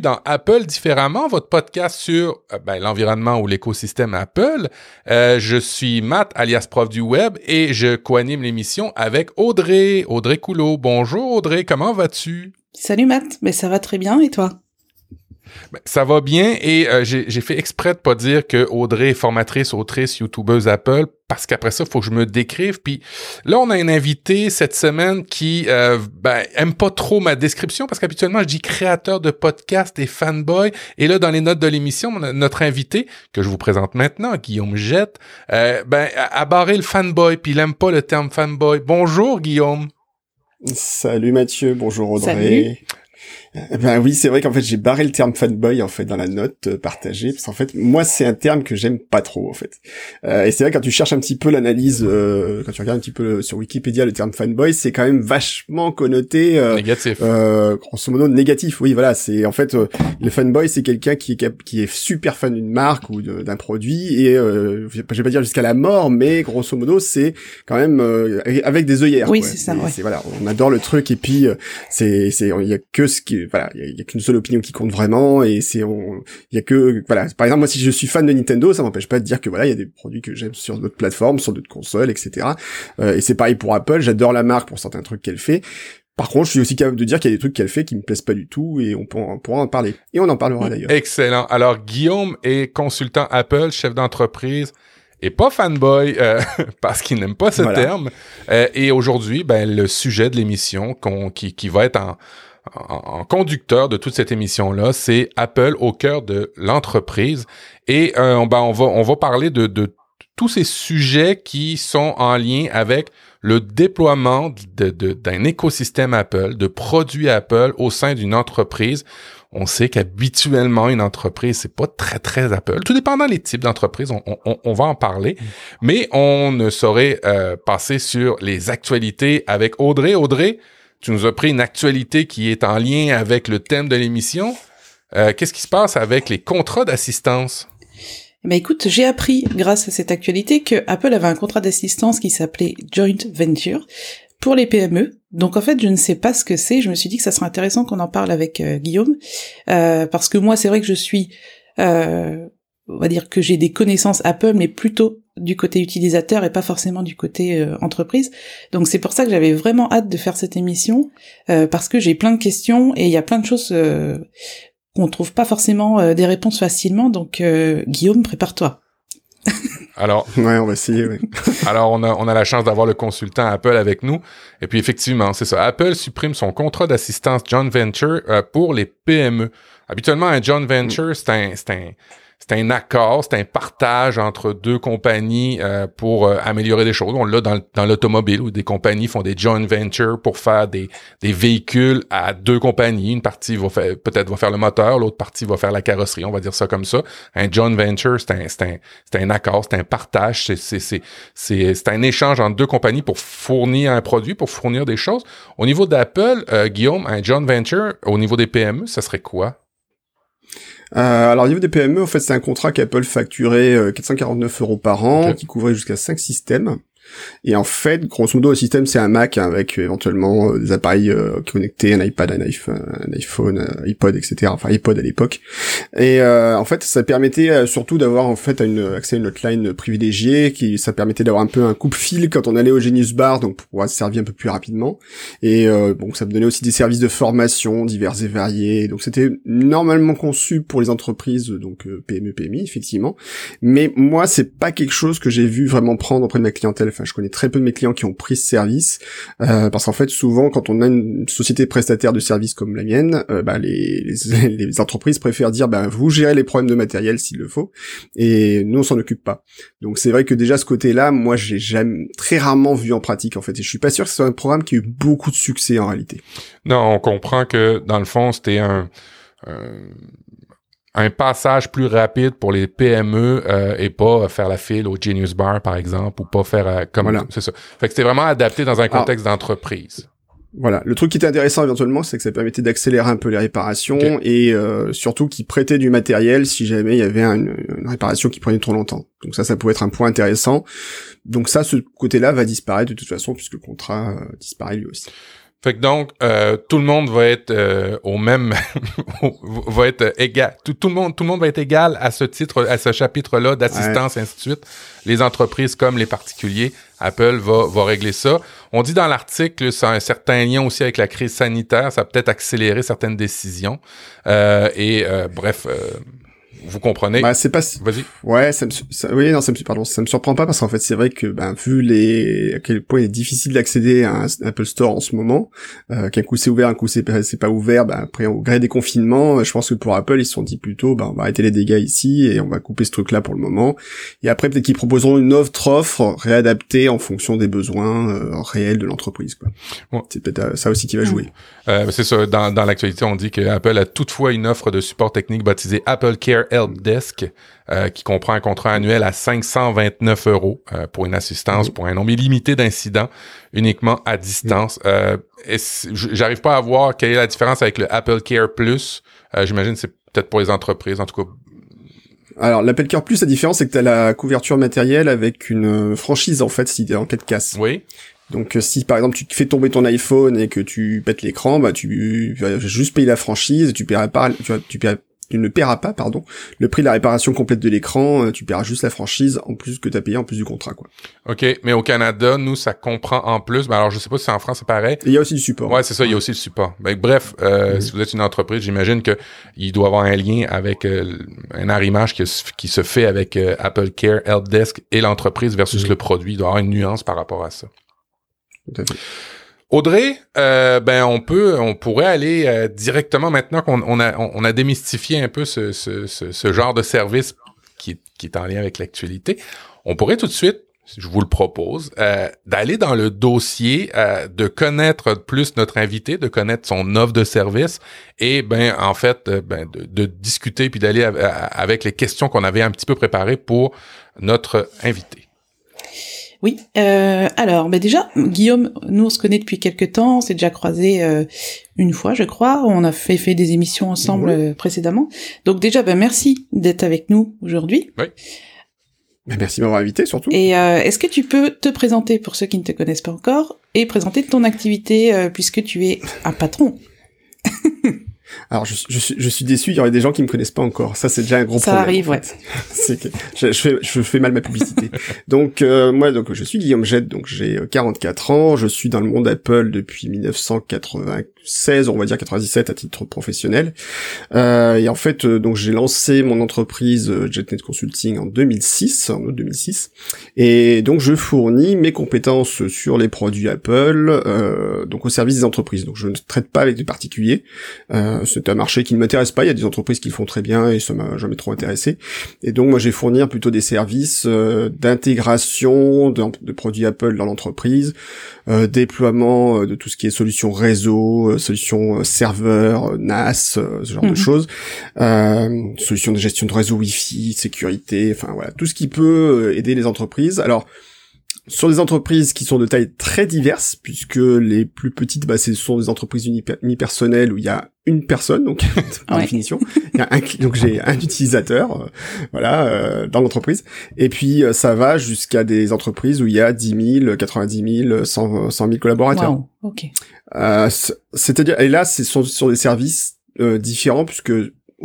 Dans Apple différemment, votre podcast sur euh, ben, l'environnement ou l'écosystème Apple. Euh, je suis Matt, alias prof du web, et je co-anime l'émission avec Audrey, Audrey Coulot. Bonjour Audrey, comment vas-tu? Salut Matt, mais ça va très bien et toi? Ben, ça va bien et euh, j'ai fait exprès de pas dire que Audrey est formatrice, autrice, youtubeuse Apple parce qu'après ça, il faut que je me décrive. Puis là, on a un invité cette semaine qui euh, ben, aime pas trop ma description parce qu'habituellement, je dis créateur de podcast et fanboy. Et là, dans les notes de l'émission, notre invité, que je vous présente maintenant, Guillaume Jette, euh, ben, a, barré le fanboy, puis il aime pas le terme fanboy. Bonjour, Guillaume. Salut Mathieu, bonjour Audrey. Eh ben oui, c'est vrai qu'en fait j'ai barré le terme fanboy en fait dans la note euh, partagée parce qu'en fait moi c'est un terme que j'aime pas trop en fait. Euh, et c'est vrai quand tu cherches un petit peu l'analyse, euh, quand tu regardes un petit peu sur Wikipédia le terme fanboy, c'est quand même vachement connoté négatif. grosso modo négatif. Oui, voilà, c'est en fait le fanboy c'est quelqu'un qui est qui est super fan d'une marque ou d'un produit et je vais pas dire jusqu'à la mort, mais grosso modo c'est quand même avec des œillères. Oui, c'est ça. Ouais. Voilà, on adore le truc et puis c'est c'est il y a que ce qui voilà, il y, a, qu'une seule opinion qui compte vraiment et c'est il y a que voilà, par exemple moi si je suis fan de Nintendo, ça m'empêche pas de dire que voilà, il y a des produits que j'aime sur d'autres plateformes, sur d'autres consoles, etc. Euh, et c'est pareil pour Apple, j'adore la marque pour certains trucs qu'elle fait. Par contre, je suis aussi capable de dire qu'il y a des trucs qu'elle fait qui me plaisent pas du tout et on, pourra en parler. Et on en parlera d'ailleurs. Excellent. Alors, Guillaume est consultant Apple, chef d'entreprise et pas fanboy euh, parce qu'il n'aime pas ce terme. Euh, et aujourd'hui, ben, le sujet de l'émission qui, qui va être en, en, conducteur de toute cette émission-là, c'est Apple au cœur de l'entreprise. Et euh, ben, on, va, on va parler de, de tous ces sujets qui sont en lien avec le déploiement d'un de, écosystème Apple, de produits Apple au sein d'une entreprise. On sait qu'habituellement, une entreprise, c'est pas très, très Apple. Tout dépendant des types d'entreprises, on, on, on, va en parler. Mais on ne saurait euh, passer sur les actualités avec Audrey. Audrey, tu nous as pris une actualité qui est en lien avec le thème de l'émission. Euh, qu'est-ce qui se passe avec les contrats d'assistance? Eh ben écoute, j'ai appris grâce à cette actualité que Apple avait un contrat d'assistance qui s'appelait Joint Venture pour les PME. Donc en fait, je ne sais pas ce que c'est. Je me suis dit que ça serait intéressant qu'on en parle avec euh, Guillaume, euh, parce que moi, c'est vrai que je suis, on va dire que j'ai des connaissances Apple, mais plutôt du côté utilisateur et pas forcément du côté euh, entreprise. Donc c'est pour ça que j'avais vraiment hâte de faire cette émission euh, parce que j'ai plein de questions et il y a plein de choses euh, qu'on trouve pas forcément des réponses facilement. Donc Guillaume, prépare-toi. Alors, ouais, on va essayer. alors, on a, on a la chance d'avoir le consultant Apple avec nous. Et puis, effectivement, c'est ça. Apple supprime son contrat d'assistance John Venture pour les PME. Habituellement, un John Venture, c'est un, c'est un, c'est un accord, c'est un partage entre deux compagnies euh, pour euh, améliorer des choses. On l'a dans, l'automobile où des compagnies font des joint ventures pour faire des, des véhicules à deux compagnies. Une partie va faire peut-être va faire le moteur, l'autre partie va faire la carrosserie. On va dire ça comme ça. Un joint venture, c'est un, un, un accord, c'est un partage, c'est, c'est, un échange entre deux compagnies pour fournir un produit, pour fournir des choses. Au niveau d'Apple, euh, Guillaume, un joint venture, au niveau des PME, ça serait quoi? Euh, alors au niveau des PME, en fait, c'est un contrat qu'Apple facturait 449 euros par an, qui couvrait jusqu'à 5 systèmes. Et en fait, grosso modo, le système c'est un Mac hein, avec éventuellement euh, des appareils euh, connectés, un iPad, un iPhone, un iPhone, iPod, etc. Enfin iPod à l'époque. Et euh, en fait, ça permettait surtout d'avoir en fait une, accès à une hotline privilégiée, qui ça permettait d'avoir un peu un coupe-fil quand on allait au Genius Bar, donc pour pouvoir se servir un peu plus rapidement. Et bon, ça me donnait aussi des services de formation divers et variés. Donc c'était normalement conçu pour les entreprises, donc PME, PMI effectivement. Mais moi, c'est pas quelque chose que j'ai vu vraiment prendre auprès de ma clientèle Enfin, je connais très peu de mes clients qui ont pris ce service euh, parce qu'en fait, souvent, quand on a une société prestataire de services comme la mienne, euh, bah, les, les, entreprises préfèrent dire, bah, vous gérez les problèmes de matériel s'il le faut, et nous on s'en occupe pas. Donc c'est vrai que déjà ce côté-là, moi, j'ai jamais très rarement vu en pratique en fait, et je suis pas sûr que ce soit un programme qui a eu beaucoup de succès en réalité. Non, on comprend que dans le fond, c'était un un passage plus rapide pour les PME euh, et pas faire la file au Genius Bar par exemple ou pas faire euh, comme voilà. c'est ça. Fait que c'était vraiment adapté dans un contexte d'entreprise. Voilà, le truc qui était intéressant éventuellement, c'est que ça permettait d'accélérer un peu les réparations et euh, surtout qui prêtait du matériel si jamais il y avait une, une, réparation qui prenait trop longtemps. Donc ça, ça pouvait être un point intéressant. Donc ça, ce côté-là va disparaître de toute façon puisque le contrat disparaît lui aussi. Fait que donc euh, tout le monde va être euh, au même va être égal tout, tout, le monde tout le monde va être égal à ce titre à ce chapitre là d'assistance ainsi de suite. Les entreprises comme les particuliers, Apple va va régler ça. On dit dans l'article ça a un certain lien aussi avec la crise sanitaire, ça a peut-être accéléré certaines décisions euh, et euh, bref vous comprenez bah, c'est pas vas-y. Ouais ça me ça, oui non ça me pardon ça me surprend pas parce qu'en fait c'est vrai que ben vu les à quel point il est difficile d'accéder à un Apple Store en ce moment euh, qu'un coup c'est ouvert un coup c'est c'est pas ouvert ben après au gré des confinements je pense que pour Apple ils se sont dit plutôt ben on va arrêter les dégâts ici et on va couper ce truc là pour le moment. Et après peut-être qu'ils proposeront une autre offre réadaptée en fonction des besoins euh, réels de l'entreprise quoi. C'est peut-être euh, ça aussi qui va jouer. Euh, c'est ça dans, dans l'actualité on dit que Apple a toutefois une offre de support technique baptisée Apple Care Help Desk, euh, qui comprend un contrat annuel à 529 euros euh, pour une assistance pour un nombre illimité d'incidents uniquement à distance. Euh, J'arrive pas à voir quelle est la différence avec le Apple Care Plus. Euh, j'imagine c'est peut-être pour les entreprises, en tout cas. Alors l'Apple Care Plus, la différence c'est que tu as la couverture matérielle avec une franchise en fait si en cas de casse. Oui. Donc si par exemple tu fais tomber ton iPhone et que tu pètes l'écran, bah tu vas juste payer la franchise, tu paieras pas, tu, tu paieras tu ne paieras pas, pardon, le prix de la réparation complète de l'écran, euh, tu paieras juste la franchise en plus que tu as payé en plus du contrat, quoi. OK, mais au Canada, nous, ça comprend en plus, ben alors je sais pas si en France c'est pareil. Il y a aussi du support. Ouais, c'est ça, il y a aussi le support. Ben, bref, euh, si vous êtes une entreprise, j'imagine que il doit avoir un lien avec euh, un arrimage qui, qui, se fait avec Apple Care, Helpdesk et l'entreprise versus le produit. Il doit y avoir une nuance par rapport à ça. Tout à fait. Audrey, euh, ben on peut, on pourrait aller euh, directement maintenant qu'on on a, démystifié un peu ce, genre de service qui, est en lien avec l'actualité. On pourrait tout de suite, je vous le propose, euh, d'aller dans le dossier, de connaître plus notre invité, de connaître son offre de service et ben en fait ben, de, de discuter puis d'aller avec les questions qu'on avait un petit peu préparées pour notre invité. Oui, euh, alors bah déjà, Guillaume, nous on se connaît depuis quelques temps, on s'est déjà croisé euh, une fois je crois, on a fait, fait des émissions ensemble euh, précédemment. Donc déjà, bah, merci d'être avec nous aujourd'hui. Oui. Bah, merci de m'avoir invité surtout. Et est-ce que tu peux te présenter pour ceux qui ne te connaissent pas encore et présenter ton activité puisque tu es un patron? Alors je, je, suis, je suis déçu, il y aurait des gens qui me connaissent pas encore. Ça c'est déjà un gros ça problème. Ça arrive, ouais. c'est que je, je, fais, je fais mal ma publicité. donc euh, moi donc je suis Guillaume Jette, donc j'ai 44 ans, je suis dans le monde Apple depuis 1996, on va dire 97 à titre professionnel. Euh, et en fait euh, donc j'ai lancé mon entreprise euh, JetNet Consulting en 2006, en 2006. Et donc je fournis mes compétences sur les produits Apple, euh, donc au service des entreprises. Donc je ne traite pas avec des particuliers. Euh, c'est un marché qui ne m'intéresse pas. Il y a des entreprises qui le font très bien et ça m'a jamais trop intéressé. Et donc moi, j'ai fournir plutôt des services euh, d'intégration de, produits Apple dans l'entreprise, euh, déploiement euh, de tout ce qui est solutions réseau, solutions serveur, NAS, ce genre de mhm. choses, solutions de gestion de réseau Wi-Fi, sécurité, enfin voilà, tout ce qui peut aider les entreprises. Alors sur des entreprises qui sont de taille très diverses, puisque les plus petites, bah, ce sont des entreprises unipersonnelles où il y a une personne, donc par définition, il y a un, donc j'ai un utilisateur, euh, voilà, euh, dans l'entreprise. Et puis euh, ça va jusqu'à des entreprises où il y a 10 000, 90 000, 100, 100 000 collaborateurs. Wow. Ok. C'est-à-dire, et là, ce sont sur des services différents puisque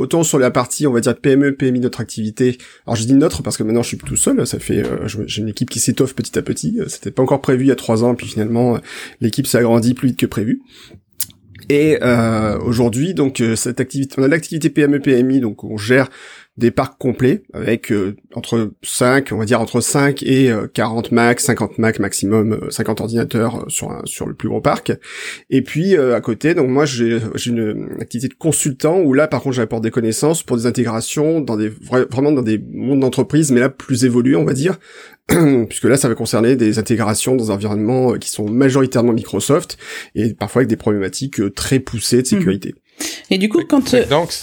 autant sur la partie, on va dire PME, PMI, notre activité. Alors je dis notre parce que maintenant je suis tout seul. Ça fait, euh, j'ai une équipe qui s'étoffe petit à petit. Euh, c'était pas encore prévu il y a trois ans, puis finalement euh, l'équipe s'est agrandie plus vite que prévu. Et euh, aujourd'hui, donc cette activité, on a l'activité PME PMI, donc on gère des parcs complets avec euh, entre 5, on va dire entre 5 et 40 Mac, 50 Mac maximum, 50 euh, ordinateurs euh, sur un, sur le plus gros parc. Et puis à côté, donc moi j'ai une activité de consultant où là par contre j'apporte des connaissances pour des intégrations dans des vraiment dans des mondes d'entreprise mais là plus évolués on va dire puisque là ça va concerner des intégrations dans des environnements qui sont majoritairement Microsoft et parfois avec des problématiques très poussées de mmh. Et du coup, quand... Euh, donc,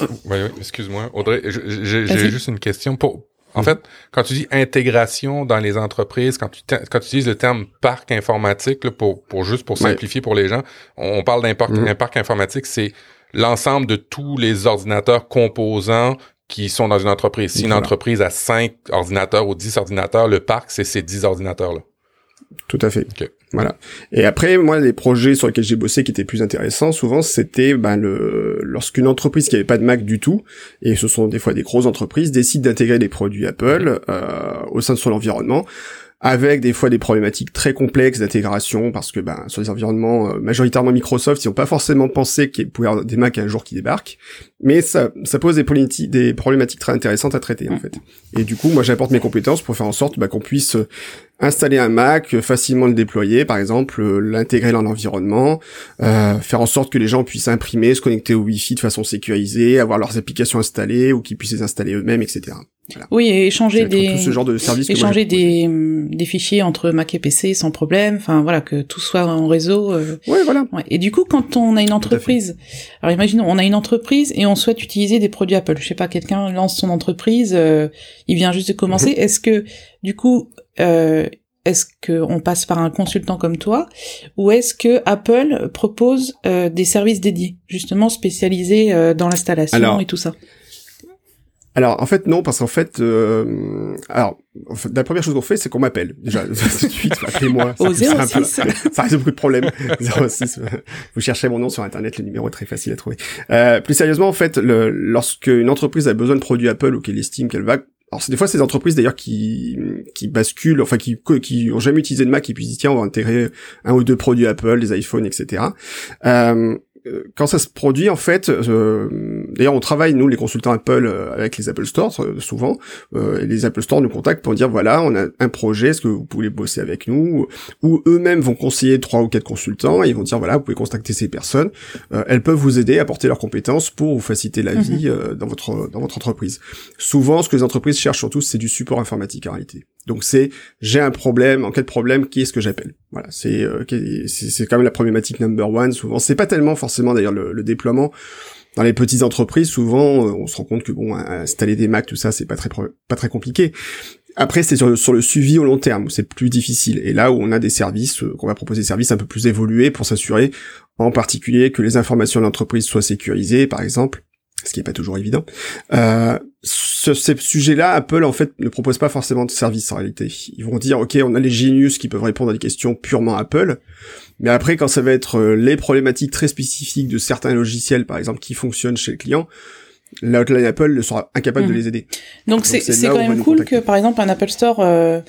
excuse-moi, Audrey, j'ai juste une question. Pour, en fait, quand tu dis intégration dans les entreprises, quand tu, quand tu utilises le terme parc informatique, pour, pour juste pour simplifier pour les gens, on, parle d'un parc, mm-hmm. parc informatique, c'est l'ensemble de tous les ordinateurs composants qui sont dans une entreprise. Si une entreprise a 5 ordinateurs ou 10 ordinateurs, le parc, c'est ces 10 ordinateurs-là. Tout à fait. Voilà. Et après, moi, les projets sur lesquels j'ai bossé qui étaient plus intéressants, souvent, c'était ben, le lorsqu'une entreprise qui avait pas de Mac du tout, et ce sont des fois des grosses entreprises, décide d'intégrer des produits Apple euh, au sein de son environnement avec des fois des problématiques très complexes d'intégration, parce que ben, sur les environnements euh, majoritairement Microsoft, ils n'ont pas forcément pensé qu'il pouvait y avoir des Macs un jour qui débarquent, mais ça, ça pose des, des problématiques très intéressantes à traiter en fait. Et du coup, moi j'apporte mes compétences pour faire en sorte bah, qu'on puisse installer un Mac, euh, facilement le déployer, par exemple, euh, l'intégrer dans l'environnement, euh, faire en sorte que les gens puissent imprimer, se connecter au Wi-Fi de façon sécurisée, avoir leurs applications installées ou qu'ils puissent les installer eux-mêmes, etc. Oui, et échanger des ce genre de services échanger des, hum, des fichiers entre Mac et PC sans problème. Enfin voilà que tout soit en réseau. Euh... Ouais, voilà. Et du coup, quand on a une entreprise, alors imaginons, on a une entreprise et on souhaite utiliser des produits Apple. Je sais pas, quelqu'un lance son entreprise, il vient juste de commencer. Mhm. Est-ce que du coup euh, est-ce qu'on passe par un consultant comme toi ou est-ce que Apple propose euh, des services dédiés, justement spécialisés euh, dans l'installation et tout ça? alors en fait non parce qu'en fait alors la première chose qu'on fait c'est qu'on m'appelle. Déjà tout de suite appelez-moi au 06 ça, ça résout beaucoup de problèmes. 06 vous cherchez mon nom sur internet le numéro est très facile à trouver. Plus sérieusement en fait le, lorsque une entreprise a besoin de produits Apple ou qu'elle estime qu'elle va alors c'est des fois ces entreprises d'ailleurs qui qui basculent, enfin qui qui ont jamais utilisé de Mac et puis disent tiens on va intégrer un ou deux produits Apple, des iPhones, etc. quand ça se produit en fait, euh, d'ailleurs on travaille nous les consultants Apple euh, avec les Apple Stores souvent, et les Apple Stores nous contactent pour dire voilà on a un projet, est-ce que vous pouvez bosser avec nous? Ou eux-mêmes vont conseiller trois ou quatre consultants et ils vont dire voilà vous pouvez contacter ces personnes, elles peuvent vous aider à apporter leurs compétences pour vous faciliter la mhm. vie dans votre dans votre entreprise. Souvent ce que les entreprises cherchent surtout c'est du support informatique en réalité. Donc c'est j'ai un problème, en cas de problème, qui est-ce que j'appelle Voilà, c'est euh, c'est quand même la problématique number one. Souvent, c'est pas tellement forcément d'ailleurs le, déploiement dans les petites entreprises. Souvent, euh, on se rend compte que bon, installer des Mac, tout ça, c'est pas très pas très compliqué. Après, c'est sur, sur, le suivi au long terme c'est plus difficile. Et là où on a des services, euh, qu'on va proposer des services un peu plus évolués pour s'assurer, en particulier, que les informations de l'entreprise soient sécurisées, par exemple, ce qui est pas toujours évident. Euh, sur ces sujets-là, Apple en fait ne propose pas forcément de service en réalité. Ils vont dire ok, on a les Genius qui peuvent répondre à des questions purement Apple, mais après quand ça va être euh, les problématiques très spécifiques de certains logiciels, par exemple, qui fonctionnent chez le client, l'outline Apple sera incapable de mhm. les aider. Donc c'est quand même cool que par exemple un Apple Store euh,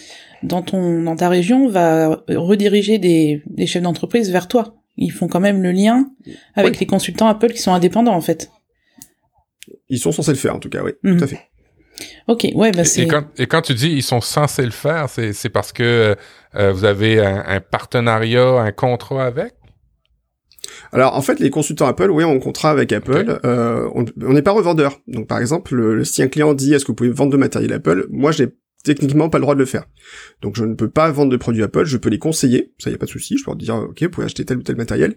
dans ton dans ta région va rediriger des, des chefs d'entreprise vers toi. Ils font quand même le lien avec les consultants Apple qui sont indépendants en fait. Ils sont censés le faire, en tout cas, oui, tout à mhm. fait. Ok, ouais, bah c'est. Et quand, et quand tu dis ils sont censés le faire, c'est, c'est parce que euh, vous avez un, partenariat, un contrat avec? Alors en fait, les consultants Apple, oui, ont un contrat avec Apple. Euh, on n'est pas revendeur. Donc par exemple, le, si un client dit est-ce que vous pouvez vendre de matériel Apple, moi j'ai techniquement pas le droit de le faire. Donc je ne peux pas vendre de produits Apple, je peux les conseiller, ça y a pas de souci, je peux leur dire ok, vous pouvez acheter tel ou tel matériel.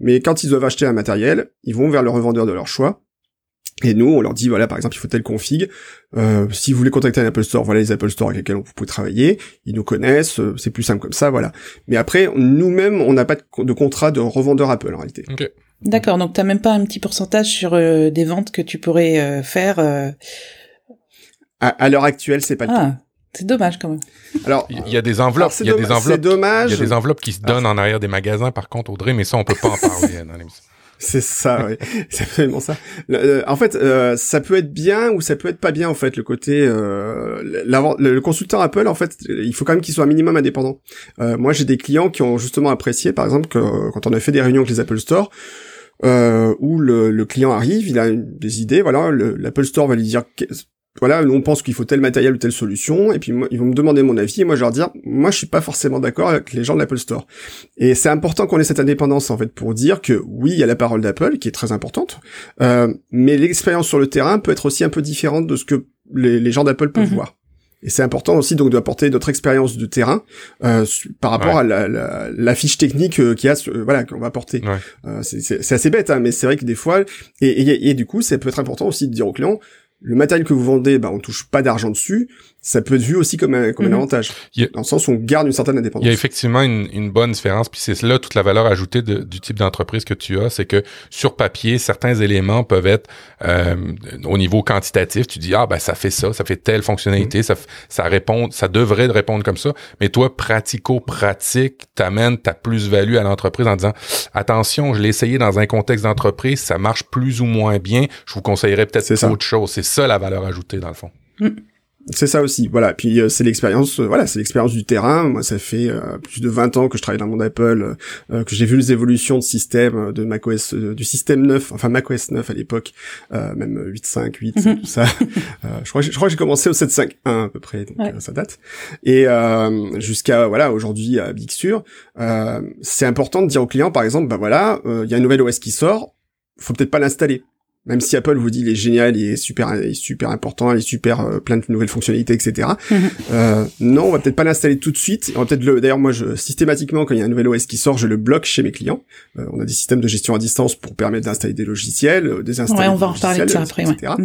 Mais quand ils doivent acheter un matériel, ils vont vers le revendeur de leur choix et nous, on leur dit, voilà, par exemple, il faut telle config. Euh, si vous voulez contacter un Apple Store, voilà les Apple Store avec lesquels vous pouvez travailler. Ils nous connaissent, euh, c'est plus simple comme ça, voilà. Mais après, nous-mêmes, on n'a pas de, contrat de revendeur Apple en réalité. D'accord, donc t'as même pas un petit pourcentage sur euh, des ventes que tu pourrais faire. À, l'heure actuelle, c'est pas le ah, cas. C'est dommage quand même. Alors, il y a des enveloppes, il y a des enveloppes, dommage. il y a des enveloppes qui se donnent en arrière des magasins. Par contre, Audrey, mais ça, on peut pas en parler dans l'émission. C'est ça, oui. C'est absolument ça. Euh, en fait, euh, ça peut être bien ou ça peut être pas bien, en fait, le côté... Euh, le, consultant Apple, en fait, il faut quand même qu'il soit un minimum indépendant. Moi, j'ai des clients qui ont justement apprécié, par exemple, que quand on a fait des réunions avec les Apple Store, où le, le, client arrive, il a des idées, voilà, l'Apple Store va lui dire voilà, on pense qu'il faut tel matériel ou telle solution, et puis ils vont me demander mon avis, et moi je leur dire, moi je suis pas forcément d'accord avec les gens de l'Apple Store. Et c'est important qu'on ait cette indépendance en fait pour dire que oui, il y a la parole d'Apple qui est très importante, euh, mais l'expérience sur le terrain peut être aussi un peu différente de ce que les, gens d'Apple peuvent mhm. voir. Et c'est important aussi donc d'apporter notre expérience de terrain euh, par rapport à la, la, fiche technique euh, qu'il y a, voilà, qu'on va apporter. Euh, c'est assez bête, hein, mais c'est vrai que des fois, et, et, et, du coup, ça peut être important aussi de dire aux clients, le matériel que vous vendez, bah, on touche pas d'argent dessus, ça peut être vu aussi comme un, comme un mhm. avantage. Dans le sens où on garde une certaine indépendance. Il y a effectivement une, une bonne différence, puis c'est là toute la valeur ajoutée du type d'entreprise que tu as, c'est que sur papier, certains éléments peuvent être euh, au niveau quantitatif, tu dis ah ben ça fait ça, ça fait telle fonctionnalité, mhm. ça ça répond, ça devrait répondre comme ça, mais toi pratico-pratique, t'amènes ta plus-value à l'entreprise en disant attention, je l'ai essayé dans un contexte d'entreprise, ça marche plus ou moins bien, je vous conseillerais peut-être autre chose. C'est ça la valeur ajoutée dans le fond. Mm. C'est ça aussi, voilà. Puis euh, c'est l'expérience, euh, voilà, c'est l'expérience du terrain. Moi, ça fait euh, plus de 20 ans que je travaille dans le monde Apple, que j'ai vu les évolutions de système de macOS, du système 9, enfin macOS 9 à l'époque, même 8.5, 8, mhm. tout ça. je crois, que, je crois que j'ai commencé au 7.5.1 à peu près, donc ça date. Et jusqu'à voilà aujourd'hui à Big Sur, c'est important de dire aux clients, par exemple, bah voilà, il y a une nouvelle OS qui sort, faut peut-être pas l'installer même si Apple vous dit il est génial, il est super, il est super important, il est super euh, plein de nouvelles fonctionnalités, etc. Mhm. euh, non, on va peut-être pas l'installer tout de suite. On va peut-être le. D'ailleurs, moi, je systématiquement quand il y a un nouvel OS qui sort, je le bloque chez mes clients. Euh, on a des systèmes de gestion à distance pour permettre d'installer des logiciels, euh, des installer. Ouais, on va en reparler de ça après. Etc. Ouais.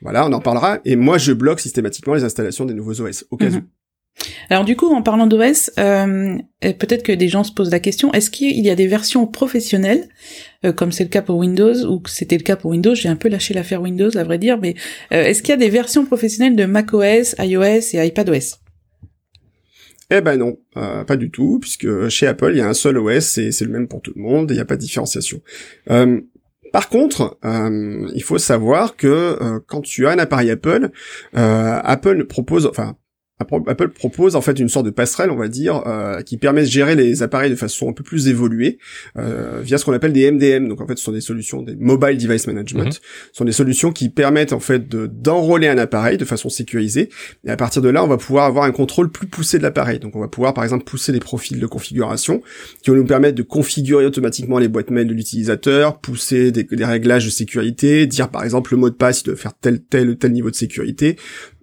Voilà, on en parlera. Et moi, je bloque systématiquement les installations des nouveaux OS au cas mhm. où. Alors du coup, en parlant d'OS, euh, peut-être que des gens se posent la question, est-ce qu'il y a des versions professionnelles, euh, comme c'est le cas pour Windows, ou que c'était le cas pour Windows, j'ai un peu lâché l'affaire Windows, à vrai dire, mais euh, est-ce qu'il y a des versions professionnelles de macOS, iOS et iPadOS eh ben non, pas du tout, puisque chez Apple, il y a un seul OS et c'est le même pour tout le monde, il n'y a pas de différenciation. Par contre, il faut savoir que quand tu as un appareil Apple, Apple propose, enfin Apple propose en fait une sorte de passerelle, on va dire, euh, qui permet de gérer les appareils de façon un peu plus évoluée euh, via ce qu'on appelle des MDM. Donc en fait, ce sont des solutions des mobile device management. Mhm. Ce sont des solutions qui permettent en fait de d'enrôler un appareil de façon sécurisée. Et à partir de là, on va pouvoir avoir un contrôle plus poussé de l'appareil. Donc on va pouvoir par exemple pousser les profils de configuration qui vont nous permettre de configurer automatiquement les boîtes mail de l'utilisateur, pousser des, des, réglages de sécurité, dire par exemple le mot de passe il doit faire tel tel tel niveau de sécurité.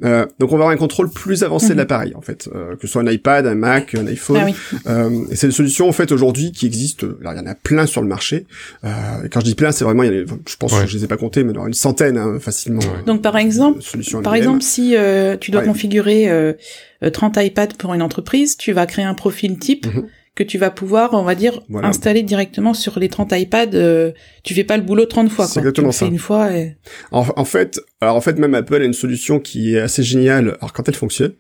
Euh, donc on va avoir un contrôle plus avancé de mhm. l'appareil en fait, euh, que ce soit un iPad, un Mac, un iPhone. Ah euh, et c'est une solution en fait aujourd'hui qui existe. Alors il y en a plein sur le marché. Euh, et quand je dis plein, c'est vraiment, il y a, je pense, que je les ai pas comptés, mais il y en aura une centaine hein, facilement. Donc par exemple, par exemple, si tu dois configurer 30 iPads pour une entreprise, tu vas créer un profil type. Mhm que tu vas pouvoir, on va dire, installer directement sur les 30 iPads. Euh, tu fais pas le boulot 30 fois, quoi. Exactement tu ça. une fois. Et... En, en, fait, alors en fait, même Apple a une solution qui est assez géniale. Alors quand elle fonctionne,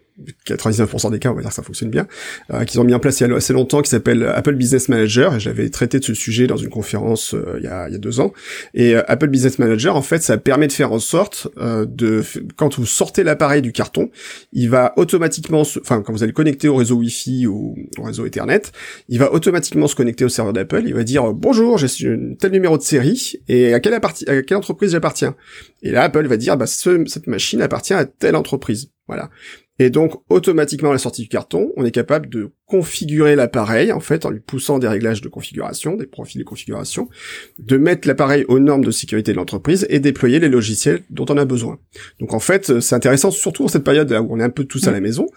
99% des cas, on va dire que ça fonctionne bien, euh, qu'ils ont mis en place il y a assez longtemps, qui s'appelle Apple Business Manager. Et j'avais traité de ce sujet dans une conférence euh, il, y a, il, y a, deux ans. Et euh, Apple Business Manager, en fait, ça permet de faire en sorte euh, de, quand vous sortez l'appareil du carton, il va automatiquement, enfin, quand vous allez connecter au réseau Wi-Fi ou au réseau Ethernet, il va automatiquement se connecter au serveur d'Apple. Il va dire bonjour, j'ai tel numéro de série et à quelle, à quelle entreprise j'appartiens? Et là, Apple va dire bah, ce, cette machine appartient à telle entreprise. Voilà. Et donc, automatiquement à la sortie du carton, on est capable de configurer l'appareil, en fait, en lui poussant des réglages de configuration, des profils de configuration, de mettre l'appareil aux normes de sécurité de l'entreprise et déployer les logiciels dont on a besoin. Donc, en fait, c'est intéressant, surtout en cette période là où on est un peu tous à la maison,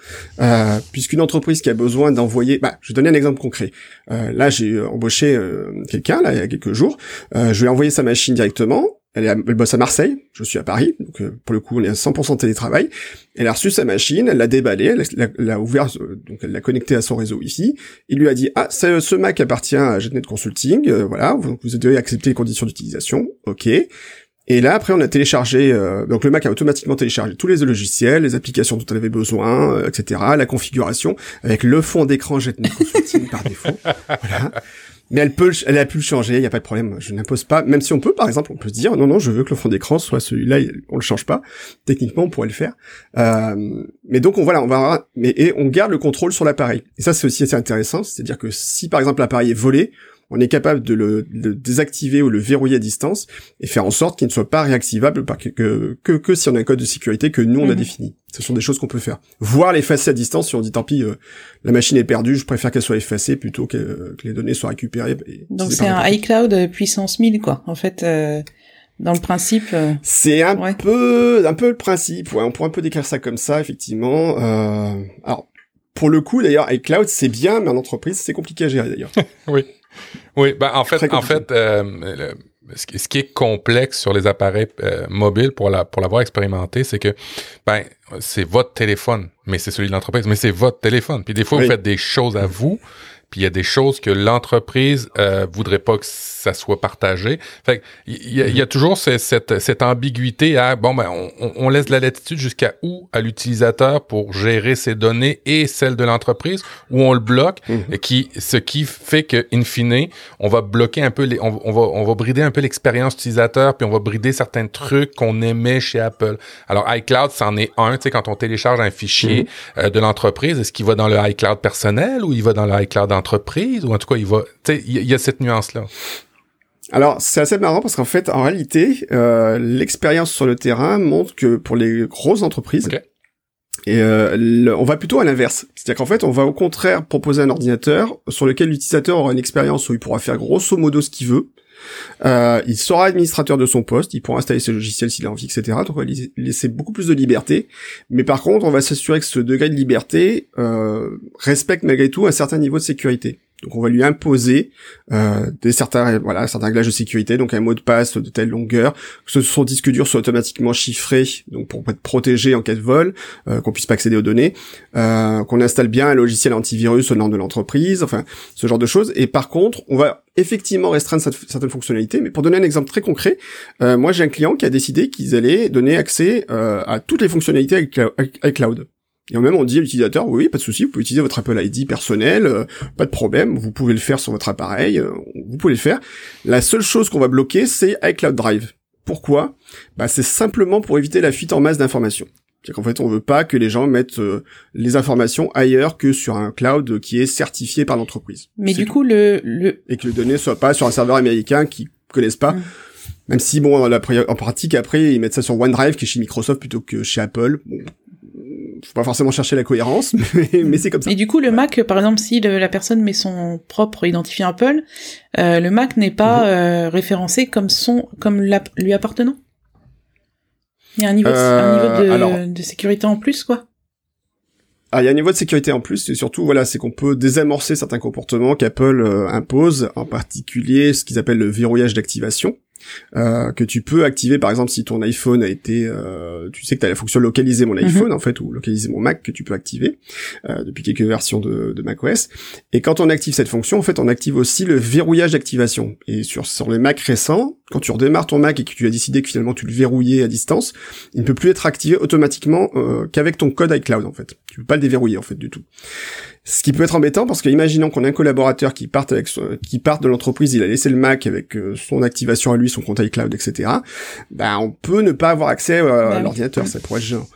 euh, puisqu'une entreprise qui a besoin d'envoyer... Bah, je vais donner un exemple concret. Euh, là, j'ai embauché euh, quelqu'un, là, il y a quelques jours. Euh, je lui ai envoyé sa machine directement elle, est elle bosse à Marseille, je suis à Paris, donc euh, pour le coup on est à 100% télétravail. Elle a reçu sa machine, elle l'a déballée, elle l'a ouvert, euh, donc elle l'a connecté à son réseau ici. Il lui a dit ah ce Mac appartient à JetNet Consulting, euh, voilà, vous, vous devez accepter les conditions d'utilisation, ok. Et là, après, on a téléchargé, donc le Mac a automatiquement téléchargé tous les logiciels, les applications dont elle avait besoin, etc., la configuration, avec le fond d'écran JetNet Consulting par défaut. Voilà. Mais elle peut, elle a pu le changer, il y a pas de problème. Je n'impose pas, même si on peut, par exemple, on peut se dire non, non, je veux que le fond d'écran soit celui-là. On le change pas. Techniquement, on pourrait le faire. Euh, mais donc, on voilà, on va, mais et on garde le contrôle sur l'appareil. Et ça, c'est aussi assez intéressant, c'est-à-dire que si, par exemple, l'appareil est volé, on est capable de le, désactiver ou le verrouiller à distance et faire en sorte qu'il ne soit pas réactivable par que, que, que, si on a un code de sécurité que nous on a mhm. défini. Ce sont des choses qu'on peut faire. Voir l'effacer à distance si on dit tant pis, euh, la machine est perdue, je préfère qu'elle soit effacée plutôt que, que les données soient récupérées. Donc c'est un iCloud puissance 1000 quoi. En fait. Euh, dans le principe. Euh, c'est un peu, un peu le principe. Ouais, on pourrait un peu décrire ça comme ça, effectivement. alors, pour le coup, d'ailleurs, iCloud, c'est bien, mais en entreprise, c'est compliqué à gérer, d'ailleurs. oui. Oui, ben en fait, en fait, euh, ce qui est complexe sur les appareils euh, mobiles pour la pour l'avoir expérimenté, c'est que ben c'est votre téléphone, mais c'est celui de l'entreprise, mais c'est votre téléphone. Puis des fois vous faites des choses à vous, puis il y a des choses que l'entreprise euh, voudrait pas que ça soit partagé. Fait il y, a, y a toujours cette, cette, ambiguïté à bon ben on, on laisse de la latitude jusqu'à où à l'utilisateur pour gérer ses données et celles de l'entreprise ou on le bloque mhm. et qui ce qui fait que in fine on va bloquer un peu les on, on va on va brider un peu l'expérience utilisateur puis on va brider certains trucs qu'on aimait chez Apple. Alors iCloud c'en est un, tu sais quand on télécharge un fichier mhm. euh, de l'entreprise, est-ce qu'il va dans le iCloud personnel ou il va dans le iCloud d'entreprise ou en tout cas il va tu sais il y a cette nuance là. Alors c'est assez marrant parce qu'en fait, en réalité, euh, l'expérience sur le terrain montre que pour les grosses entreprises, et euh, on va plutôt à l'inverse. C'est-à-dire qu'en fait, on va au contraire proposer un ordinateur sur lequel l'utilisateur aura une expérience où il pourra faire grosso modo ce qu'il veut. Euh, il sera administrateur de son poste, il pourra installer ses logiciels s'il a envie, etc. Donc on va laisser beaucoup plus de liberté. Mais par contre, on va s'assurer que ce degré de liberté euh, respecte malgré tout un certain niveau de sécurité. Donc on va lui imposer euh, des certains voilà certains réglages de sécurité, donc un mot de passe de telle longueur, que son disque dur soit automatiquement chiffré, donc pour être protégé en cas de vol, euh, qu'on puisse pas accéder aux données, euh, qu'on installe bien un logiciel antivirus au nom de l'entreprise, enfin ce genre de choses. Et par contre, on va effectivement restreindre certaines fonctionnalités. Mais pour donner un exemple très concret, euh, moi j'ai un client qui a décidé qu'ils allaient donner accès à toutes les fonctionnalités avec, avec Cloud. Et en même on dit à l'utilisateur, oui, pas de souci, vous pouvez utiliser votre Apple ID personnel, euh, pas de problème, vous pouvez le faire sur votre appareil, euh, vous pouvez le faire. La seule chose qu'on va bloquer, c'est iCloud Drive. Pourquoi? Bah, C'est simplement pour éviter la fuite en masse d'informations. C'est qu'en fait, on veut pas que les gens mettent euh, les informations ailleurs que sur un cloud qui est certifié par l'entreprise. Mais du coup, le, le... Et que les données soient pas sur un serveur américain qui connaissent pas. Mmh. Même si, bon, en pratique, après, ils mettent ça sur OneDrive, qui est chez Microsoft, plutôt que chez Apple. Bon, faut pas forcément chercher la cohérence, mais, c'est comme ça. Et du coup, le Mac, par exemple, si la personne met son propre identifiant Apple, euh, le Mac n'est pas mhm. euh, référencé comme son, comme lui appartenant? Il y a un niveau, euh, de, sécurité en plus, quoi. Ah, il y a un niveau de sécurité en plus, et surtout, voilà, c'est qu'on peut désamorcer certains comportements qu'Apple impose, en particulier ce qu'ils appellent le verrouillage d'activation. Euh, que tu peux activer par exemple si ton iPhone a été euh, tu sais que tu as la fonction localiser mon mhm. iPhone en fait ou localiser mon Mac que tu peux activer euh, depuis quelques versions de, de macOS. Et quand on active cette fonction en fait on active aussi le verrouillage d'activation. Et sur sur les Mac récents quand tu redémarres ton Mac et que tu as décidé que finalement tu le verrouillais à distance il ne peut plus être activé automatiquement qu'avec ton code iCloud en fait. Tu peux pas le déverrouiller en fait du tout ce qui peut être embêtant parce que imaginons qu'on a un collaborateur qui parte avec qui part de l'entreprise, il a laissé le Mac avec euh, son activation à lui, son compte iCloud, etc. Ben on peut ne pas avoir accès euh, à bah l'ordinateur, ça pourrait être gênant.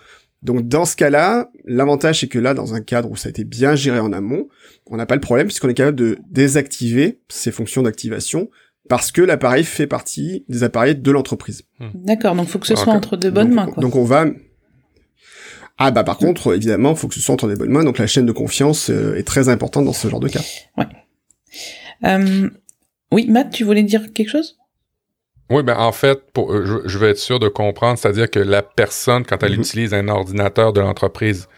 Donc dans ce cas-là, l'avantage c'est que là, dans un cadre où ça a été bien géré en amont, on n'a pas le problème puisqu'on est capable de désactiver ces fonctions d'activation parce que l'appareil fait partie des appareils de l'entreprise. D'accord, donc faut que ce soit entre de bonnes mains. Quoi. Donc on va ah bah par contre, évidemment, il faut que ce soit entre des bonnes mains, donc la chaîne de confiance euh, est très importante dans ce genre de cas. Ouais. Euh, oui, Matt, tu voulais dire quelque chose? Oui, ben en fait, pour, euh, je, vais être sûr de comprendre, c'est-à-dire que la personne, quand elle mm-hmm. utilise un ordinateur de l'entreprise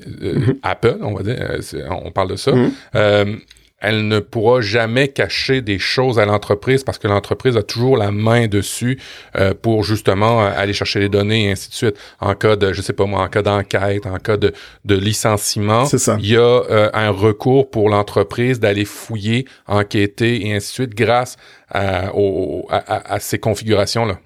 mm-hmm. Apple, on va dire, on parle de ça, mm-hmm elle ne pourra jamais cacher des choses à l'entreprise parce que l'entreprise a toujours la main dessus euh, pour justement euh, aller chercher les données et ainsi de suite. En cas de, je sais pas moi, en cas d'enquête, en cas de, de licenciement, il y a euh, un recours pour l'entreprise d'aller fouiller, enquêter et ainsi de suite grâce à, à ces configurations-là.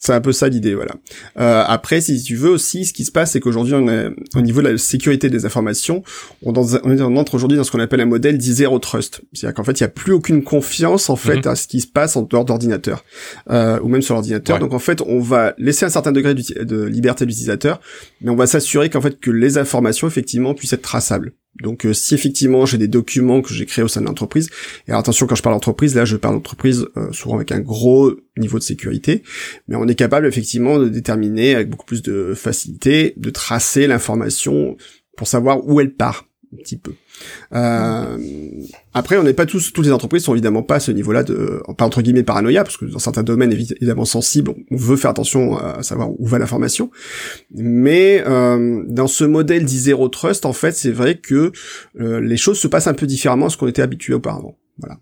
C'est un peu ça l'idée, voilà. Euh, après, si tu veux aussi, ce qui se passe, c'est qu'aujourd'hui, on est au niveau de la sécurité des informations, on, dans, on entre aujourd'hui dans ce qu'on appelle un modèle dit zero trust. C'est-à-dire qu'en fait, il n'y a plus aucune confiance en fait mhm. à ce qui se passe en dehors d'ordinateur euh, ou même sur l'ordinateur. Donc en fait, on va laisser un certain degré de liberté de l'utilisateur, mais on va s'assurer qu'en fait que les informations effectivement puissent être traçables. Donc euh, si effectivement j'ai des documents que j'ai créés au sein de l'entreprise, et attention quand je parle d'entreprise, là je parle d'entreprise euh, souvent avec un gros niveau de sécurité, mais on est capable effectivement de déterminer avec beaucoup plus de facilité, de tracer l'information pour savoir où elle part un petit peu. Euh, après, on n'est pas tous, toutes les entreprises sont évidemment pas à ce niveau-là de, pas entre guillemets paranoïa, parce que dans certains domaines évidemment sensibles, on veut faire attention à savoir où va l'information. Mais euh, dans ce modèle dit zero trust, en fait, c'est vrai que euh, les choses se passent un peu différemment à ce qu'on était habitué auparavant. Voilà.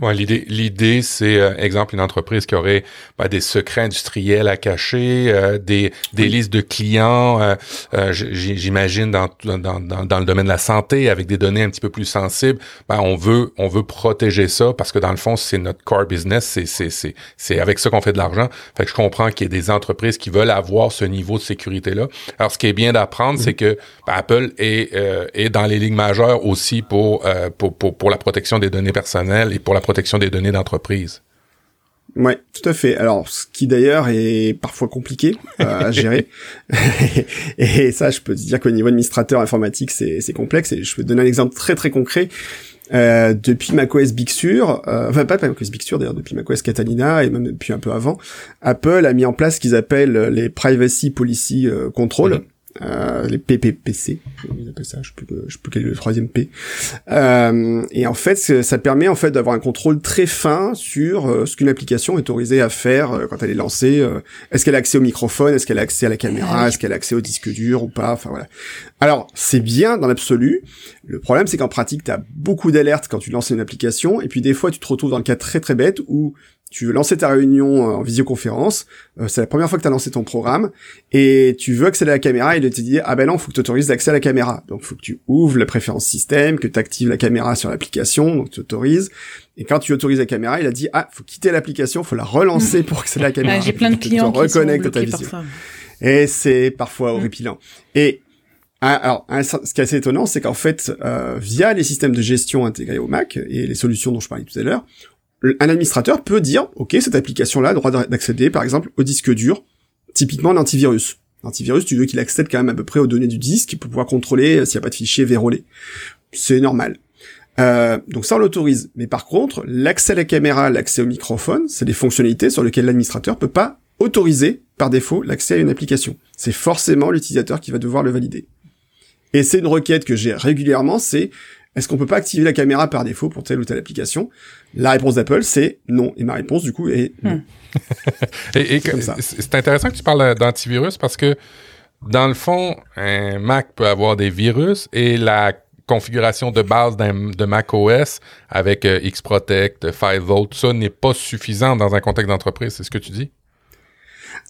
Ouais, l'idée, l'idée, c'est euh, exemple une entreprise qui aurait ben, des secrets industriels à cacher, euh, des, des listes de clients, euh, j'imagine dans, dans, dans, dans, le domaine de la santé avec des données un petit peu plus sensibles. Ben, on veut on veut protéger ça parce que dans le fond c'est notre core business, c'est c'est c'est c'est avec ça qu'on fait de l'argent. Fait que je comprends qu'il y ait des entreprises qui veulent avoir ce niveau de sécurité là. Alors ce qui est bien d'apprendre, c'est que ben, Apple est est dans les lignes majeures aussi pour, pour pour pour la protection des données personnelles et pour la protection des données d'entreprise. Ouais, tout à fait. Alors, ce qui d'ailleurs est parfois compliqué euh, à gérer. et ça, je peux te dire qu'au niveau administrateur informatique, c'est complexe. Et je peux te donner un exemple très très concret. Euh, depuis macOS Big Sur, euh, enfin pas macOS Big Sur d'ailleurs, depuis macOS Catalina et même depuis un peu avant, Apple a mis en place ce qu'ils appellent les Privacy Policy Control. Mm-hmm. Euh, les PPPC, ils appellent ça, je sais plus, je sais plus quel est le troisième P. Euh, et en fait, ça permet en fait d'avoir un contrôle très fin sur euh, ce qu'une application est autorisée à faire euh, quand elle est lancée. est-ce qu'elle a accès au microphone, est-ce qu'elle a accès à la caméra, est-ce qu'elle a accès au disque dur ou pas? Enfin voilà. Alors c'est bien dans l'absolu. Le problème c'est qu'en pratique, tu as beaucoup d'alertes quand tu lances une application, et puis des fois tu te retrouves dans le cas très très bête où tu veux lancer ta réunion euh, en visioconférence, euh, c'est la première fois que tu as lancé ton programme, et tu veux accéder à la caméra, et il te dit, ah ben non, faut que tu autorises l'accès à la caméra. Donc faut que tu ouvres la préférence système, que tu actives la caméra sur l'application, donc tu autorises. Et quand tu autorises la caméra, il a dit, ah, faut quitter l'application, faut la relancer pour accéder à la caméra. J'ai plein de clients qui sont ta vision. Et c'est parfois horripilant. Et alors, ce qui est assez étonnant, c'est qu'en fait, euh, via les systèmes de gestion intégrés au Mac et les solutions dont je parlais tout à l'heure, un administrateur peut dire, OK, cette application-là a droit d'accéder, par exemple, au disque dur, typiquement l'antivirus. L'antivirus, tu veux qu'il accède quand même à peu près aux données du disque pour pouvoir contrôler euh, s'il n'y a pas de fichier vérolé. C'est normal. Euh, donc ça, on l'autorise. Mais par contre, l'accès à la caméra, l'accès au microphone, c'est des fonctionnalités sur lesquelles l'administrateur peut pas autoriser par défaut l'accès à une application. C'est forcément l'utilisateur qui va devoir le valider. Et c'est une requête que j'ai régulièrement, c'est est-ce qu'on peut pas activer la caméra par défaut pour telle ou telle application? La réponse d'Apple, c'est non. Et ma réponse, du coup, est non. Hmm. et, c'est intéressant que tu parles d'antivirus parce que, dans le fond, un Mac peut avoir des virus et la configuration de base de Mac OS avec euh, Xprotect, FileVault, tout ça n'est pas suffisant dans un contexte d'entreprise, c'est ce que tu dis?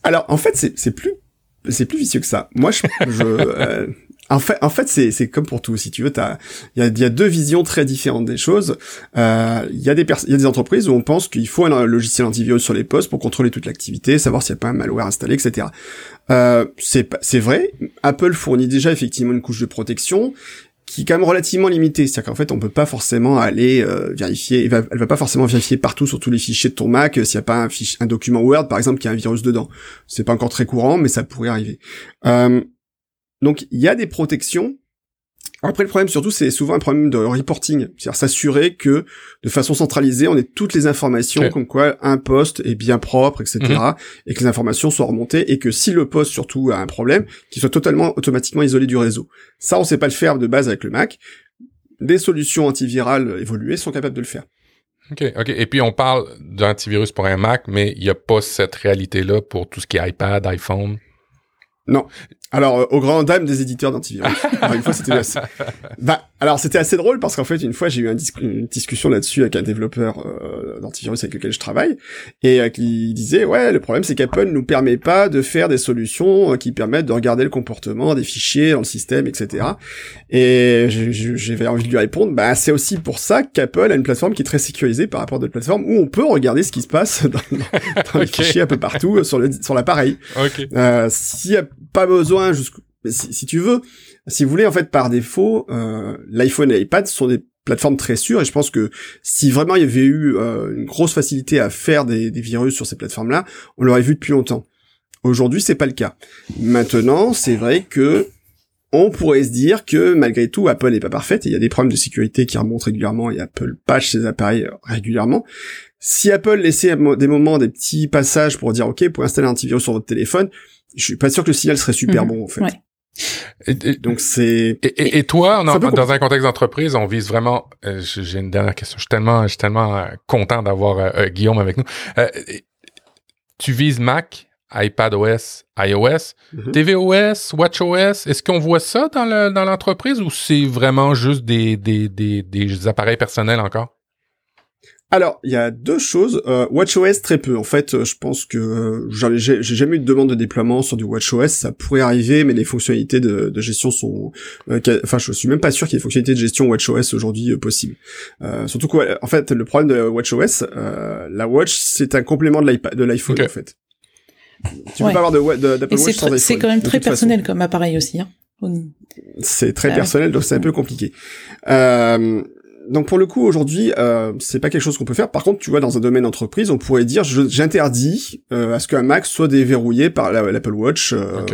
Alors, en fait, c'est plus c'est plus vicieux que ça. Moi, je, je euh, en fait, en fait, c'est comme pour tout. Si tu veux, il y a, y a deux visions très différentes des choses. Euh, il y a des y a des entreprises où on pense qu'il faut un logiciel antivirus sur les postes pour contrôler toute l'activité, savoir s'il n'y a pas un malware installé, etc. Euh, c'est vrai. Apple fournit déjà effectivement une couche de protection qui est quand même relativement limitée. C'est-à-dire qu'en fait, on peut pas forcément aller euh, vérifier, elle va, va pas forcément vérifier partout sur tous les fichiers de ton Mac euh, s'il n'y a pas un, un document Word, par exemple, qui a un virus dedans. C'est pas encore très courant, mais ça pourrait arriver. Euh, donc il y a des protections. Après le problème surtout c'est souvent un problème de reporting, c'est-à-dire s'assurer que de façon centralisée on ait toutes les informations comme quoi un poste est bien propre, etc. Mhm. et que les informations soient remontées et que si le poste surtout a un problème, qu'il soit totalement automatiquement isolé du réseau. Ça on sait pas le faire de base avec le Mac. Des solutions antivirales évoluées sont capables de le faire. OK, OK. Et puis, on parle d'antivirus pour un Mac, mais il n'y a pas cette réalité-là pour tout ce qui est iPad, iPhone? Non. Alors, euh, au grand dame des éditeurs d'antivirus. une fois, c'était assez... bah, alors c'était assez drôle parce qu'en fait, une fois, j'ai eu une discussion là-dessus avec un développeur euh, d'antivirus avec lequel je travaille et euh, qui disait ouais, le problème c'est qu'Apple nous permet pas de faire des solutions qui permettent de regarder le comportement des fichiers dans le système, etc. Et j'avais envie de lui répondre, bah c'est aussi pour ça qu'Apple a une plateforme qui est très sécurisée par rapport à d'autres plateformes où on peut regarder ce qui se passe dans, dans les fichiers un peu partout sur l'appareil. Okay. A pas besoin si, tu veux, si vous voulez, en fait, par défaut, euh, l'iPhone et l'iPad sont des plateformes très sûres et je pense que si vraiment il y avait eu euh, une grosse facilité à faire des, virus sur ces plateformes-là, on l'aurait vu depuis longtemps. Aujourd'hui, c'est pas le cas. Maintenant, c'est vrai que on pourrait se dire que malgré tout, Apple n'est pas parfaite et il y a des problèmes de sécurité qui remontent régulièrement et Apple patch ses appareils régulièrement. Si Apple laissait des moments, des petits passages pour dire OK, pour installer un antivirus sur votre téléphone, je suis pas sûr que le signal serait super mhm. bon en fait. Donc c'est et, toi, dans un contexte d'entreprise, on vise vraiment. Euh, j'ai une dernière question. Je suis tellement, je suis tellement euh, content d'avoir euh, Guillaume avec nous. tu vises Mac, iPadOS, iOS, mhm. tvOS, WatchOS. Est-ce qu'on voit ça dans le, dans l'entreprise ou c'est vraiment juste des, des, des, des appareils personnels encore? Alors, il y a deux choses. Euh, WatchOS très peu. En fait, euh, je pense que euh, j'ai jamais eu de demande de déploiement sur du WatchOS. Ça pourrait arriver, mais les fonctionnalités de, de gestion sont. Euh, enfin, je suis même pas sûr qu'il y ait des fonctionnalités de gestion WatchOS aujourd'hui possibles. surtout que, en fait, le problème de WatchOS, la Watch, c'est un complément de l'iPad, de l'iPhone en fait. Tu peux pas avoir d'Apple Watch sans iPhone. C'est quand même très personnel comme appareil aussi. Hein. C'est très ah personnel, donc c'est un peu compliqué. Euh, donc pour le coup aujourd'hui, euh, c'est pas quelque chose qu'on peut faire. Par contre, tu vois, dans un domaine entreprise, on pourrait dire j'interdis euh, à ce qu'un Mac soit déverrouillé par l'Apple Watch, euh,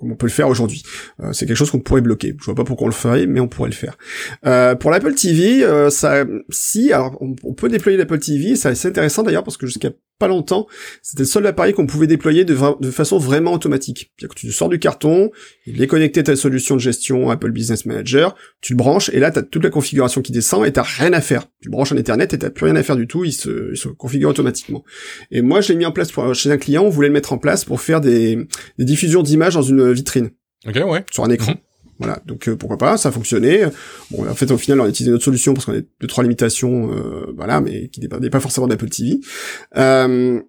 comme on peut le faire aujourd'hui. Euh, c'est quelque chose qu'on pourrait bloquer. Je vois pas pourquoi on le ferait, mais on pourrait le faire. Euh, pour l'Apple TV, euh, ça, si, alors on, on peut déployer l'Apple TV. C'est assez intéressant d'ailleurs parce que jusqu'à pas longtemps, c'était le seul appareil qu'on pouvait déployer de, de façon vraiment automatique. C'est-à-dire que tu sors du carton, il est connecté à ta solution de gestion Apple Business Manager, tu le branches et là tu as toute la configuration qui descend et t'as rien à faire. Tu branches en Ethernet et t'as plus rien à faire du tout, il se, se configure automatiquement. Et moi je l'ai mis en place pour, chez un client, on voulait le mettre en place pour faire des, des diffusions d'images dans une vitrine. Ok, ouais. Sur un écran. Mhm. Voilà, donc euh, pourquoi pas, ça a fonctionné. Bon, en fait, au final, on a utilisé notre solution parce qu'on a deux trois limitations, euh, voilà, mais qui dépendaient pas forcément d'Apple TV. Euh,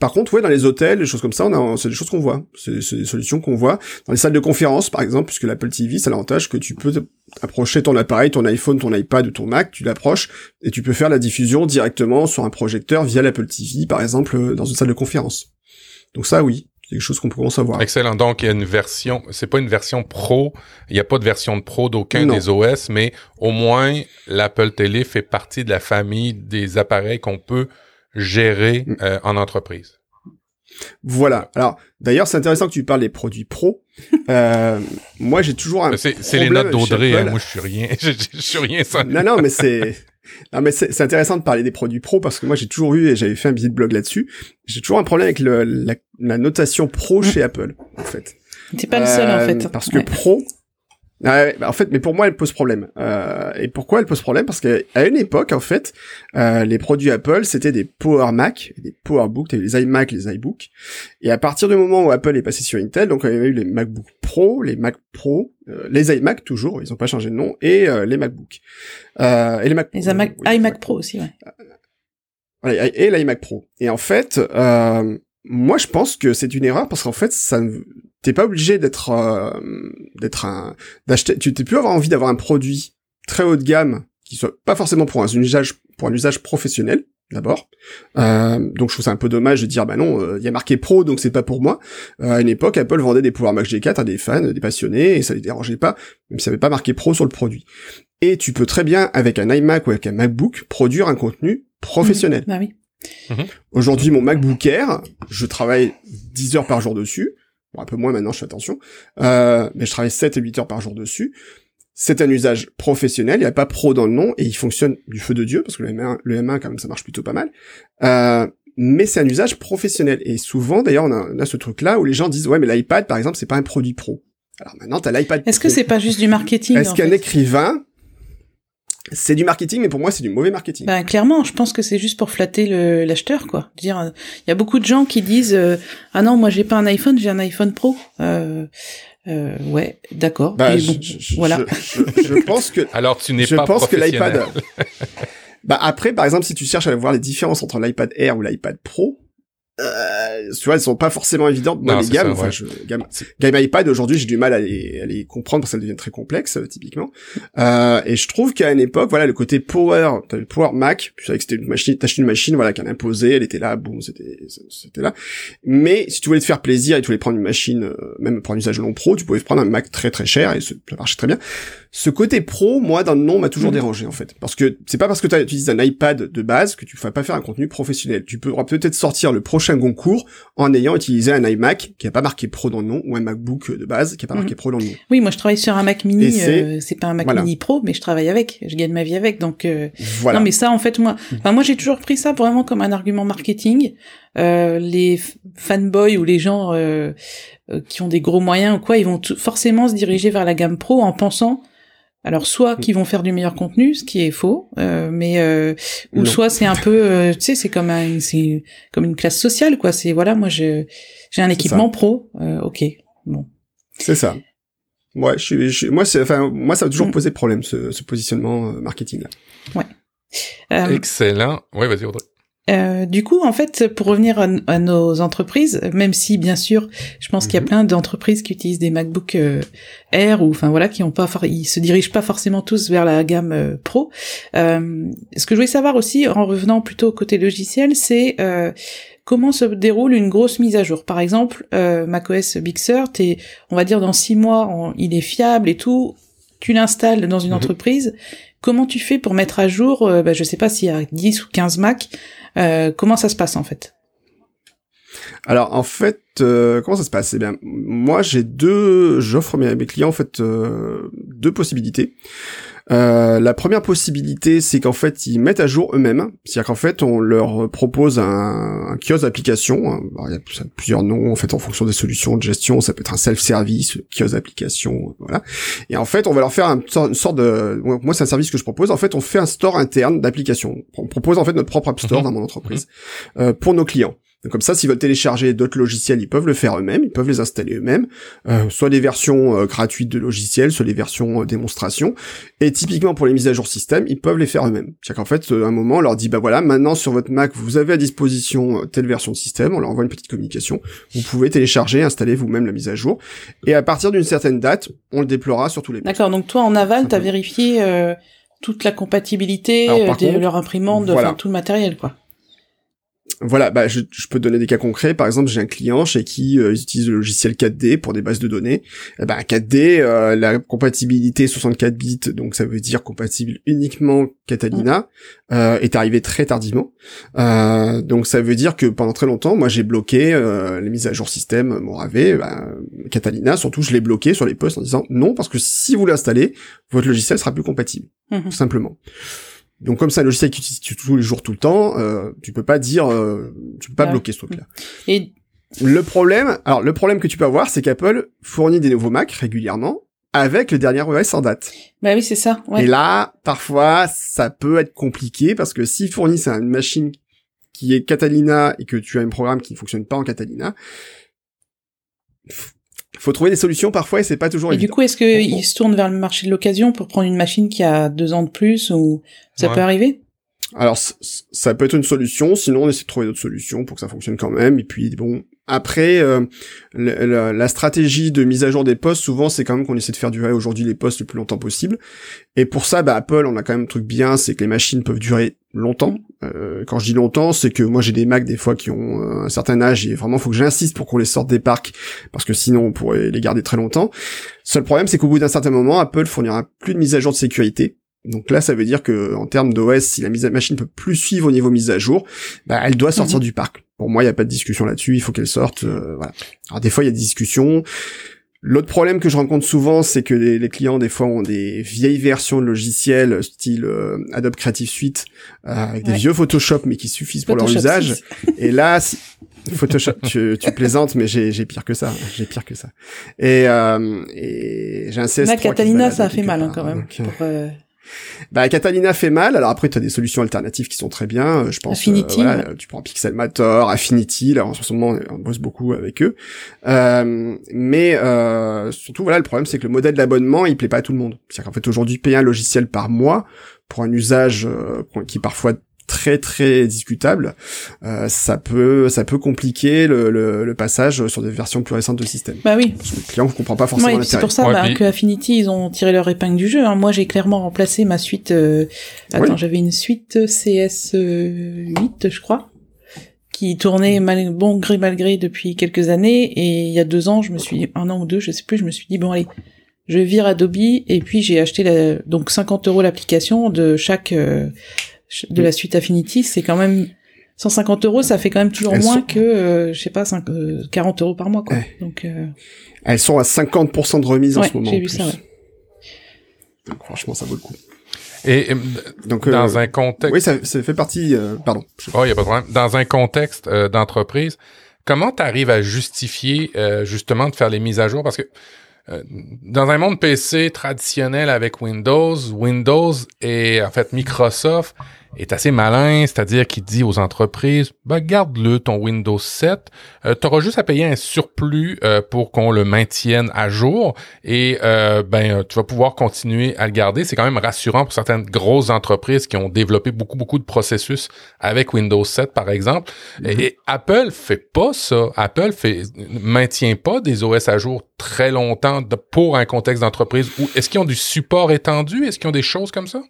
par contre, ouais, dans les hôtels, des choses comme ça, on a, c'est des choses qu'on voit. C'est, des solutions qu'on voit. Dans les salles de conférence, par exemple, puisque l'Apple TV, ça l'avantage que tu peux approcher ton appareil, ton iPhone, ton iPad ou ton Mac, tu l'approches et tu peux faire la diffusion directement sur un projecteur via l'Apple TV, par exemple, dans une salle de conférence. Donc ça, oui, quelque chose qu'on à voir. Excellent. Donc, il y a une version, c'est pas une version pro, il n'y a pas de version de pro d'aucun des OS, mais au moins, l'Apple Télé fait partie de la famille des appareils qu'on peut gérer mm. euh, en entreprise. Voilà. Alors, d'ailleurs, c'est intéressant que tu parles des produits pro. Euh, moi, j'ai toujours un. C'est les notes d'Audrey. Hein. moi, je suis rien. je, je suis rien sans. Non, non, mais c'est. Non mais c'est intéressant de parler des produits pro parce que moi j'ai toujours eu et j'avais fait un billet de blog là-dessus. J'ai toujours un problème avec le, la, notation pro chez Apple en fait. T'es pas le seul en euh, fait. Parce que pro, bah, en fait, mais pour moi, elle pose problème. Euh, et pourquoi elle pose problème? Parce qu'à une époque, en fait, euh, les produits Apple, c'était des Power Mac, des Power Book, les iMac, les iBook. Et à partir du moment où Apple est passé sur Intel, donc il y avait eu les MacBook Pro, les Mac Pro, euh, les iMac toujours, ils n'ont pas changé de nom, et euh, les MacBook. Euh, et les Mac. Les iMac, iMac Pro aussi, ouais. et l'iMac Pro. Et en fait, moi, je pense que c'est une erreur parce qu'en fait, ça t'es pas obligé d'être euh, d'être un d'acheter tu t'es plus avoir envie d'avoir un produit très haut de gamme qui soit pas forcément pour un usage pour un usage professionnel d'abord. Euh, donc je trouve ça un peu dommage de dire bah non euh, il y a marqué pro donc c'est pas pour moi. À une époque Apple vendait des Power Mac G4 à des fans des passionnés et ça les dérangeait pas même si ça avait pas marqué pro sur le produit. Et tu peux très bien avec un iMac ou avec un MacBook produire un contenu professionnel. Bah oui. Mhm. Aujourd'hui, mon MacBook Air, je travaille 10 heures par jour dessus. Bon, un peu moins maintenant, je fais attention. Euh, mais je travaille 7 et 8 heures par jour dessus. C'est un usage professionnel, il n'y a pas pro dans le nom, et il fonctionne du feu de Dieu, parce que le M1, le M1 quand même, ça marche plutôt pas mal. Euh, mais c'est un usage professionnel. Et souvent, d'ailleurs, on a, on a ce truc-là où les gens disent, ouais, mais l'iPad, par exemple, c'est pas un produit pro. Alors maintenant, t'as l'iPad. Est-ce que c'est pas juste du marketing Est-ce qu'un écrivain c'est du marketing, mais pour moi, c'est du mauvais marketing. Ben, clairement, je pense que c'est juste pour flatter l'acheteur, quoi. Dire, il y a beaucoup de gens qui disent, euh, ah non, moi j'ai pas un iPhone, j'ai un iPhone Pro. Euh, euh, ouais, d'accord. Bah, voilà. Je, pense que. Alors tu n'es pas Je pense que l'iPad. bah après, par exemple, si tu cherches à voir les différences entre l'iPad Air ou l'iPad Pro, euh, tu vois, elles sont pas forcément évidentes dans les gammes. enfin, je, gamme, gamme iPad aujourd'hui, j'ai du mal à les, à les comprendre parce qu'elles deviennent très complexes euh, typiquement. Euh, et je trouve qu'à une époque, voilà, le côté Power, le Power Mac, tu savais que c'était une machine, t'achetais une machine, voilà, qu'elle imposait, elle était là, bon, c'était, c'était là. Mais si tu voulais te faire plaisir et tu voulais prendre une machine, euh, même pour un usage long pro, tu pouvais prendre un Mac très très cher et ça marchait très bien. Ce côté pro, moi, dans le nom, m'a toujours mmh. dérangé en fait, parce que c'est pas parce que tu utilises un iPad de base que tu vas pas faire un contenu professionnel. Tu pourras peut-être sortir le prochain Goncourt en ayant utilisé un iMac qui a pas marqué pro dans le nom ou un MacBook de base qui a pas marqué mmh. pro dans le nom. Oui, moi je travaille sur un Mac Mini, euh, c'est pas un Mac Mini Pro, mais je travaille avec, je gagne ma vie avec, donc euh... voilà. non mais ça en fait moi, mmh. enfin, moi j'ai toujours pris ça vraiment comme un argument marketing. Euh, les fanboys ou les gens euh, euh, qui ont des gros moyens ou quoi, ils vont forcément se diriger vers la gamme pro en pensant alors soit mm. qu'ils vont faire du meilleur contenu, ce qui est faux, euh, mais euh, ou soit c'est un peu, euh, tu sais, c'est comme un, c'est comme une classe sociale quoi. C'est voilà, moi je j'ai un équipement pro, euh, ok, bon. C'est ça. Ouais, je suis, moi c'est, enfin moi ça a toujours mm. posé problème ce, ce positionnement marketing là. Ouais. Excellent. Oui, vas-y, Audrey. Euh, du coup, en fait, pour revenir à, nos entreprises, même si bien sûr, je pense qu'il y a mhm. plein d'entreprises qui utilisent des MacBook euh, Air ou enfin voilà, qui ont pas, ils se dirigent pas forcément tous vers la gamme euh, Pro. Euh, ce que je voulais savoir aussi, en revenant plutôt au côté logiciel, c'est comment se déroule une grosse mise à jour. Par exemple, macOS Big Sur, on va dire dans six mois, il est fiable et tout. Tu l'installes dans une mhm. entreprise. Comment tu fais pour mettre à jour, bah, je sais pas s'il y a 10 ou 15 Mac, euh, comment ça se passe en fait? Alors en fait, euh, comment ça se passe? Eh bien, moi j'ai deux, j'offre mes, mes clients en fait euh, deux possibilités. Euh, la première possibilité, c'est qu'en fait, ils mettent à jour eux-mêmes. C'est-à-dire qu'en fait, on leur propose un, un kiosque d'application. il y a plusieurs noms, en fait, en fonction des solutions de gestion. Ça peut être un self-service, kiosque d'application, voilà. Et en fait, on va leur faire une sorte de... Moi, c'est un service que je propose. En fait, on fait un store interne d'applications. On propose, en fait, notre propre App Store mhm. dans mon entreprise mhm. euh, pour nos clients. Donc comme ça, s'ils veulent télécharger d'autres logiciels, ils peuvent le faire eux-mêmes, ils peuvent les installer eux-mêmes, euh, soit des versions euh, gratuites de logiciels, soit des versions euh, démonstration. Et typiquement pour les mises à jour système, ils peuvent les faire eux-mêmes. C'est-à-dire qu'en fait, à un moment, on leur dit, bah voilà, maintenant sur votre Mac, vous avez à disposition telle version de système, on leur envoie une petite communication, vous pouvez télécharger, installer vous-même la mise à jour. Et à partir d'une certaine date, on le déploiera sur tous les D'accord, donc toi en aval, tu as vérifié toute la compatibilité de leur imprimante, tout le matériel, quoi voilà, bah, je, peux donner des cas concrets. Par exemple, j'ai un client chez qui euh, ils utilisent le logiciel 4D pour des bases de données. Eh ben, 4D, euh, la compatibilité 64 bits, donc ça veut dire compatible uniquement Catalina, euh, est arrivé très tardivement. donc ça veut dire que pendant très longtemps, moi j'ai bloqué les mises à jour système Morave, bah, Catalina, surtout je l'ai bloqué sur les postes en disant non parce que si vous l'installez, votre logiciel sera plus compatible, mmh tout simplement. Donc comme c'est un logiciel que tu utilises tous les jours tout le temps, euh, tu peux pas dire, euh, tu peux pas bloquer ce truc-là. Et le problème, alors le problème que tu peux avoir, c'est qu'Apple fournit des nouveaux Mac régulièrement avec le dernier OS en date. Bah oui, c'est ça. Ouais. Et là, parfois, ça peut être compliqué parce que s'ils fournissent une machine qui est Catalina et que tu as un programme qui ne fonctionne pas en Catalina, faut trouver des solutions parfois et c'est pas toujours et évident. du coup, est-ce qu'ils se tournent vers le marché de l'occasion pour prendre une machine qui a deux ans de plus ou ça peut arriver? Alors ça peut être une solution, sinon on essaie de trouver d'autres solutions pour que ça fonctionne quand même. Et puis bon, après euh, la, stratégie de mise à jour des postes, souvent c'est quand même qu'on essaie de faire durer aujourd'hui les postes le plus longtemps possible. Et pour ça, bah, Apple, on a quand même un truc bien, c'est que les machines peuvent durer longtemps. Euh, quand je dis longtemps, c'est que moi j'ai des Mac des fois qui ont euh, un certain âge et vraiment faut que j'insiste pour qu'on les sorte des parcs parce que sinon on pourrait les garder très longtemps. Seul problème, c'est qu'au bout d'un certain moment, Apple fournira plus de mise à jour de sécurité donc là, ça veut dire que en termes d'OS, si la mise à machine peut plus suivre au niveau mise à jour, bah, elle doit sortir mhm. du parc. Pour moi, il n'y a pas de discussion là-dessus. Il faut qu'elle sorte. Euh, voilà. Alors des fois, il y a des discussions. L'autre problème que je rencontre souvent, c'est que les, clients des fois ont des vieilles versions de logiciels style euh, Adobe Creative Suite euh, avec des vieux Photoshop mais qui suffisent pour leur usage. Et là, si, Photoshop, tu, tu plaisantes, mais j'ai pire que ça. J'ai pire que ça. Et, euh, et j'ai un CS3 La Catalina, ça a fait mal hein, quand même. pour, bah, Catalina fait mal. Alors après, tu as des solutions alternatives qui sont très bien. Je pense, Affinity, euh, voilà, tu prends Pixelmator, Affinity. Là, en ce moment, on bosse beaucoup avec eux. Euh, mais euh, surtout, voilà, le problème, c'est que le modèle d'abonnement, il plaît pas à tout le monde. C'est-à-dire qu'en fait, aujourd'hui, payer un logiciel par mois pour un usage euh, qui parfois très très discutable, euh, ça peut ça peut compliquer le, le, passage sur des versions plus récentes de système. Bah oui. Parce que le client ne comprend pas forcément ouais, C'est pour ça bah, que Affinity ils ont tiré leur épingle du jeu. Hein. Moi j'ai clairement remplacé ma suite. Euh... Attends, j'avais une suite CS 8 je crois qui tournait mal, bon gré malgré depuis quelques années et il y a deux ans je me suis un an ou deux je sais plus je me suis dit bon allez je vire Adobe et puis j'ai acheté la, donc 50 euros l'application de chaque euh, de la suite Affinity, c'est quand même 150 euros, ça fait quand même toujours moins que, euh, je sais pas, 5, 40 euh, euros par mois, quoi. Donc, euh... Elles sont à 50% de remise en ce moment. j'ai vu ça, ouais. Donc, franchement, ça vaut le coup. Et, donc dans un contexte, oui, ça, ça fait partie. pardon. Oh, y a pas de problème. Dans un contexte d'entreprise, comment tu arrives à justifier justement de faire les mises à jour? Parce que dans un monde PC traditionnel avec Windows, Windows et en fait Microsoft est assez malin, c'est-à-dire qu'il dit aux entreprises, ben, garde-le ton Windows 7, euh, tu auras juste à payer un surplus euh, pour qu'on le maintienne à jour et euh, ben tu vas pouvoir continuer à le garder. C'est quand même rassurant pour certaines grosses entreprises qui ont développé beaucoup beaucoup de processus avec Windows 7 par exemple. Mm-hmm. Et, Apple fait pas ça. Apple fait maintient pas des OS à jour très longtemps pour un contexte d'entreprise. Ou est-ce qu'ils ont du support étendu? Est-ce qu'ils ont des choses comme ça?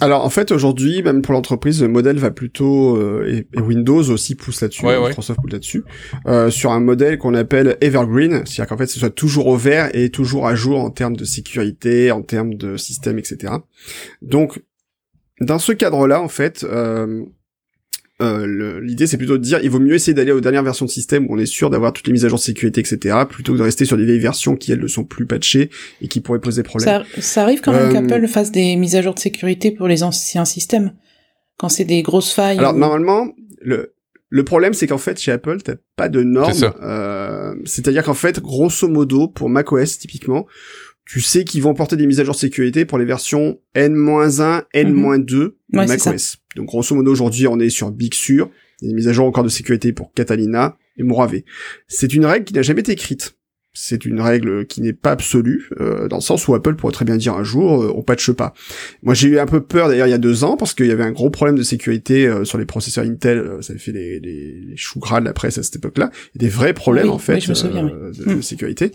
Alors en fait aujourd'hui, même pour l'entreprise, le modèle va plutôt euh, et, Windows aussi pousse là-dessus, Microsoft pousse là-dessus, euh, sur un modèle qu'on appelle Evergreen, c'est-à-dire qu'en fait ce soit toujours ouvert et toujours à jour en termes de sécurité, en termes de système, etc. Donc dans ce cadre-là, en fait, euh, euh, l'idée c'est plutôt de dire il vaut mieux essayer d'aller aux dernières versions de système où on est sûr d'avoir toutes les mises à jour de sécurité etc plutôt que de rester sur des vieilles versions qui elles ne sont plus patchées et qui pourraient poser problème. Ça, arrive quand même euh, qu'Apple fasse des mises à jour de sécurité pour les anciens systèmes quand c'est des grosses failles. Alors normalement le le problème, c'est qu'en fait, chez Apple, t'as pas de normes. Euh, C'est-à-dire qu'en fait, grosso modo, pour macOS typiquement, tu sais qu'ils vont porter des mises à jour de sécurité pour les versions N-1, N-2 de macOS. Donc grosso modo aujourd'hui on est sur Big Sur, il y a des mises à jour encore de sécurité pour Catalina et Morave. C'est une règle qui n'a jamais été écrite c'est une règle qui n'est pas absolue, euh, dans le sens où Apple pourrait très bien dire un jour, euh, on patche pas. Moi j'ai eu un peu peur d'ailleurs il y a deux ans, parce qu'il y avait un gros problème de sécurité euh, sur les processeurs Intel, ça avait fait les, les, choux gras de la presse à cette époque-là, des vrais problèmes en fait de, hmm. sécurité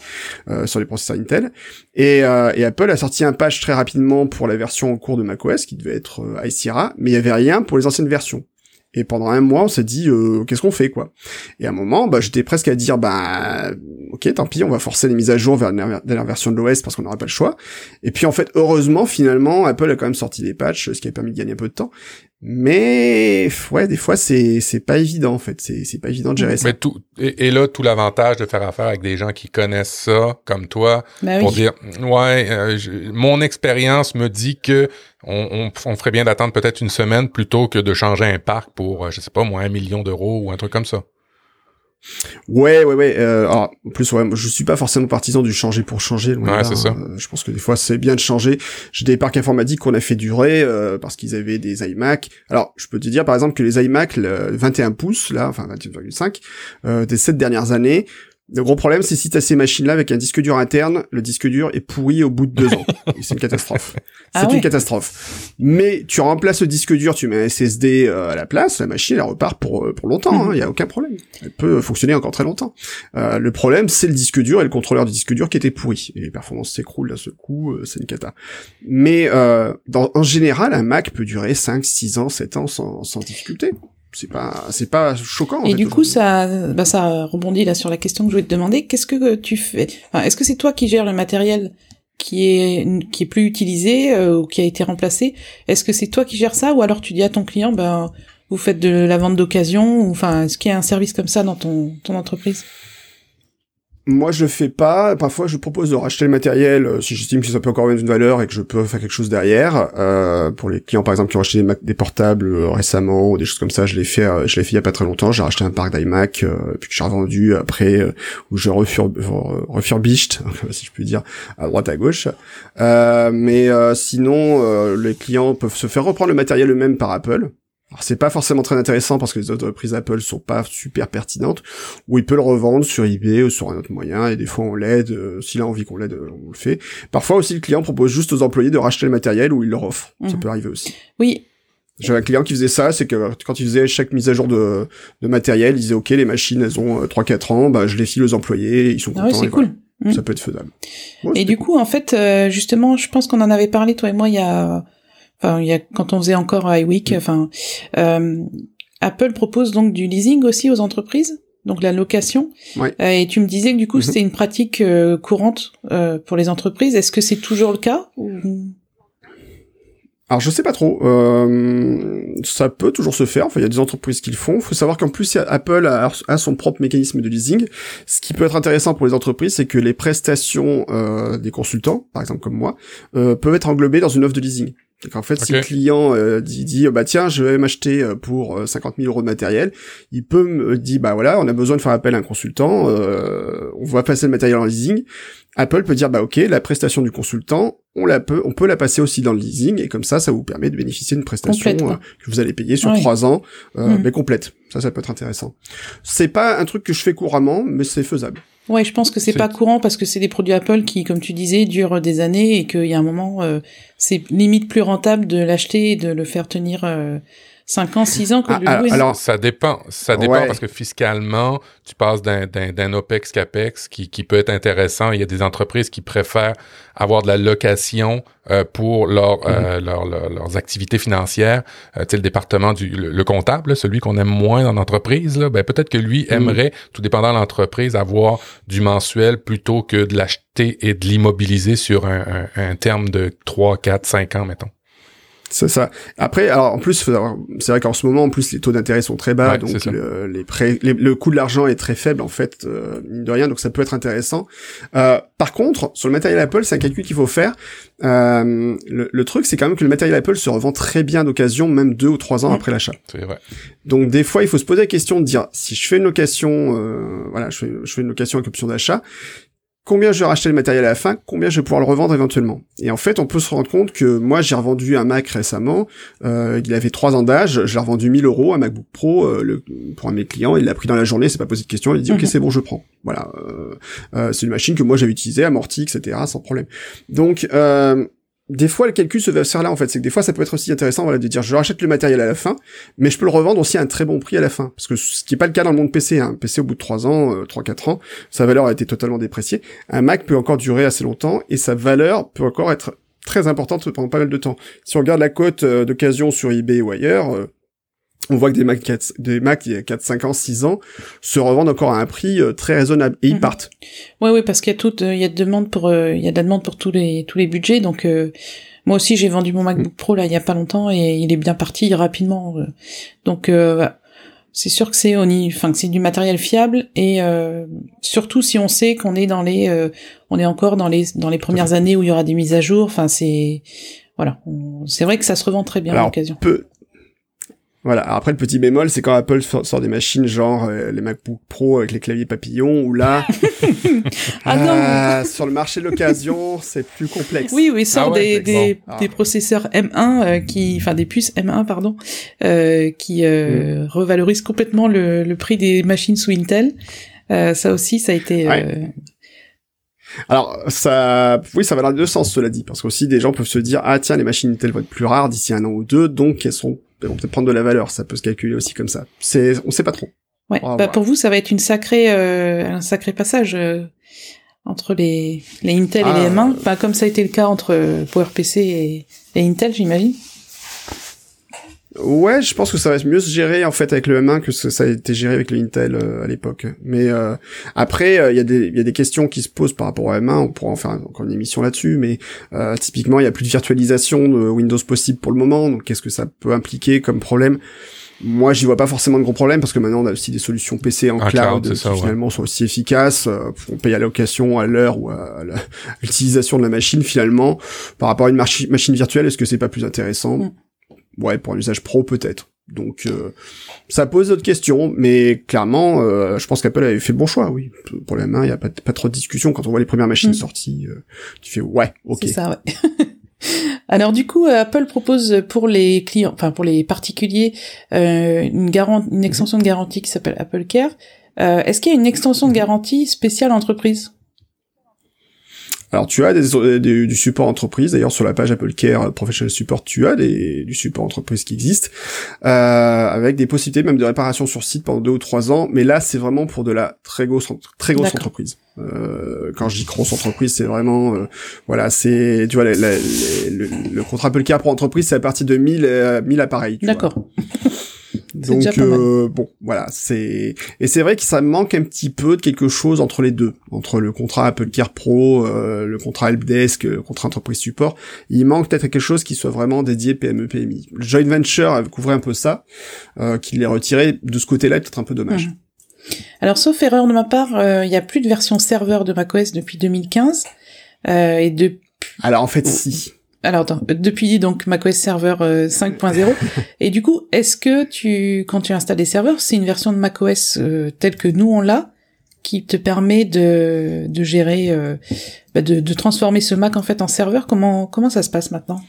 sur les processeurs Intel. Et, et, Apple a sorti un patch très rapidement pour la version en cours de macOS, qui devait être Sierra, mais il y avait rien pour les anciennes versions. Et pendant un mois, on s'est dit, euh, qu'est-ce qu'on fait, quoi Et à un moment, bah, j'étais presque à dire, bah, ok, tant pis, on va forcer les mises à jour vers la dernière version de l'OS parce qu'on n'aura pas le choix. Et puis, en fait, heureusement, finalement, Apple a quand même sorti des patchs, ce qui a permis de gagner un peu de temps. Mais ouais, des fois c'est c'est pas évident en fait, c'est c'est pas évident de gérer ça. Mais tout et, là tout l'avantage de faire affaire avec des gens qui connaissent ça comme toi ben pour dire ouais, euh, mon expérience me dit que on, on, ferait bien d'attendre peut-être une semaine plutôt que de changer un parc pour euh, je sais pas moi un million d'euros ou un truc comme ça. Ouais, ouais, ouais. Euh, en plus, ouais, je suis pas forcément partisan du changer pour changer. Ouais, c'est ça. Euh, je pense que des fois, c'est bien de changer. J'ai des parcs informatiques qu'on a fait durer euh, parce qu'ils avaient des iMac. Alors, je peux te dire, par exemple, que les iMac le 21 pouces, là, enfin 21,5, euh, des sept dernières années, le gros problème, c'est si t'as ces machines-là avec un disque dur interne, le disque dur est pourri au bout de deux ans. c'est une catastrophe. Ah c'est une catastrophe. Mais tu remplaces le disque dur, tu mets un SSD euh, à la place, la machine elle repart pour euh, pour longtemps. Il hein, mhm. y a aucun problème. Elle peut fonctionner encore très longtemps. Euh, le problème, c'est le disque dur et le contrôleur du disque dur qui était pourri. Et les performances s'écroulent d'un seul coup, euh, c'est une cata. Mais dans, en général, un Mac peut durer 5, 6 ans, 7 ans sans, sans difficulté c'est pas c'est pas choquant. Et du coup, ça bah, ça rebondit là sur la question que je voulais te demander. Qu'est-ce que tu fais? Est-ce que c'est toi qui gères le matériel qui est qui est plus utilisé euh, ou qui a été remplacé? Est-ce que c'est toi qui gères ça? Ou alors tu dis à ton client ben vous faites de la vente d'occasion ou enfin est-ce qu'il y a un service comme ça dans ton ton entreprise? Moi, je le fais pas. Parfois, je propose de racheter le matériel euh, si j'estime que ça peut encore avoir une valeur et que je peux faire quelque chose derrière. Euh, pour les clients, par exemple, qui ont acheté des, portables euh, récemment ou des choses comme ça, je l'ai fait. Euh, je l'ai fait il y a pas très longtemps. J'ai racheté un parc d'iMac puis que j'ai revendu après où je refur si je puis dire, à droite à gauche. mais sinon, les clients peuvent se faire reprendre le matériel eux-mêmes par Apple. Alors c'est pas forcément très intéressant parce que les entreprises Apple sont pas super pertinentes, ou il peut le revendre sur eBay ou sur un autre moyen, et des fois on l'aide, euh, s'il a envie qu'on l'aide, euh, on le fait. Parfois aussi le client propose juste aux employés de racheter le matériel ou il leur offre. Ça mhm. peut arriver aussi. Oui. J'avais un client qui faisait ça, c'est que quand il faisait chaque mise à jour de, de matériel, il disait ok les machines elles ont 3-4 euh, ans, bah je les file aux employés, ils sont ah contents. c'est cool. Mhm. Ça peut être faisable. et du coup, en fait, justement, je pense qu'on en avait parlé toi et moi il y a il y a quand on faisait encore iWeek. Mm. Enfin, euh, Apple propose donc du leasing aussi aux entreprises, donc la location. Euh, et tu me disais que du coup, mm-hmm. c'était une pratique euh, courante euh, pour les entreprises. Est-ce que c'est toujours le cas ou... Alors je sais pas trop. Euh, ça peut toujours se faire. Enfin, il y a des entreprises qui le font. Il faut savoir qu'en plus, Apple a, a, son propre mécanisme de leasing. Ce qui peut être intéressant pour les entreprises, c'est que les prestations euh, des consultants, par exemple comme moi, euh, peuvent être englobées dans une offre de leasing. Donc en fait, si le client euh, dit, dit bah tiens, je vais m'acheter euh, pour 50 000 euros de matériel, il peut me dire bah voilà, on a besoin de faire appel à un consultant, on va passer le matériel en leasing. Apple peut dire bah ok, la prestation du consultant, on la peut, on peut la passer aussi dans le leasing et comme ça, ça vous permet de bénéficier d'une prestation euh, que vous allez payer sur trois ans, euh, mm. mais complète. Ça, ça peut être intéressant. C'est pas un truc que je fais couramment, mais c'est faisable. Ouais, je pense que c'est pas courant parce que c'est des produits Apple qui, comme tu disais, durent des années et qu'il y a un moment, euh, c'est limite plus rentable de l'acheter et de le faire tenir 5 ans, 6 ans que ah, ah, Alors, ça dépend. Ça dépend parce que fiscalement, tu passes d'un OPEX CAPEX qui, qui peut être intéressant. Il y a des entreprises qui préfèrent avoir de la location euh, pour leur, euh, mhm. leur, leurs activités financières. Euh, tu sais, le département du le, comptable, celui qu'on aime moins dans l'entreprise, ben peut-être que lui mhm. aimerait, tout dépendant de l'entreprise, avoir du mensuel plutôt que de l'acheter et de l'immobiliser sur un, un, un terme de 3, 4, 5 ans, mettons. C'est ça. Après, alors en plus, c'est vrai qu'en ce moment, en plus, les taux d'intérêt sont très bas, donc le, les prêts, le coût de l'argent est très faible en fait, euh, mine de rien, donc ça peut être intéressant. Euh, par contre, sur le matériel Apple, c'est un calcul qu'il faut faire. Euh, le, le, truc, c'est quand même que le matériel Apple se revend très bien d'occasion, même deux ou trois ans après l'achat. C'est vrai. Donc des fois, il faut se poser la question de dire si je fais une location, euh, voilà, je fais, je fais une location avec option d'achat, combien je vais racheter le matériel à la fin, combien je vais pouvoir le revendre éventuellement. Et en fait, on peut se rendre compte que moi, j'ai revendu un Mac récemment, euh, il avait trois ans d'âge, j'ai revendu 1000 euros, un MacBook Pro euh, le, pour un de mes clients, il l'a pris dans la journée, c'est pas posé de question, il a dit ok mhm. c'est bon, je prends. Voilà, euh, euh, c'est une machine que moi j'avais utilisée, amortie, etc., sans problème. Donc des fois, le calcul se faire là, en fait. C'est que des fois, ça peut être aussi intéressant, voilà, de dire, je rachète le matériel à la fin, mais je peux le revendre aussi à un très bon prix à la fin. Parce que ce qui n'est pas le cas dans le monde PC, hein. PC, au bout de 3 ans, euh, 3-4 ans, sa valeur a été totalement dépréciée. Un Mac peut encore durer assez longtemps, et sa valeur peut encore être très importante pendant pas mal de temps. Si on regarde la cote euh, d'occasion sur eBay ou ailleurs, euh, on voit que des Mac, 4, des Mac il y a 4, 5 ans, 6 ans, se revendent encore à un prix euh, très raisonnable et ils mhm. partent. Ouais, oui, parce qu'il y a toute, il y a de demande pour, euh, il y a de la demande pour tous les, tous les budgets, donc, euh, moi aussi j'ai vendu mon MacBook mm. Pro là il y a pas longtemps et il est bien parti rapidement. donc, c'est sûr que c'est, enfin, que c'est du matériel fiable et surtout si on sait qu'on est dans les, on est encore dans les, dans les premières années où il y aura des mises à jour. Enfin, c'est, voilà, c'est vrai que ça se revend très bien à l'occasion. Voilà. Après, le petit bémol, c'est quand Apple sort des machines genre euh, les MacBook Pro avec les claviers papillons, ou là, ah euh, sur le marché de l'occasion, c'est plus complexe. Oui, oui, sort ah des, des, ah. des, processeurs M1 euh, qui, enfin des puces M1 pardon, qui mm. revalorisent complètement le, le, prix des machines sous Intel. ça aussi, ça a été. Alors ça, oui, ça va dans les deux sens, cela dit, parce qu'aussi des gens peuvent se dire ah tiens les machines Intel vont être plus rares d'ici un an ou deux, donc elles sont vont peut-être prendre de la valeur. Ça peut se calculer aussi comme ça. C'est, on sait pas trop. Ouais. Bah, pour vous, ça va être une sacrée, euh, un sacré passage euh, entre les, les Intel et les M1, ah. pas comme ça a été le cas entre PowerPC et, et Intel, j'imagine. Ouais, je pense que ça va mieux se gérer en fait avec le M1 que ça a été géré avec le Intel euh, à l'époque. Mais euh, après, euh, il y a des il y a des questions qui se posent par rapport au M1. On pourra en faire encore une émission là-dessus. Mais typiquement, il y a plus de virtualisation de Windows possible pour le moment. Donc, qu'est-ce que ça peut impliquer comme problème? Moi, j'y vois pas forcément de gros problèmes parce que maintenant on a aussi des solutions PC en cloud, qui finalement sont aussi efficaces. on paye à la location, à l'heure ou à l'utilisation de la machine finalement. Par rapport à une machine virtuelle, est-ce que c'est pas plus intéressant? Mm ouais, pour un usage pro peut-être. Donc euh, ça pose d'autres questions, mais clairement, euh, je pense qu'Apple avait fait le bon choix, oui. Pour la main, il y a pas, pas trop de discussion quand on voit les premières machines mm. sorties. Euh, tu fais ouais, ok. C'est ça, ouais. Alors du coup, Apple propose pour les clients, enfin pour les particuliers, une, garantie, une extension de garantie qui s'appelle Apple Care. Est-ce qu'il y a une extension de garantie spéciale entreprise? Alors tu as des, du support entreprise, d'ailleurs sur la page Apple Care Professional Support, tu as des, du support entreprise qui existe, euh, avec des possibilités même de réparation sur site pendant deux ou trois ans, mais là c'est vraiment pour de la très grosse, très grosse entreprise. Euh, quand je dis grosse entreprise, c'est vraiment, euh, voilà, c'est, tu vois, le, le, contrat Apple Care pour entreprise, c'est à partir de 1000, 1000 appareils. D'accord. Donc euh, bon, voilà, c'est et c'est vrai que ça manque un petit peu de quelque chose entre les deux, entre le contrat Apple Care Pro, euh, le contrat Helpdesk, le contrat entreprise support. Il manque peut-être quelque chose qui soit vraiment dédié PME PMI. Le joint venture couvrait un peu ça, euh, qu'il l'ait retiré de ce côté-là, peut-être un peu dommage. Mhm. Alors sauf erreur de ma part, euh, il y a plus de version serveur de macOS depuis 2015 euh, et de alors en fait, si. Alors attends, depuis donc macOS Server 5.0 et du coup, est-ce que tu quand tu installes des serveurs, c'est une version de macOS euh, telle que nous on l'a qui te permet de de gérer euh, bah, de, de transformer ce Mac en fait en serveur? Comment comment ça se passe maintenant?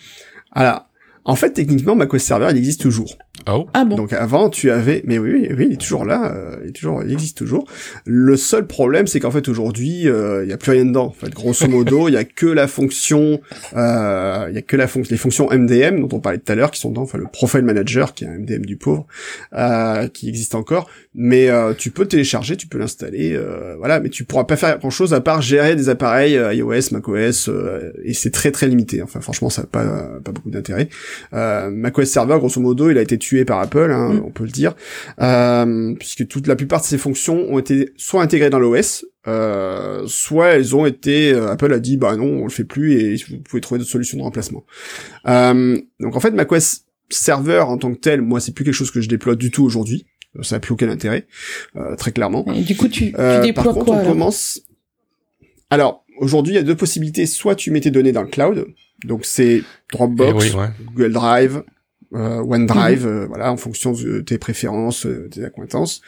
Alors, en fait, techniquement, macOS Server, il existe toujours. Oh. Ah bon Donc avant, tu avais, mais oui, oui, oui, il est toujours là, euh, il est toujours, il existe toujours. Le seul problème, c'est qu'en fait aujourd'hui, euh, il y a plus rien dedans. En fait, grosso modo, il y a que la fonction, euh, il y a que la fonction, les fonctions MDM dont on parlait tout à l'heure, qui sont dedans, enfin le Profile Manager, qui est un MDM du pauvre, euh, qui existe encore. Mais euh, tu peux télécharger, tu peux l'installer, euh, voilà, mais tu pourras pas faire grand chose à part gérer des appareils euh, iOS, macOS, euh, et c'est très très limité. Enfin, franchement, ça n'a pas pas beaucoup d'intérêt. Euh, macOS Server, grosso modo, il a été tué par Apple, hein, Mm. on peut le dire, euh, puisque toute la plupart de ces fonctions ont été soit intégrées dans l'OS, euh, soit elles ont été, euh, Apple a dit bah non, on le fait plus et vous pouvez trouver d'autres solutions de remplacement. Euh, donc en fait, macOS Server en tant que tel, moi c'est plus quelque chose que je déploie du tout aujourd'hui. Ça n'a plus aucun intérêt, euh, très clairement. Et du coup, tu, tu Euh, déploies par contre, quoi on alors? commence. Alors, aujourd'hui, il y a deux possibilités. Soit tu mets tes données dans le cloud, donc c'est Dropbox, Eh oui, ouais. Google Drive, euh, OneDrive, Mhm. euh, voilà, en fonction de tes préférences, tes accointances.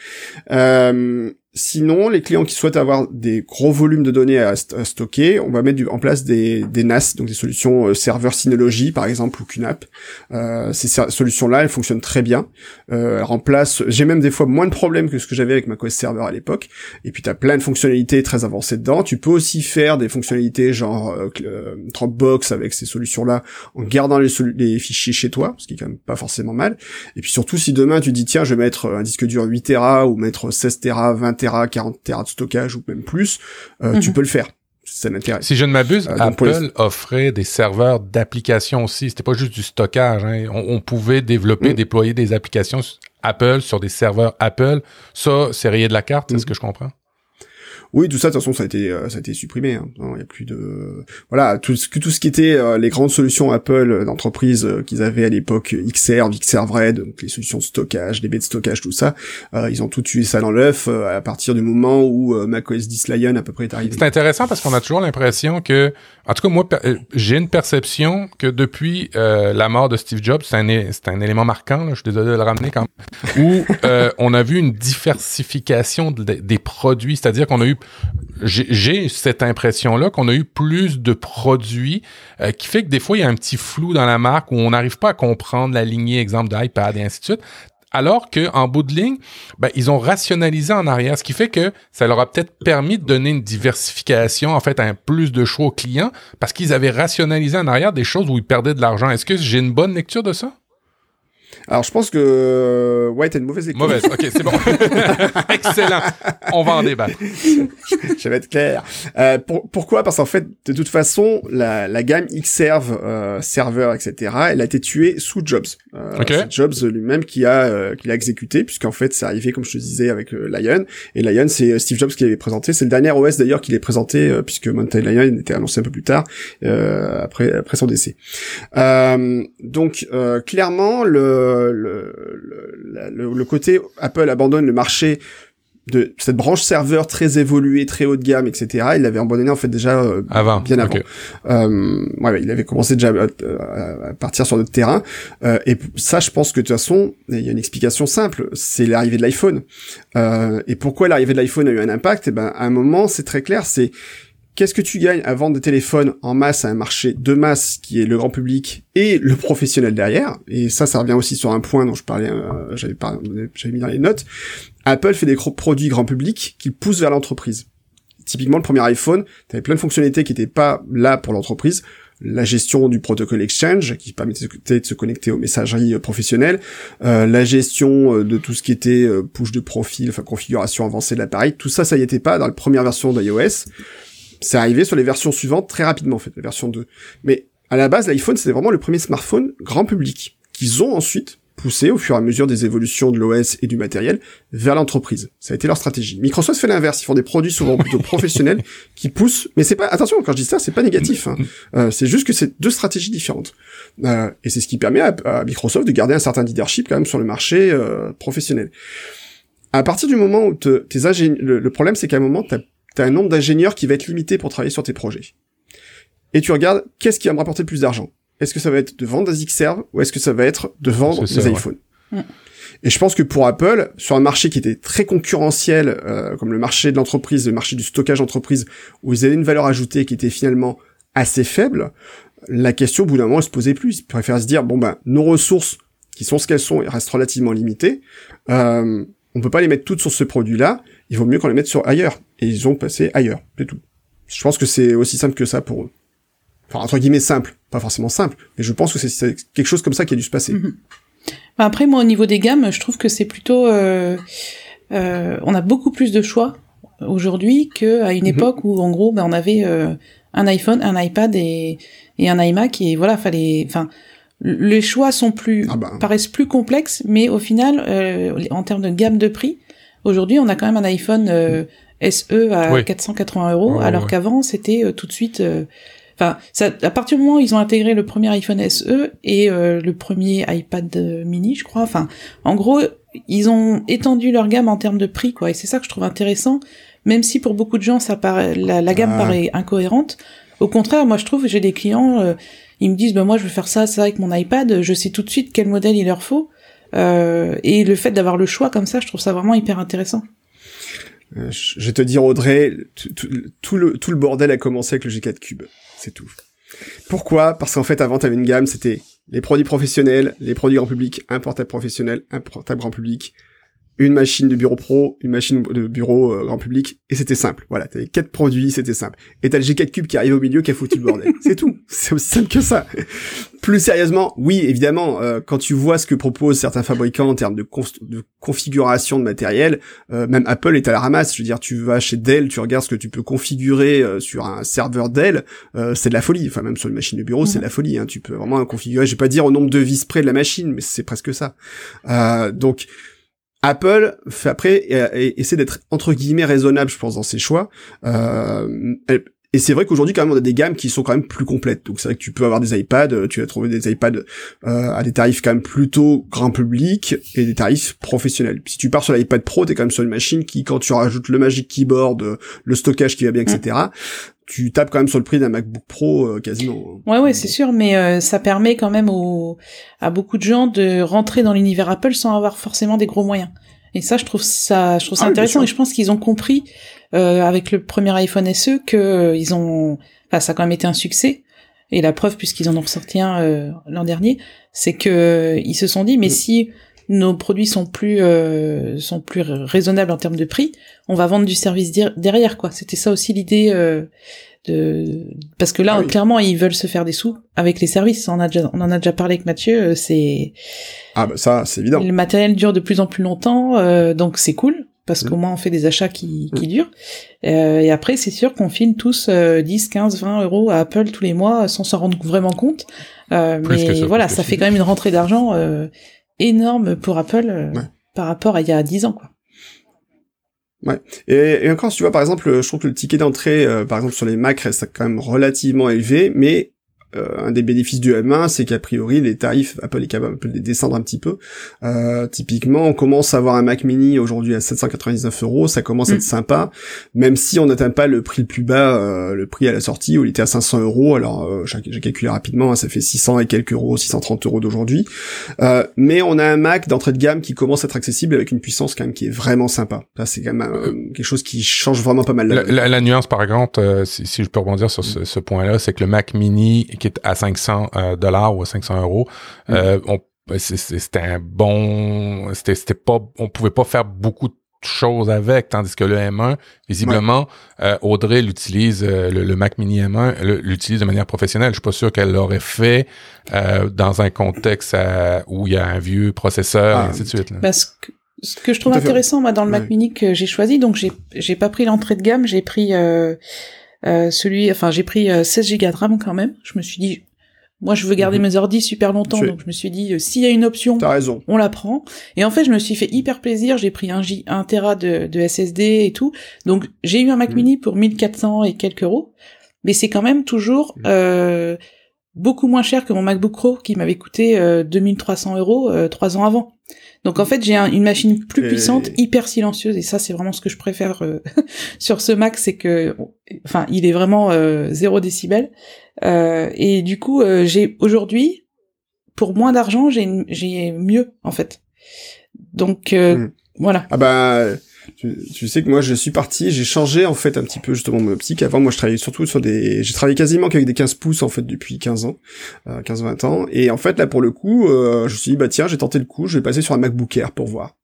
Euh, sinon, les clients qui souhaitent avoir des gros volumes de données à, st- à stocker, on va mettre du- en place des, des NAS, donc des solutions euh, serveur Synology, par exemple, ou QNAP. Euh, ces solutions-là, elles fonctionnent très bien. Euh, elles remplacent, j'ai même des fois moins de problèmes que ce que j'avais avec macOS Server à l'époque. Et puis, tu as plein de fonctionnalités très avancées dedans. Tu peux aussi faire des fonctionnalités genre euh, euh, Dropbox avec ces solutions-là en gardant les, les fichiers chez toi, ce qui est quand même pas forcément mal. Et puis surtout, si demain tu dis tiens, je vais mettre un disque dur 8 Tera ou mettre 16 Tera, 20 Tera, 40 Tera de stockage ou même plus, euh, tu Mhm. peux le faire. Ça m'intéresse. Si je ne m'abuse, Euh, Apple les- offrait des serveurs d'applications aussi. C'était pas juste du stockage. hein. On, on pouvait développer, Mm. déployer des applications Apple sur des serveurs Apple. Ça, c'est rayé de la carte, c'est Mm. ce que je comprends? Oui, tout ça, de toute façon, ça a été, euh, ça a été supprimé. hein. Non, il y a plus de, voilà, tout ce tout ce qui était euh, les grandes solutions Apple euh, d'entreprise euh, qu'ils avaient à l'époque, XR, XR Red, donc les solutions de stockage, les baies de stockage, tout ça, euh, ils ont tout tué ça dans l'œuf euh, à partir du moment où euh, macOS 10 Lion à peu près est arrivé. C'est intéressant parce qu'on a toujours l'impression que, en tout cas moi, euh, j'ai une perception que depuis euh, la mort de Steve Jobs, c'est un, c'est un élément marquant, là, je suis désolé de le ramener quand même, où euh, on a vu une diversification de- des produits, c'est-à-dire qu'on a eu, j'ai- cette impression-là qu'on a eu plus de produits, euh, qui fait que des fois il y a un petit flou dans la marque où on n'arrive pas à comprendre la lignée, exemple d'iPad et ainsi de suite. Alors que en bout de ligne, ben, ils ont rationalisé en arrière, ce qui fait que ça leur a peut-être permis de donner une diversification, en fait, un plus de choix aux clients, parce qu'ils avaient rationalisé en arrière des choses où ils perdaient de l'argent. Est-ce que j'ai une bonne lecture de ça? Alors, je pense que euh, ouais, t'as une mauvaise lecture. Mauvaise. OK, c'est bon. Excellent. On va en débattre. je vais être clair. Euh, pour- pourquoi? Parce qu'en fait, de toute façon, la, la gamme Xserve, euh, serveur, etc., elle a été tuée sous Jobs. Euh, Jobs lui-même qui a euh, qui l'a exécuté, puisqu'en fait, c'est arrivé, comme je te disais, avec euh, Lion. Et Lion, c'est euh, Steve Jobs qui l'avait présenté. C'est le dernier OS d'ailleurs qu'il est présenté, euh, puisque Mountain Lion était annoncé un peu plus tard, euh, après après son décès. Euh, donc, euh, clairement, le, le, le, le- le côté Apple abandonne le marché de cette branche serveur très évoluée, très haut de gamme, etc. Il l'avait abandonné en fait déjà euh, Avant. bien avant. Euh, ouais, il avait commencé déjà à, à partir sur notre terrain. Euh, et ça, je pense que de toute façon, il y a une explication simple. C'est l'arrivée de l'iPhone. Euh, et pourquoi l'arrivée de l'iPhone a eu un impact? Eh ben, à un moment, c'est très clair. C'est Qu'est-ce que tu gagnes à vendre des téléphones en masse à un marché de masse qui est le grand public et le professionnel derrière? Et ça, ça revient aussi sur un point dont je parlais, euh, j'avais mis dans les notes. Apple fait des produits grand public qui poussent vers l'entreprise. Typiquement, le premier iPhone, tu avais plein de fonctionnalités qui n'étaient pas là pour l'entreprise. La gestion du protocole Exchange, qui permettait de se connecter aux messageries euh, professionnelles. Euh, la gestion euh, de tout ce qui était euh, push de profil, enfin configuration avancée de l'appareil. Tout ça, ça y était pas dans la première version d'iOS. C'est arrivé sur les versions suivantes très rapidement, en fait, la version 2. Mais à la base, l'iPhone, c'était vraiment le premier smartphone grand public qu'ils ont ensuite poussé au fur et à mesure des évolutions de l'OS et du matériel vers l'entreprise. Ça a été leur stratégie. Microsoft fait l'inverse. Ils font des produits souvent plutôt professionnels qui poussent, mais c'est pas, attention, quand je dis ça, c'est pas négatif. hein. Euh, c'est juste que c'est deux stratégies différentes. Euh, et c'est ce qui permet à, à Microsoft de garder un certain leadership quand même sur le marché euh, professionnel. À partir du moment où te- tes ingénieurs, le, le problème c'est qu'à un moment, t'as as un nombre d'ingénieurs qui va être limité pour travailler sur tes projets. Et tu regardes, qu'est-ce qui va me rapporter le plus d'argent? Est-ce que ça va être de vendre des Xserve ou est-ce que ça va être de vendre des ça, iPhones? Mm. Et je pense que pour Apple, sur un marché qui était très concurrentiel, euh, comme le marché de l'entreprise, le marché du stockage d'entreprise, où ils avaient une valeur ajoutée qui était finalement assez faible, la question au bout d'un moment elle se posait plus. Ils préfèrent se dire bon ben nos ressources qui sont ce qu'elles sont et restent relativement limitées, euh, on peut pas les mettre toutes sur ce produit-là. Il vaut mieux qu'on les mette sur ailleurs. Et ils ont passé ailleurs, c'est tout. Je pense que c'est aussi simple que ça pour eux. Enfin entre guillemets simple, pas forcément simple, mais je pense que c'est- quelque chose comme ça qui a dû se passer. Bah, Après, moi, au niveau des gammes, je trouve que c'est plutôt, euh, euh, on a beaucoup plus de choix aujourd'hui qu'à une Mhm. époque où, en gros, bah, on avait euh, un iPhone, un iPad et, et un iMac et voilà, fallait, enfin, les choix sont plus, Ah bah. paraissent plus complexes, mais au final, euh, en termes de gamme de prix, aujourd'hui, on a quand même un iPhone euh, SE à Oui. 480 euros, Ouais, alors ouais. qu'avant, c'était euh, tout de suite. euh, Enfin, ça, à partir du moment où ils ont intégré le premier iPhone SE et euh, le premier iPad euh, mini, je crois. Enfin, en gros, ils ont étendu leur gamme en termes de prix, quoi. Et c'est ça que je trouve intéressant, même si pour beaucoup de gens, ça paraît, la, la gamme Ah. paraît incohérente. Au contraire, moi, je trouve, j'ai des clients, euh, ils me disent, ben moi, je veux faire ça, ça avec mon iPad. Je sais tout de suite quel modèle il leur faut. Euh, et le fait d'avoir le choix comme ça, je trouve ça vraiment hyper intéressant. Je vais te dire Audrey, tout, tout- tout le tout le bordel a commencé avec le G4 Cube, c'est tout. Pourquoi? Parce qu'en fait avant t'avais une gamme, c'était les produits professionnels, les produits grand public, un portable professionnel, un portable grand public, une machine de bureau pro, une machine de bureau euh, grand public, et c'était simple. Voilà, t'avais quatre produits, c'était simple. Et t'as le G4 Cube qui arrive au milieu qui a foutu le bordel. c'est tout. C'est aussi simple que ça. Plus sérieusement, oui, évidemment, euh, quand tu vois ce que proposent certains fabricants en termes de, de configuration de matériel, euh, même Apple est à la ramasse. Je veux dire, tu vas chez Dell, tu regardes ce que tu peux configurer euh, sur un serveur Dell, euh, c'est de la folie. Enfin, même sur une machine de bureau, c'est de la folie. Hein. Tu peux vraiment configurer. Je vais pas dire au nombre de vis près de la machine, mais c'est presque ça. Euh, donc Apple fait après essaie d'être entre guillemets raisonnable, je pense, dans ses choix. Euh, et c'est vrai qu'aujourd'hui, quand même, on a des gammes qui sont quand même plus complètes. Donc, c'est vrai que tu peux avoir des iPads, euh, tu vas trouver des iPads euh, à des tarifs quand même plutôt grand public et des tarifs professionnels. Si tu pars sur l'iPad Pro, t'es quand même sur une machine qui, quand tu rajoutes le Magic Keyboard, euh, le stockage qui va bien, etc., tu tapes quand même sur le prix d'un MacBook Pro euh, quasiment. Ouais, ouais, c'est sûr, mais euh, ça permet quand même aux, à beaucoup de gens de rentrer dans l'univers Apple sans avoir forcément des gros moyens. Et ça, je trouve ça, je trouve ça Ah intéressant. Et je pense qu'ils ont compris euh, avec le premier iPhone SE que euh, ils ont, enfin, ça a quand même été un succès. Et la preuve, puisqu'ils en ont ressorti un euh, l'an dernier, c'est que euh, ils se sont dit, mais Mm. si nos produits sont plus euh, sont plus raisonnables en termes de prix, on va vendre du service derrière, quoi. C'était ça aussi l'idée. De parce que là Ah oui. clairement ils veulent se faire des sous avec les services on, a déjà, on en a déjà parlé avec Mathieu euh, c'est Ah bah ça, c'est évident. le matériel dure de plus en plus longtemps euh, donc c'est cool parce Mm. qu'au moins on fait des achats qui, qui durent Euh, et après c'est sûr qu'on file tous euh, 10 15 20 euros à Apple tous les mois sans s'en rendre vraiment compte Euh, mais ça, voilà ça ça. fait quand même une rentrée d'argent euh, énorme pour Apple euh, Ouais. par rapport à il y a 10 ans quoi Et, et encore, si tu vois, par exemple, je trouve que le ticket d'entrée, euh, par exemple, sur les Mac reste quand même relativement élevé, mais euh, un des bénéfices du M1, c'est qu'a priori, les tarifs, Apple est capable de les descendre un petit peu. Euh, typiquement, on commence à avoir un Mac Mini aujourd'hui à 799 euros, ça commence à Mm. être sympa, même si on n'atteint pas le prix le plus bas, euh, le prix à la sortie, où il était à 500 euros, alors euh, j'ai calculé rapidement, hein, ça fait 600 et quelques euros, 630 euros d'aujourd'hui. Euh, mais on a un Mac d'entrée de gamme qui commence à être accessible avec une puissance quand même qui est vraiment sympa. Ça, c'est quand même euh, quelque chose qui change vraiment pas mal la La, donne. la- la nuance, par euh, si, si je peux rebondir sur ce, ce point-là, c'est que le Mac Mini, qui est à 500 euh, dollars ou à 500 euros, euh, on- c'est- c'est- c'était un bon, c'était c'était pas, on pouvait pas faire beaucoup de choses avec, tandis que le M1, visiblement, euh, Audrey l'utilise, euh, le, le Mac Mini M1 le- l'utilise de manière professionnelle. Je suis pas sûr qu'elle l'aurait fait euh, dans un contexte euh, où il y a un vieux processeur Ah, et ainsi de suite. là. Ce, que, ce que je trouve intéressant moi dans le Mac. Mini que j'ai choisi, donc j'ai j'ai pas pris l'entrée de gamme, j'ai pris euh, euh, celui, enfin j'ai pris euh, 16 Go de RAM quand même. Je me suis dit, moi je veux garder Mhm. mes ordi super longtemps, donc je me suis dit euh, s'il y a une option, raison. on la prend. Et en fait je me suis fait hyper plaisir, j'ai pris un J, un Tera de, de SSD et tout, donc j'ai eu un Mac Mhm. Mini pour 1400 et quelques euros, mais c'est quand même toujours Mhm. euh, beaucoup moins cher que mon MacBook Pro qui m'avait coûté euh, 2300 euros euh, trois ans avant. Donc en fait, j'ai une machine plus puissante, hyper silencieuse, et ça c'est vraiment ce que je préfère euh, sur ce Mac, c'est que, enfin, il est vraiment euh, 0 décibel. Euh, et du coup, euh, j'ai aujourd'hui, pour moins d'argent, j'ai j'ai mieux en fait. Donc hmm. voilà. Ah bah tu, sais que moi je suis parti, j'ai changé en fait un petit peu justement mon optique. Avant moi je travaillais surtout sur des, j'ai travaillé quasiment qu'avec des 15 pouces en fait depuis 15 ans, euh, 15-20 ans. Et en fait là pour le coup, euh, je me suis dit bah tiens j'ai tenté le coup, je vais passer sur un MacBook Air pour voir.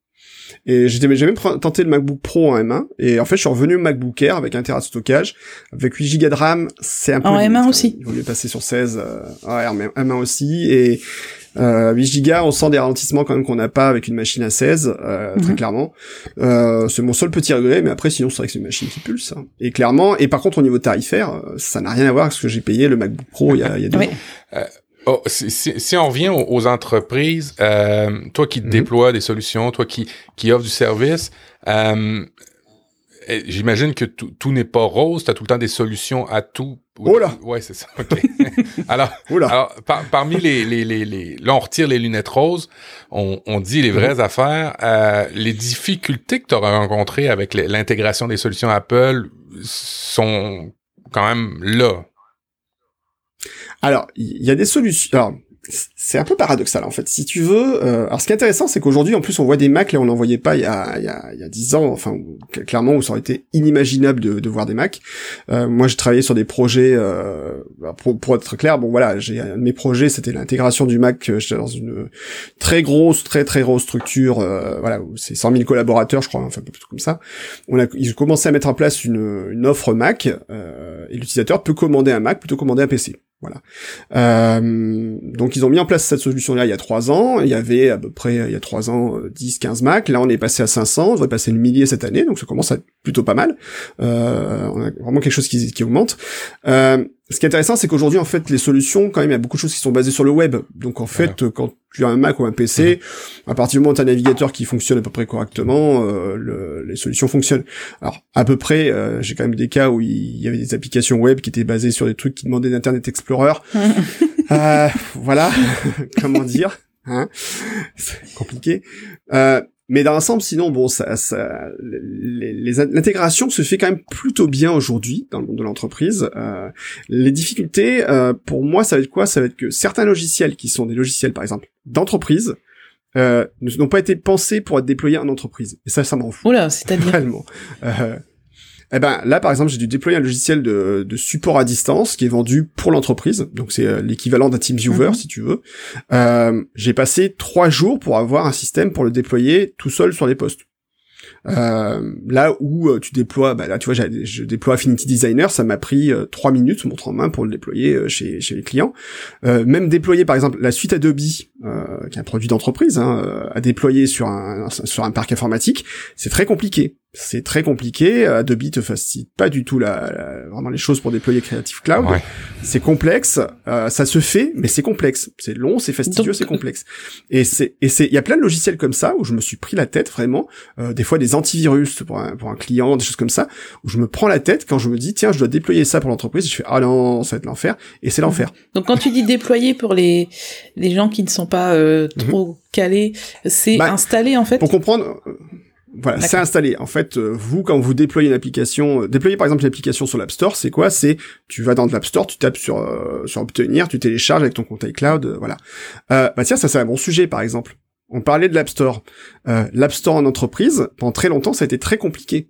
Et j'étais j'ai même tenté le MacBook Pro en M1 et en fait je suis revenu au MacBook Air avec un Tera de stockage, avec 8 Go de RAM, c'est un peu en M1 aussi. Il vaut passer sur 16 euh, en M1 aussi et euh, 8 Go, on sent des ralentissements quand même qu'on n'a pas avec une machine à 16, euh, très mhm. clairement. Euh, c'est mon seul petit regret, mais après sinon c'est vrai que c'est une machine qui pulse. Hein. Et clairement, et par contre au niveau tarifaire, euh, ça n'a rien à voir avec ce que j'ai payé le MacBook Pro il y a, il y a deux ans. Oh, si, si, on revient aux, entreprises, euh, toi qui mhm. déploies des solutions, toi qui, qui offres du service, euh, j'imagine que tout n'est pas rose, tu as tout le temps des solutions à tout Oh là Ouais, c'est ça. OK. alors, alors parmi les, les, les, les, Là, on retire les lunettes roses, on, on dit les vraies affaires. Euh, les difficultés que tu auras rencontrées avec l'intégration des solutions Apple sont quand même là. Alors, il y a des solutions... Alors, c'est un peu paradoxal en fait. Si tu veux, euh, alors ce qui est intéressant, c'est qu'aujourd'hui en plus on voit des Macs là on n'en voyait pas il y a il y a il y a dix ans, enfin clairement où ça aurait été inimaginable de, voir des Macs. Euh, moi j'ai travaillé sur des projets, euh, pour, être clair, bon voilà, j'ai un de mes projets c'était l'intégration du Mac. Euh, dans une très grosse, très très grosse structure, voilà, c'est 100 000 collaborateurs je crois, enfin plus comme ça. On a ils ont commencé à mettre en place une, offre Mac et l'utilisateur peut commander un Mac plutôt commander un PC. Voilà. Euh, donc ils ont mis en place cette solution-là il y a trois ans. Il y avait à peu près il y a trois ans 10, 15 Mac. Là on est passé à 500. On devrait passer le millier cette année, donc ça commence à être plutôt pas mal. Euh, on a vraiment quelque chose qui, qui augmente. Euh, ce qui est intéressant, c'est qu'aujourd'hui, en fait, les solutions, quand même, il y a beaucoup de choses qui sont basées sur le web. Donc, en fait, quand tu as un Mac ou un PC, à partir du moment où tu as un navigateur qui fonctionne à peu près correctement, euh, les solutions fonctionnent. Alors, à peu près, euh, j'ai quand même des cas où il y avait des applications web qui étaient basées sur des trucs qui demandaient d'Internet Explorer. euh, voilà, comment dire hein C'est compliqué. Euh, mais dans l'ensemble, sinon, bon, ça, ça l'intégration se fait quand même plutôt bien aujourd'hui dans le monde de l'entreprise. Euh, les difficultés, euh, pour moi, ça va être quoi? Ça va être que certains logiciels qui sont des logiciels, par exemple, d'entreprise, euh, n'ont pas été pensés pour être déployés en entreprise. Et ça, ça m'en fout. Oula, c'est-à-dire? Euh, eh ben là, par exemple, j'ai dû déployer un logiciel de, de, support à distance qui est vendu pour l'entreprise, donc c'est euh, l'équivalent d'un TeamViewer mhm. si tu veux. Euh, j'ai passé trois jours pour avoir un système pour le déployer tout seul sur les postes. Euh, là où euh, tu déploies, bah là tu vois, je déploie Affinity Designer, ça m'a pris euh, trois minutes montre en main pour le déployer chez, chez les clients. même déployer par exemple la suite Adobe, qui est un produit d'entreprise, hein, à déployer sur un sur un parc informatique, c'est très compliqué c'est très compliqué. Adobe te facilite pas du tout la, vraiment les choses pour déployer Creative Cloud. C'est complexe, euh, ça se fait, mais c'est complexe. C'est long, c'est fastidieux, c'est complexe. Et c'est et c'est il y a plein de logiciels comme ça où je me suis pris la tête vraiment. Euh, des fois des antivirus pour un, pour un client, des choses comme ça où je me prends la tête quand je me dis tiens je dois déployer ça pour l'entreprise. Je fais ah non ça va être l'enfer et c'est l'enfer. Donc quand tu dis déployer pour les les gens qui ne sont pas euh, mhm. trop calés, c'est bah, installer en fait? Pour comprendre voilà, c'est installé. En fait, euh, vous, quand vous déployez une application, euh, déployer par exemple une application sur l'App Store, c'est quoi? C'est tu vas dans l'App Store, tu tapes sur euh, sur obtenir, tu télécharges avec ton compte iCloud, voilà. bah tiens, ça c'est un bon sujet par exemple. On parlait de l'App Store. L'App Store en entreprise, pendant très longtemps, ça a été très compliqué.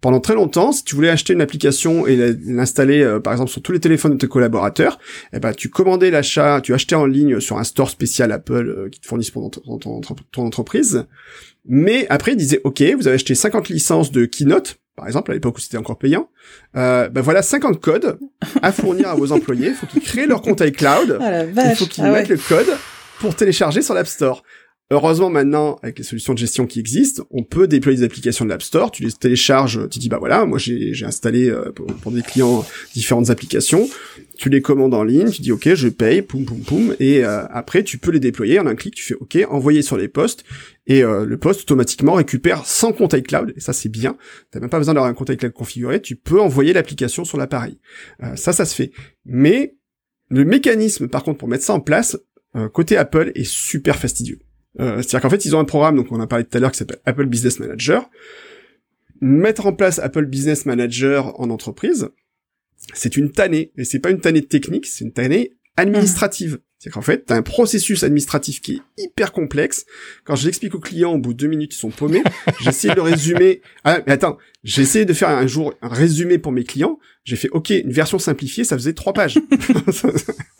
Pendant très longtemps, si tu voulais acheter une application et l'installer, par exemple, sur tous les téléphones de tes collaborateurs, eh ben, tu commandais l'achat, tu achetais en ligne sur un store spécial Apple qui te fournisse pour ton, ton entreprise. Mais après, il disait, OK, vous avez acheté 50 licences de Keynote, par exemple, à l'époque où c'était encore payant. Euh, ben voilà 50 codes à fournir à vos employés. Il faut qu'ils créent leur compte iCloud. Ah il faut qu'ils ah mettent le code pour télécharger sur l'App Store. Heureusement maintenant, avec les solutions de gestion qui existent, on peut déployer des applications de l'App Store. Tu les télécharges, tu dis bah voilà, moi j'ai installé euh, pour, des clients différentes applications. Tu les commandes en ligne, tu dis ok, je paye, poum poum poum, et euh, après tu peux les déployer en un clic. Tu fais ok, envoyer sur les postes, et euh, le poste automatiquement récupère sans compte iCloud. Et ça c'est bien. T'as même pas besoin d'avoir un compte iCloud configuré. Tu peux envoyer l'application sur l'appareil. ça, ça se fait. Mais le mécanisme, par contre, pour mettre ça en place, côté Apple, est super fastidieux. Euh, C'est-à-dire qu'en fait, ils ont un programme, donc on a parlé tout à l'heure, qui s'appelle Apple Business Manager. Mettre en place Apple Business Manager en entreprise, c'est une tannée. Et c'est pas une tannée technique, c'est une tannée administrative. C'est qu'en fait, t'as un processus administratif qui est hyper complexe. Quand je l'explique aux clients, au bout de deux minutes, ils sont paumés. J'essaie de le résumer. Ah, mais attends, j'ai essayé de faire un jour un résumé pour mes clients. J'ai fait, OK, une version simplifiée, ça faisait trois pages.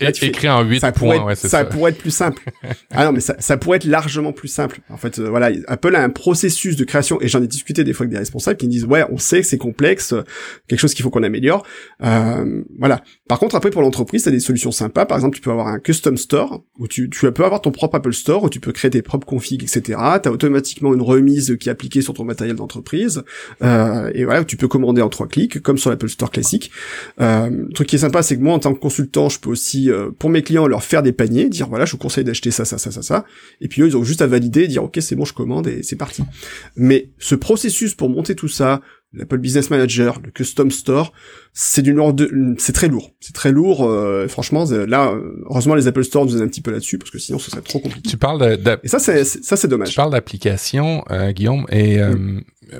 Et, écrit en 8 ça points, pourrait, ouais, c'est ça, ça. pourrait être plus simple. ah non, mais ça, ça pourrait être largement plus simple. En fait, euh, voilà, Apple a un processus de création, et j'en ai discuté des fois avec des responsables qui me disent, ouais, on sait que c'est complexe, euh, quelque chose qu'il faut qu'on améliore. Euh, voilà. Par contre, après, pour l'entreprise, t'as des solutions sympas. Par exemple, tu peux avoir un custom store, où tu, tu peux avoir ton propre Apple Store, où tu peux créer tes propres configs, etc. T'as automatiquement une remise qui est appliquée sur ton matériel d'entreprise. Euh, et voilà, tu peux commander en trois clics, comme sur l'Apple Store classique. Euh, le truc qui est sympa, c'est que moi, en tant que consultant, je peux aussi, euh, pour mes clients, leur faire des paniers, dire voilà, je vous conseille d'acheter ça, ça, ça, ça, ça. Et puis eux, ils ont juste à valider, dire ok, c'est bon, je commande et c'est parti. Mais ce processus pour monter tout ça, l'Apple Business Manager, le Custom Store, c'est d'une c'est très lourd. C'est très lourd. euh, franchement, c'est- là, euh, heureusement, les Apple Store nous aident un petit peu là-dessus parce que sinon, ce serait trop compliqué. Tu parles de- Et ça, c'est ça, c'est Tu dommage. parles d'application, euh, Guillaume, et euh,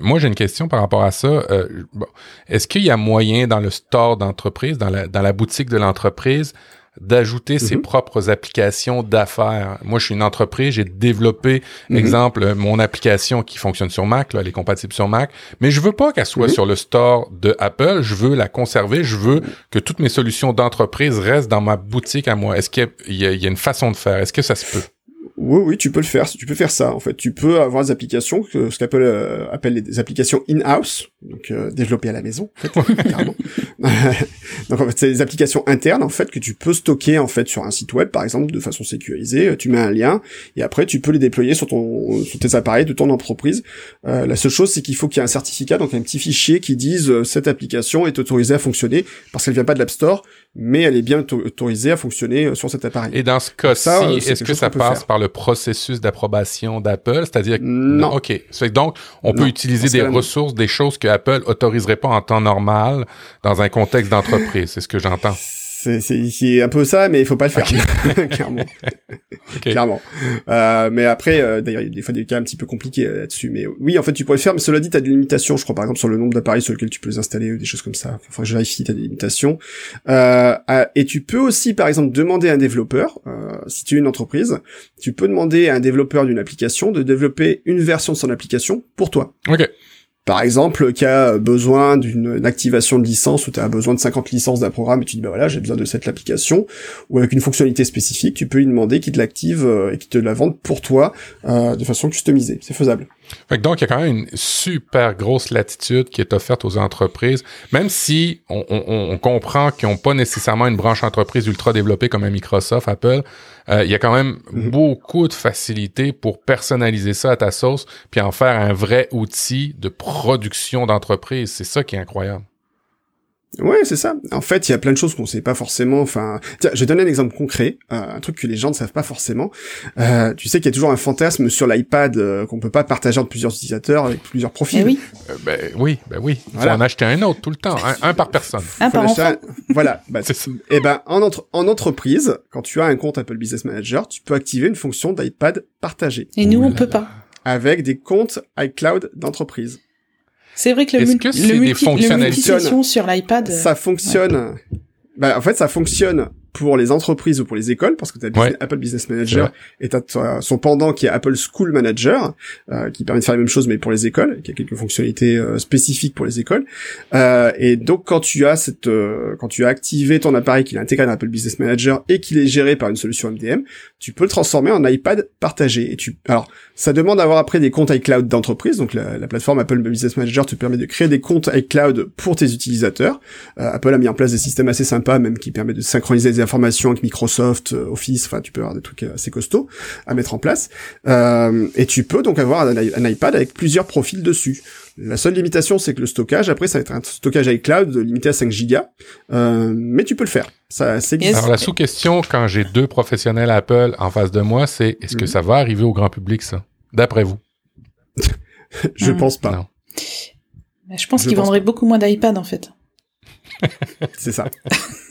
moi j'ai une question par rapport à ça. Euh, bon, Est-ce qu'il y a moyen dans le store d'entreprise, dans la, dans la boutique de l'entreprise, d'ajouter ses Mhm. propres applications d'affaires? Moi, je suis une entreprise, j'ai développé, Mhm. exemple, euh, mon application qui fonctionne sur Mac, là, elle est compatible sur Mac, mais je veux pas qu'elle soit Mhm. sur le store de Apple, je veux la conserver, je veux que toutes mes solutions d'entreprise restent dans ma boutique à moi. Est-ce qu'il y a- y, y une façon de faire? Est-ce que ça se peut? Oui, oui, tu peux le faire. Tu peux faire ça. En fait, tu peux avoir des applications que ce qu'Apple euh, appelle des applications in-house, donc euh, développées à la maison, en fait, donc en fait, c'est des applications internes en fait que tu peux stocker en fait sur un site web, par exemple, de façon sécurisée. Tu mets un lien et après tu peux les déployer sur ton sur tes appareils de ton entreprise. Euh, la seule chose, c'est qu'il faut qu'il y ait un certificat, donc un petit fichier qui dise euh, cette application est autorisée à fonctionner parce qu'elle vient pas de l'App Store, mais elle est bien auto- autorisée à fonctionner euh, sur cet appareil. Et dans ce cas-ci, euh, est-ce que ça passe faire. par le processus d'approbation d'Apple? C'est-à-dire que Non. OK. Donc, on Non. peut utiliser des ressources, des choses que Apple autoriserait pas en temps normal dans un contexte d'entreprise. C'est ce que j'entends. C'est, un peu ça, mais il faut pas le faire. Clairement. Clairement. Euh, mais après, euh, d'ailleurs, il y a des fois des cas un petit peu compliqués euh, là-dessus. Mais oui, en fait, tu pourrais le faire, mais cela dit, tu as des limitations, je crois, par exemple, sur le nombre d'appareils sur lesquels tu peux les installer, ou des choses comme ça. Enfin, je vérifie, tu as des limitations. Euh, et tu peux aussi, par exemple, demander à un développeur, si tu es une entreprise, tu peux demander à un développeur d'une application de développer une version de son application pour toi. OK. Par exemple, qui a besoin d'une une activation de licence où tu as besoin de 50 licences d'un programme et tu dis bah voilà j'ai besoin de cette application ou avec une fonctionnalité spécifique, tu peux lui demander qu'il te l'active euh, et qu'il te la vende pour toi euh, de façon customisée. C'est faisable. Fait donc, il y a quand même une super grosse latitude qui est offerte aux entreprises, même si on, comprend qu'ils n'ont pas nécessairement une branche entreprise ultra développée comme Microsoft, Apple. Euh, il y a quand même Mhm. beaucoup de facilité pour personnaliser ça à ta sauce, puis en faire un vrai outil de production d'entreprise. C'est ça qui est incroyable. Ouais, c'est ça. En fait, il y a plein de choses qu'on sait pas forcément. Enfin, tiens, je vais donner un exemple concret, euh, un truc que les gens ne savent pas forcément. Euh, tu sais qu'il y a toujours un fantasme sur l'iPad euh, qu'on peut pas partager entre plusieurs utilisateurs avec plusieurs profils. Eh oui, Euh, ben oui, ben oui. Il faut Voilà. en acheter un autre tout le temps, un, un par personne. un par enfant. un- Voilà. Bah, C'est ça. Et ben en, entre- en entreprise, quand tu as un compte Apple Business Manager, tu peux activer une fonction d'iPad partagé Et nous, on peut pas. avec des comptes iCloud d'entreprise. C'est vrai que le, Est-ce mul- que c'est le, des multi, le multisession sur l'iPad, Ça fonctionne. Bah, en fait, ça fonctionne pour les entreprises ou pour les écoles, parce que tu as Ouais. Apple Business Manager et tu as son pendant qui est Apple School Manager, euh, qui permet de faire la même chose mais pour les écoles, qui a quelques fonctionnalités euh, spécifiques pour les écoles. Euh, et donc quand tu as cette, euh, quand tu as activé ton appareil qu'il est intégré dans Apple Business Manager et qu'il est géré par une solution MDM, tu peux le transformer en iPad partagé. Et tu, alors ça demande d'avoir après des comptes iCloud d'entreprise, donc la, la plateforme Apple Business Manager te permet de créer des comptes iCloud pour tes utilisateurs. Euh, Apple a mis en place des systèmes assez sympas, même qui permettent de synchroniser des informations avec Microsoft, euh, Office, enfin tu peux avoir des trucs assez costauds à mettre en place. Euh, et tu peux donc avoir un, iPad avec plusieurs profils dessus. La seule limitation, c'est que le stockage, après, ça va être un stockage iCloud limité à 5 gigas, euh, mais tu peux le faire. Ça, c'est Yes. Alors la sous-question, quand j'ai deux professionnels Apple en face de moi, c'est est-ce que Mhm. ça va arriver au grand public, ça? D'après vous? je Hmm. pense pas. Non. je pense Je qu'ils pense vendraient beaucoup moins d'iPad en fait. c'est ça.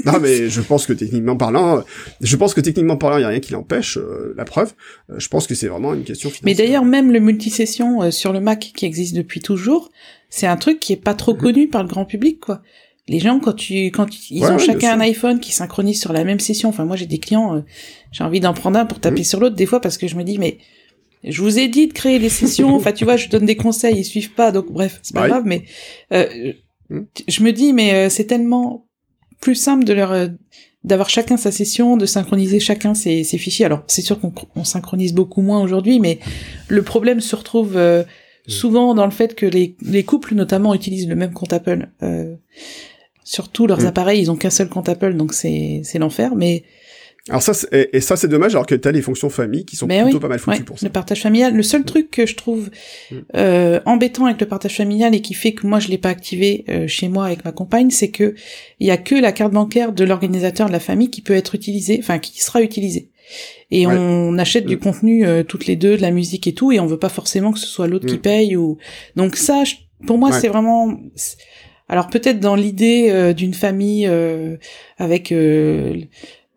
Non, mais je pense que techniquement parlant, je pense que techniquement parlant, il y a rien qui l'empêche. Euh, la preuve, euh, je pense que c'est vraiment une question financière. Mais d'ailleurs, même le multisession euh, sur le Mac qui existe depuis toujours, c'est un truc qui est pas trop mhm. connu par le grand public, quoi. Les gens, quand tu, quand ils ont chacun un iPhone qui synchronise sur la même session. Enfin, moi, j'ai des clients, j'ai envie d'en prendre un pour taper mhm. sur l'autre des fois parce que je me dis, mais je vous ai dit de créer les sessions. enfin, tu vois, je donne des conseils, ils suivent pas. Donc, bref, c'est pas grave. Mais euh. Je me dis, mais euh, c'est tellement plus simple de leur euh, d'avoir chacun sa session, de synchroniser chacun ses, ses fichiers. Alors, c'est sûr qu'on synchronise beaucoup moins aujourd'hui, mais le problème se retrouve euh, hmm. souvent dans le fait que les, les couples, notamment, utilisent le même compte Apple. sur tous leurs hmm. appareils, ils ont qu'un seul compte Apple, donc c'est c'est l'enfer. Mais alors ça, et, ça c'est dommage alors que t'as les fonctions famille qui sont plutôt pas mal foutues pour ça. Le partage familial, le seul truc que je trouve mm. euh, embêtant avec le partage familial et qui fait que moi je l'ai pas activé euh, chez moi avec ma compagne, c'est que il y a que la carte bancaire de l'organisateur de la famille qui peut être utilisée, enfin qui sera utilisée. Et on achète du mm. contenu euh, toutes les deux, de la musique et tout, et on veut pas forcément que ce soit l'autre qui mm. paye ou donc ça, pour moi c'est vraiment alors peut-être dans l'idée d'une famille avec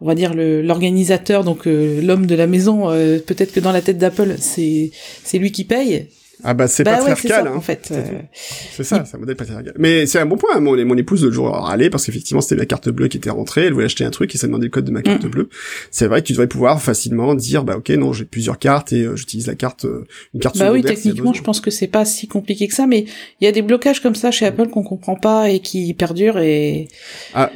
on va dire l'organisateur, donc euh, l'homme de la maison, euh, peut-être que dans la tête d'Apple, c'est c'est lui qui paye. Ah bah c'est bah patriarcal, ça, hein. en fait. Euh, c'est ça, c'est un modèle patriarcal. Mais c'est un bon point. Mon, mon épouse le jour râlait parce qu'effectivement c'était la carte bleue qui était rentrée. Elle voulait acheter un truc et ça demandait le code de ma carte mm. bleue. C'est vrai que tu devrais pouvoir facilement dire bah ok non j'ai plusieurs cartes et j'utilise la carte une carte. Bah oui techniquement je pense que c'est pas si compliqué que ça, mais il y a des blocages comme ça chez Apple qu'on comprend pas et qui perdurent et. Ah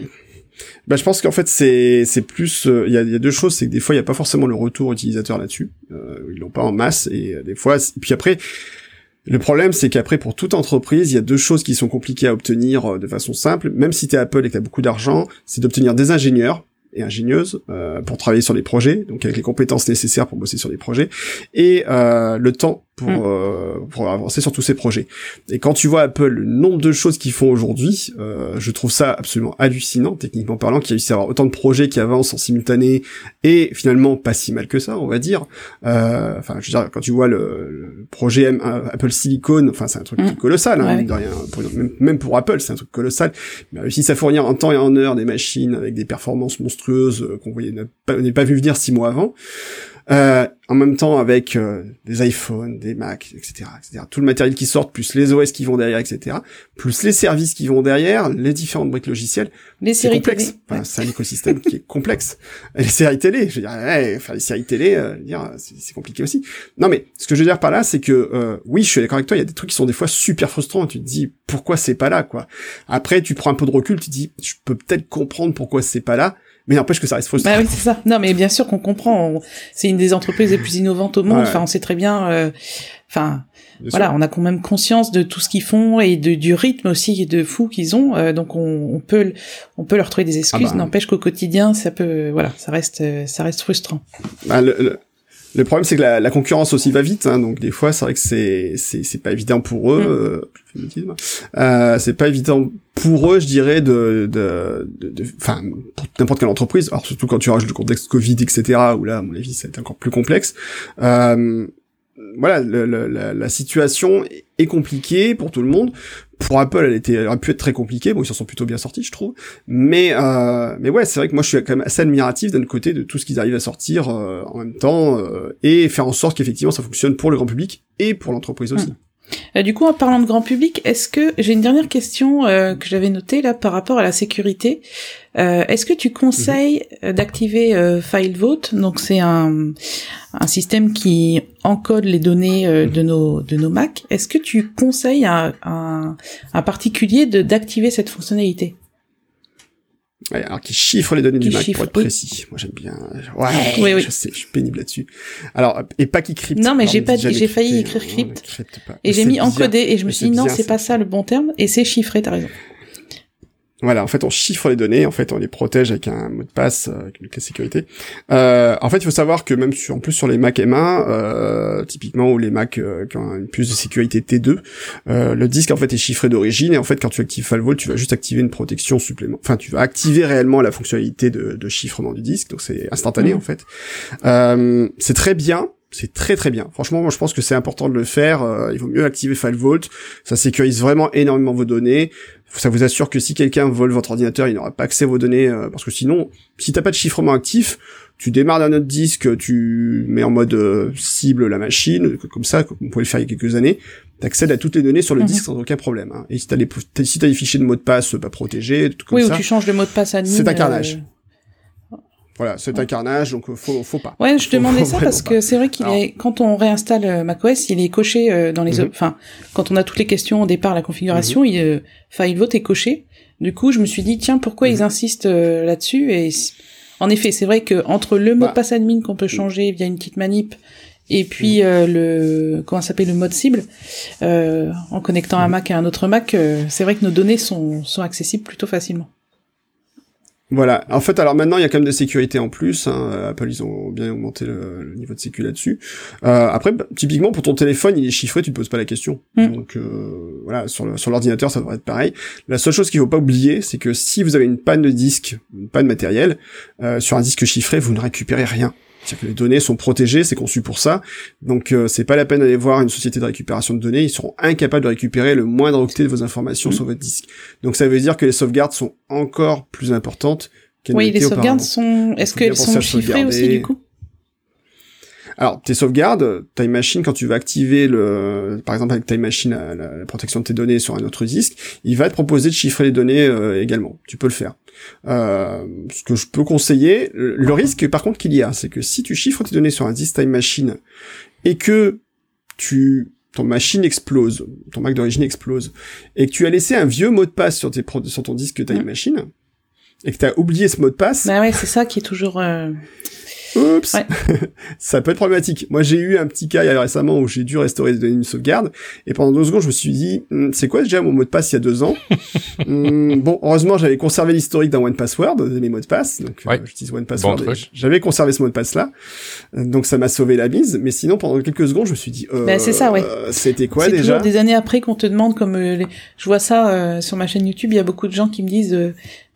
bah, je pense qu'en fait c'est c'est plus euh, il y, a, y, a, deux choses, c'est que des fois il y a pas forcément le retour utilisateur là-dessus, euh, ils l'ont pas en masse. Et euh, des fois puis après le problème c'est qu'après pour toute entreprise il y a deux choses qui sont compliquées à obtenir euh, de façon simple, même si t'es Apple et t'as beaucoup d'argent, c'est d'obtenir des ingénieurs et ingénieuses euh, pour travailler sur les projets, donc avec les compétences nécessaires pour bosser sur les projets, et euh, le temps pour, mm. euh, pour avancer sur tous ces projets. Et quand tu vois Apple, le nombre de choses qu'ils font aujourd'hui, euh, je trouve ça absolument hallucinant, techniquement parlant, qu'ils réussissent à avoir autant de projets qui avancent en simultané, et finalement pas si mal que ça, on va dire. Euh, enfin, je veux dire, quand tu vois le, projet M, euh, Apple Silicon, enfin c'est un truc mm. colossal, hein, rien, même, pour Apple, c'est un truc colossal. Mais réussissent à fournir en temps et en heure des machines avec des performances monstrueuses qu'on voyait n'est pas vu venir six mois avant. Euh, en même temps avec euh, des iPhones, des Macs, etc., etc. Tout le matériel qui sort, plus les OS qui vont derrière, etc. Plus les services qui vont derrière, les différentes briques logicielles. Les séries complexe. Enfin, c'est un écosystème qui est complexe. Et les séries télé, je veux dire, ouais, faire les séries télé, euh, c'est compliqué aussi. Non, mais ce que je veux dire par là, c'est que euh, oui, je suis d'accord avec toi. Il y a des trucs qui sont des fois super frustrants. Tu te dis pourquoi c'est pas là, quoi? Après, tu prends un peu de recul, tu te dis, je peux peut-être comprendre pourquoi c'est pas là mais n'empêche que ça reste frustrant. Bah oui, c'est ça. Non, mais bien sûr qu'on comprend. C'est une des entreprises les plus innovantes au monde. Enfin, on sait très bien. Euh, enfin, voilà, on a quand même conscience de tout ce qu'ils font et de, du rythme aussi de fou qu'ils ont. Euh, donc, on, on, peut, on peut leur trouver des excuses. Ah bah. N'empêche qu'au quotidien, ça peut, voilà, ça reste, ça reste frustrant. Bah, le, le problème, c'est que la, la, concurrence aussi va vite, hein, donc des fois, c'est vrai que c'est c'est pas évident pour eux. Mm. Euh, euh, c'est pas évident pour eux, je dirais, de de enfin pour n'importe quelle entreprise. Alors surtout quand tu rajoutes le contexte Covid, etc. Où là, à mon avis, c'est encore plus complexe. Euh, voilà, le, la, la, situation est compliquée pour tout le monde. Pour Apple, elle était, elle aurait pu être très compliquée. Bon, ils s'en sont plutôt bien sortis, je trouve. Mais, euh, mais ouais, c'est vrai que moi, je suis quand même assez admiratif d'un côté de tout ce qu'ils arrivent à sortir euh, en même temps euh, et faire en sorte qu'effectivement ça fonctionne pour le grand public et pour l'entreprise aussi. Euh, du coup, en parlant de grand public, est-ce que j'ai une dernière question euh, que j'avais notée là par rapport à la sécurité. Euh, Est-ce que tu conseilles d'activer FileVote Donc c'est un, un système qui encode les données de nos de nos Mac. Est-ce que tu conseilles à un, un particulier de d'activer cette fonctionnalité? Ouais, alors qui chiffre les données du Mac pour être précis. Moi j'aime bien. Ouais, oui, oui. je sais, je suis pénible là-dessus. Alors et pas qui crypte. Non mais j'ai pas, j'ai failli écrire crypte. Et j'ai mis encodé et je me suis dit non c'est pas ça le bon terme et c'est chiffré. T'as raison. Voilà, en fait, on chiffre les données, en fait, on les protège avec un mot de passe, euh, avec une clé sécurité. Euh, en fait, il faut savoir que même sur, en plus sur les Mac M1, euh, typiquement ou les Mac euh, qui ont une puce de sécurité T2, euh, le disque en fait est chiffré d'origine et en fait, quand tu actives FileVault, tu vas juste activer une protection supplémentaire. Enfin, tu vas activer réellement la fonctionnalité de, de chiffrement du disque, donc c'est instantané mmh. en fait. c'est très bien c'est très très bien. Franchement, moi je pense que c'est important de le faire. il vaut mieux activer FileVault. Ça sécurise vraiment énormément vos données. Ça vous assure que si quelqu'un vole votre ordinateur, il n'aura pas accès à vos données parce que sinon, si t'as pas de chiffrement actif, tu démarres d'un autre disque, tu mets en mode cible la machine, comme ça, comme on pouvait le faire il y a quelques années, accèdes à toutes les données sur le mhm. disque sans aucun problème. Hein. Et si t'as les, si t'as des fichiers de mot de passe pas protégés, tout comme oui, ça. Oui, ou tu changes de mot de passe à C'est un carnage. Euh, voilà, c'est un carnage, donc euh, faut, faut pas. Ouais, je demandais ça parce que c'est vrai qu'il est, quand on réinstalle euh, macOS, il est coché dans les, mhm. enfin, quand on a toutes les questions au départ, la configuration, mm -hmm. il, FileVote est coché. Du coup, je me suis dit, tiens, pourquoi ils mhm. insistent là-dessus? Et en effet, c'est vrai que entre le mot de bah. passe admin qu'on peut changer via une petite manip et puis mm. euh, le comment s'appelle le mode cible euh, en connectant un mm. Mac à un autre Mac, euh, c'est vrai que nos données sont sont accessibles plutôt facilement. Voilà. En fait, alors maintenant, il y a quand même des sécurités en plus. Hein. Apple, ils ont bien augmenté le, niveau de sécu là-dessus. Euh, après, bah, typiquement, pour ton téléphone, il est chiffré, tu te poses pas la question. Mm. Donc, euh, voilà, sur, sur l'ordinateur, ça devrait être pareil. La seule chose qu'il faut pas oublier, c'est que si vous avez une panne de disque, une panne matérielle, euh, sur un disque chiffré, vous ne récupérez rien. C'est-à-dire que les données sont protégées, c'est conçu pour ça. Donc euh, c'est pas la peine d'aller voir une société de récupération de données, ils seront incapables de récupérer le moindre octet de vos informations mmh. sur votre disque. Donc ça veut dire que les sauvegardes sont encore plus importantes Oui, les sauvegardes sont est-ce qu'elles sont chiffrées aussi du coup? Alors, tes sauvegardes, Time Machine, quand tu vas activer le, par exemple avec Time Machine, la, protection de tes données sur un autre disque, il va te proposer de chiffrer les données euh, également. Tu peux le faire. Euh, ce que je peux conseiller, le, risque par contre qu'il y a, c'est que si tu chiffres tes données sur un disque Time Machine et que tu ton machine explose, ton Mac d'origine explose, et que tu as laissé un vieux mot de passe sur, tes, sur ton disque Time mmh. Machine, et que tu as oublié ce mot de passe. Bah ouais, c'est ça qui est toujours. Euh, Oups, ça peut être problématique. Moi, j'ai eu un petit cas il y a récemment où j'ai dû restaurer une sauvegarde et pendant deux secondes, je me suis dit, hm, c'est quoi déjà mon mot de passe il y a deux ans? Hmm, Bon, heureusement, j'avais conservé l'historique dans One Password de mes mots de passe, donc euh, j'utilise One Password. j'avais conservé ce mot de passe là, donc ça m'a sauvé la mise. Mais sinon, pendant quelques secondes, je me suis dit, euh, bah, c'est ça, ouais. C'était quoi déjà? toujours des années après qu'on te demande, comme euh, je vois ça euh, sur ma chaîne YouTube, il y a beaucoup de gens qui me disent,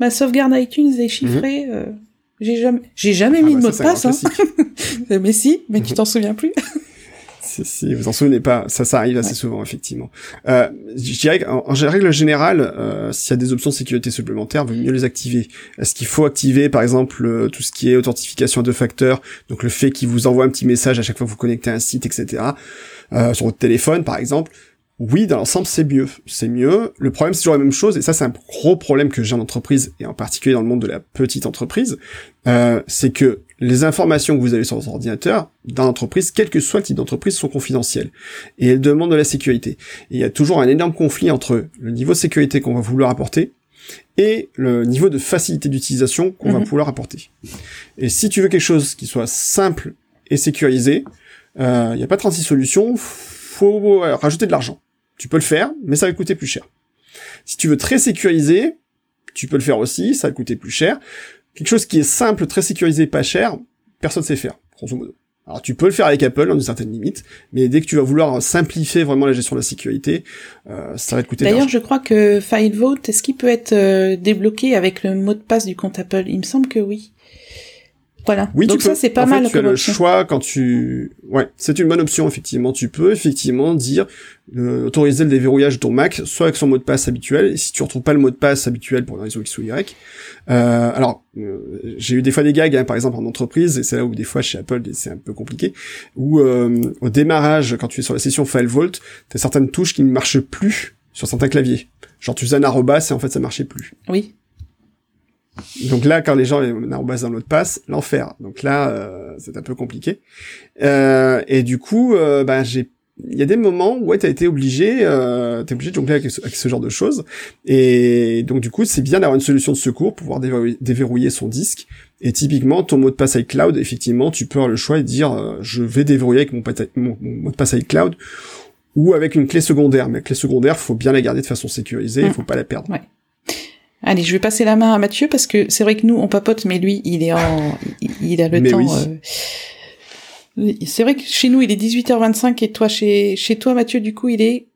ma sauvegarde iTunes est chiffrée. Mhm. J'ai jamais, j'ai jamais mis ah de bah, mot de passe. Hein. mais si, mais tu t'en souviens plus. si, si, vous en souvenez pas. Ça, ça arrive assez souvent, effectivement. Euh, je dirais qu'en en règle générale, euh, s'il y a des options de sécurité supplémentaires, vaut mieux les activer. Est-ce qu'il faut activer, par exemple, euh, tout ce qui est authentification à deux facteurs, donc le fait qu'il vous envoie un petit message à chaque fois que vous connectez à un site, etc. Euh, sur votre téléphone, par exemple oui, dans l'ensemble, c'est mieux. C'est mieux. Le problème, c'est toujours la même chose, et ça, c'est un gros problème que j'ai en entreprise, et en particulier dans le monde de la petite entreprise, euh, c'est que les informations que vous avez sur votre ordinateur, dans l'entreprise, quel que soit le type d'entreprise, sont confidentielles. Et elles demandent de la sécurité. Et il y a toujours un énorme conflit entre le niveau de sécurité qu'on va vouloir apporter, et le niveau de facilité d'utilisation qu'on va mhm. pouvoir apporter. Et si tu veux quelque chose qui soit simple et sécurisé, euh, il n'y a pas 36 solutions, faut rajouter de l'argent. Tu peux le faire, mais ça va coûter plus cher. Si tu veux très sécuriser, tu peux le faire aussi, ça va coûter plus cher. Quelque chose qui est simple, très sécurisé, pas cher, personne sait faire, grosso modo. Alors tu peux le faire avec Apple, dans une certaine limite, mais dès que tu vas vouloir simplifier vraiment la gestion de la sécurité, euh, ça va te coûter. D'ailleurs, je crois que FileVote, est-ce qu'il peut être euh, débloqué avec le mot de passe du compte Apple? Il me semble que oui. Voilà. Oui, Donc ça c'est pas en mal. Fait, tu as le choix quand tu, ouais, c'est une bonne option effectivement. Tu peux effectivement dire euh, autoriser le déverrouillage de ton Mac, soit avec son mot de passe habituel. Et si tu retrouves pas le mot de passe habituel pour une raison X ou Y, euh, alors euh, j'ai eu des fois des gags, hein, par exemple en entreprise, et c'est là où des fois chez Apple c'est un peu compliqué, où euh, au démarrage, quand tu es sur la session FileVault, t'as certaines touches qui ne marchent plus sur certains claviers. Genre tu faisais un arrobas et en fait ça marchait plus. Oui. Donc là, quand les gens base dans l'autre passe, l'enfer. Donc là, euh, c'est un peu compliqué. Euh, et du coup, euh, bah, j'ai il y a des moments où ouais, t'as été obligé, euh, t'es obligé de jongler avec, ce genre de choses. Et donc du coup, c'est bien d'avoir une solution de secours pour pouvoir déverrouiller, son disque. Et typiquement, ton mot de passe iCloud, effectivement, tu peux avoir le choix de dire, euh, je vais déverrouiller avec mon, mon, mot de passe iCloud ou avec une clé secondaire. Mais la clé secondaire, faut bien la garder de façon sécurisée, il mmh. faut pas la perdre. Ouais. Allez, je vais passer la main à Mathieu parce que c'est vrai que nous on papote, mais lui il est en, il, a le temps. Euh... C'est vrai que chez nous il est 18h25 et toi chez chez toi Mathieu du coup il est.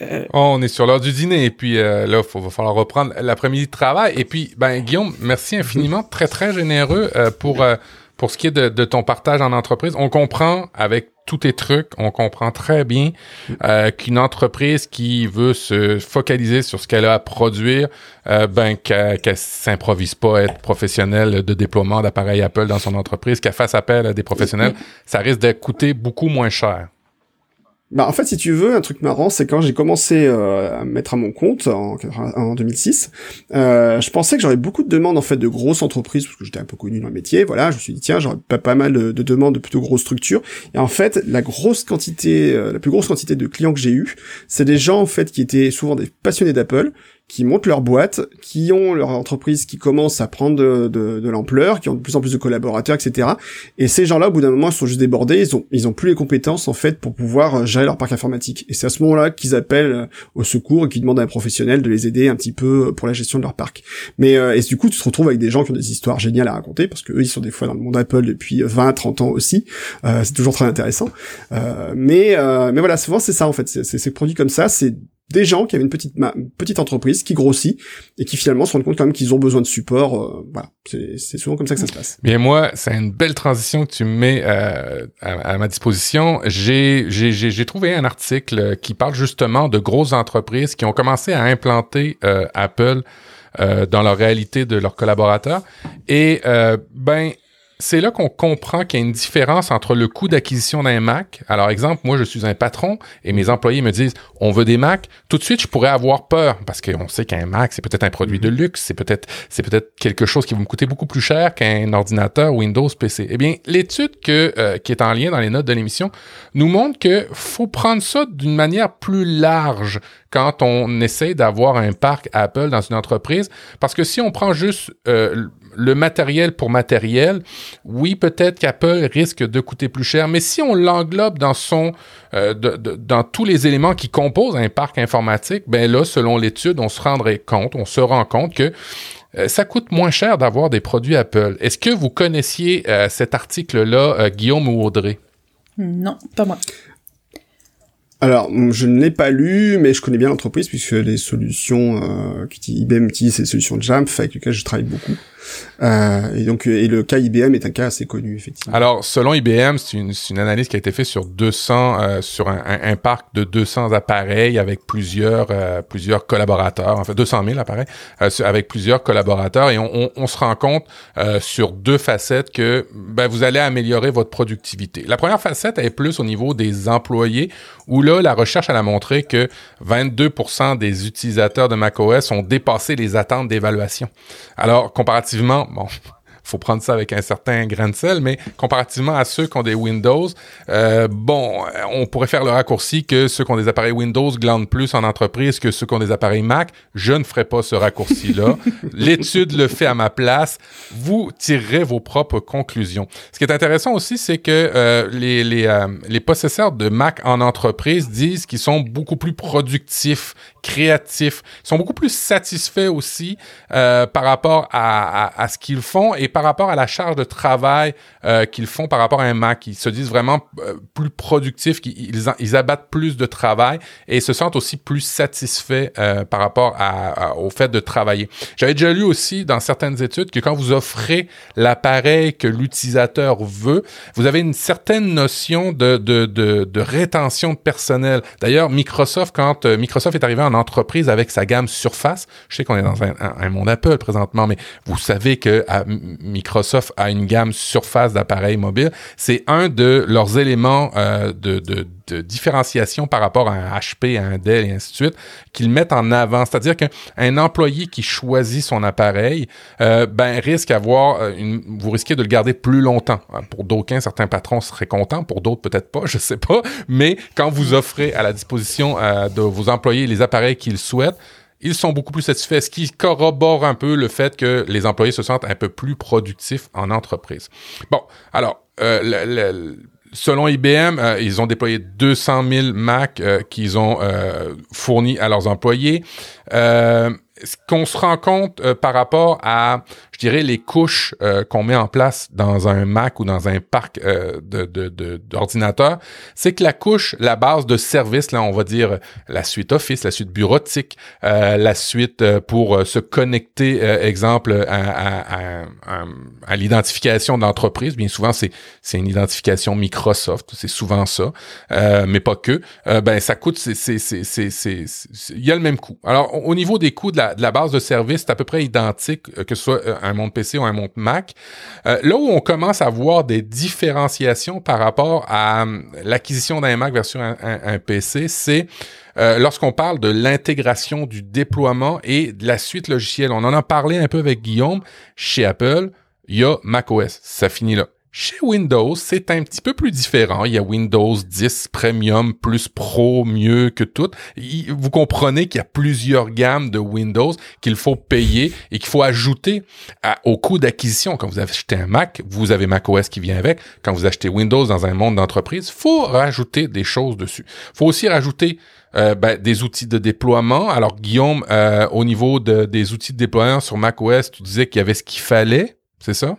Euh... Oh, on est sur l'heure du dîner et puis euh, là il va falloir reprendre l'après-midi de travail et puis ben Guillaume merci infiniment très très généreux euh, pour euh, pour ce qui est de, de ton partage en entreprise. On comprend avec tout est truc. On comprend très bien euh, qu'une entreprise qui veut se focaliser sur ce qu'elle a à produire, euh, ben qu'elle s'improvise pas à être professionnelle de déploiement d'appareils Apple dans son entreprise, qu'elle fasse appel à des professionnels, ça risque de coûter beaucoup moins cher. Bah en fait si tu veux un truc marrant c'est quand j'ai commencé euh, à mettre à mon compte en, en 2006 euh, je pensais que j'aurais beaucoup de demandes en fait de grosses entreprises parce que j'étais un peu connu dans le métier voilà je me suis dit tiens j'aurais pas pas mal de, demandes de plutôt grosses structures. Et en fait la grosse quantité euh, la plus grosse quantité de clients que j'ai eu c'est des gens en fait qui étaient souvent des passionnés d'Apple qui montent leur boîte, qui ont leur entreprise qui commence à prendre de, de, de l'ampleur, qui ont de plus en plus de collaborateurs, etc. Et ces gens-là, au bout d'un moment, ils sont juste débordés, ils ont, ils ont plus les compétences, en fait, pour pouvoir euh, gérer leur parc informatique. Et c'est à ce moment-là qu'ils appellent euh, au secours et qu'ils demandent à un professionnel de les aider un petit peu euh, pour la gestion de leur parc. Mais, et du coup, tu te retrouves avec des gens qui ont des histoires géniales à raconter, parce que eux, ils sont des fois dans le monde Apple depuis 20, 30 ans aussi. c'est toujours très intéressant. mais, mais voilà, souvent, c'est ça, en fait. C'est, produit comme ça, c'est des gens qui avaient une petite petite entreprise qui grossit et qui finalement se rendent compte quand même qu'ils ont besoin de support. Euh, voilà, c'est souvent comme ça que ça se passe. Bien moi, c'est une belle transition que tu me mets euh, à, ma disposition. J'ai j'ai trouvé un article qui parle justement de grosses entreprises qui ont commencé à implanter euh, Apple dans leur réalité de leurs collaborateurs et ben c'est là qu'on comprend qu'il y a une différence entre le coût d'acquisition d'un Mac. Alors, exemple, moi, je suis un patron et mes employés me disent, on veut des Macs. Tout de suite, je pourrais avoir peur parce qu'on sait qu'un Mac, c'est peut-être un produit de luxe, c'est peut-être, c'est peut-être quelque chose qui va me coûter beaucoup plus cher qu'un ordinateur Windows PC. Eh bien, l'étude que, euh, qui est en lien dans les notes de l'émission nous montre que faut prendre ça d'une manière plus large quand on essaie d'avoir un parc Apple dans une entreprise. Parce que si on prend juste euh, le matériel pour matériel, oui, peut-être qu'Apple risque de coûter plus cher, mais si on l'englobe dans son, euh, dans tous les éléments qui composent un parc informatique, ben là, selon l'étude, on se rendrait compte, on se rend compte que euh, ça coûte moins cher d'avoir des produits Apple. Est-ce que vous connaissiez euh, cet article-là, Guillaume ou Audrey? Non, pas moi. Alors, je ne l'ai pas lu, mais je connais bien l'entreprise puisque les solutions euh, IBM utilise ces solutions de Jamf avec lesquelles je travaille beaucoup. Euh, et donc, et le cas IBM est un cas assez connu, effectivement. Alors, selon IBM, c'est une, analyse qui a été faite sur 200, euh, sur un, parc de 200 appareils avec plusieurs, euh, plusieurs collaborateurs, en fait 200 000 appareils euh, avec plusieurs collaborateurs, et on se rend compte sur deux facettes que ben, vous allez améliorer votre productivité. La première facette est plus au niveau des employés, où là, la recherche elle a montré que 22% des utilisateurs de macOS ont dépassé les attentes d'évaluation. Alors, comparativement bon, faut prendre ça avec un certain grain de sel, mais comparativement à ceux qui ont des Windows, euh, bon, on pourrait faire le raccourci que ceux qui ont des appareils Windows glandent plus en entreprise que ceux qui ont des appareils Mac. Je ne ferai pas ce raccourci-là. L'étude le fait à ma place. Vous tirerez vos propres conclusions. Ce qui est intéressant aussi, c'est que euh, les, les, euh, les possesseurs de Mac en entreprise disent qu'ils sont beaucoup plus productifs, créatifs, ils sont beaucoup plus satisfaits aussi par rapport à, à, à ce qu'ils font et par rapport à la charge de travail euh, qu'ils font par rapport à un Mac. Ils se disent vraiment euh, plus productifs, qu'ils ils, abattent plus de travail et se sentent aussi plus satisfaits euh, par rapport à, au fait de travailler. J'avais déjà lu aussi dans certaines études que quand vous offrez l'appareil que l'utilisateur veut, vous avez une certaine notion de, de, de, de rétention de personnel. D'ailleurs, Microsoft, quand Microsoft est arrivé en entreprise avec sa gamme Surface, je sais qu'on est dans un, un, monde Apple présentement, mais vous savez que à Microsoft a une gamme surface d'appareils mobiles, c'est un de leurs éléments euh, de, différenciation par rapport à un HP, à un Dell et ainsi de suite, qu'ils mettent en avant. C'est-à-dire qu'un employé qui choisit son appareil, euh, ben risque d'avoir euh, une, vous risquez de le garder plus longtemps. Pour d'aucuns, certains patrons seraient contents, pour d'autres peut-être pas, je sais pas. Mais quand vous offrez à la disposition de vos employés les appareils qu'ils souhaitent, ils sont beaucoup plus satisfaits, ce qui corrobore un peu le fait que les employés se sentent un peu plus productifs en entreprise. Bon, alors, euh, selon IBM, euh, ils ont déployé 200 000 Mac euh, qu'ils ont fournis à leurs employés. Ce qu'on se rend compte euh, par rapport à, je dirais, les couches euh, qu'on met en place dans un Mac ou dans un parc euh, de, d'ordinateurs, c'est que la couche, la base de service, là, on va dire la suite Office, la suite bureautique, la suite pour se connecter, exemple, à, l'identification d'entreprise. Bien souvent, c'est, une identification Microsoft, c'est souvent ça, mais pas que. ben, ça coûte, c'est, il y a le même coût. Alors, au niveau des coûts de la, de la base de service, c'est à peu près identique, euh, que ce soit euh, un monde PC ou un monde Mac. Euh, là où on commence à voir des différenciations par rapport à l'acquisition d'un Mac versus un, PC, c'est lorsqu'on parle de l'intégration du déploiement et de la suite logicielle. On en a parlé un peu avec Guillaume. Chez Apple, il y a macOS. Ça finit là. Chez Windows, c'est un petit peu plus différent. Il y a Windows 10 Premium plus Pro mieux que tout. Vous comprenez qu'il y a plusieurs gammes de Windows qu'il faut payer et qu'il faut ajouter au coût d'acquisition. Quand vous achetez un Mac, vous avez macOS qui vient avec. Quand vous achetez Windows dans un monde d'entreprise, faut rajouter des choses dessus. Faut aussi rajouter euh, ben, des outils de déploiement. Alors Guillaume, euh, au niveau de, des outils de déploiement sur macOS, tu disais qu'il y avait ce qu'il fallait, c'est ça?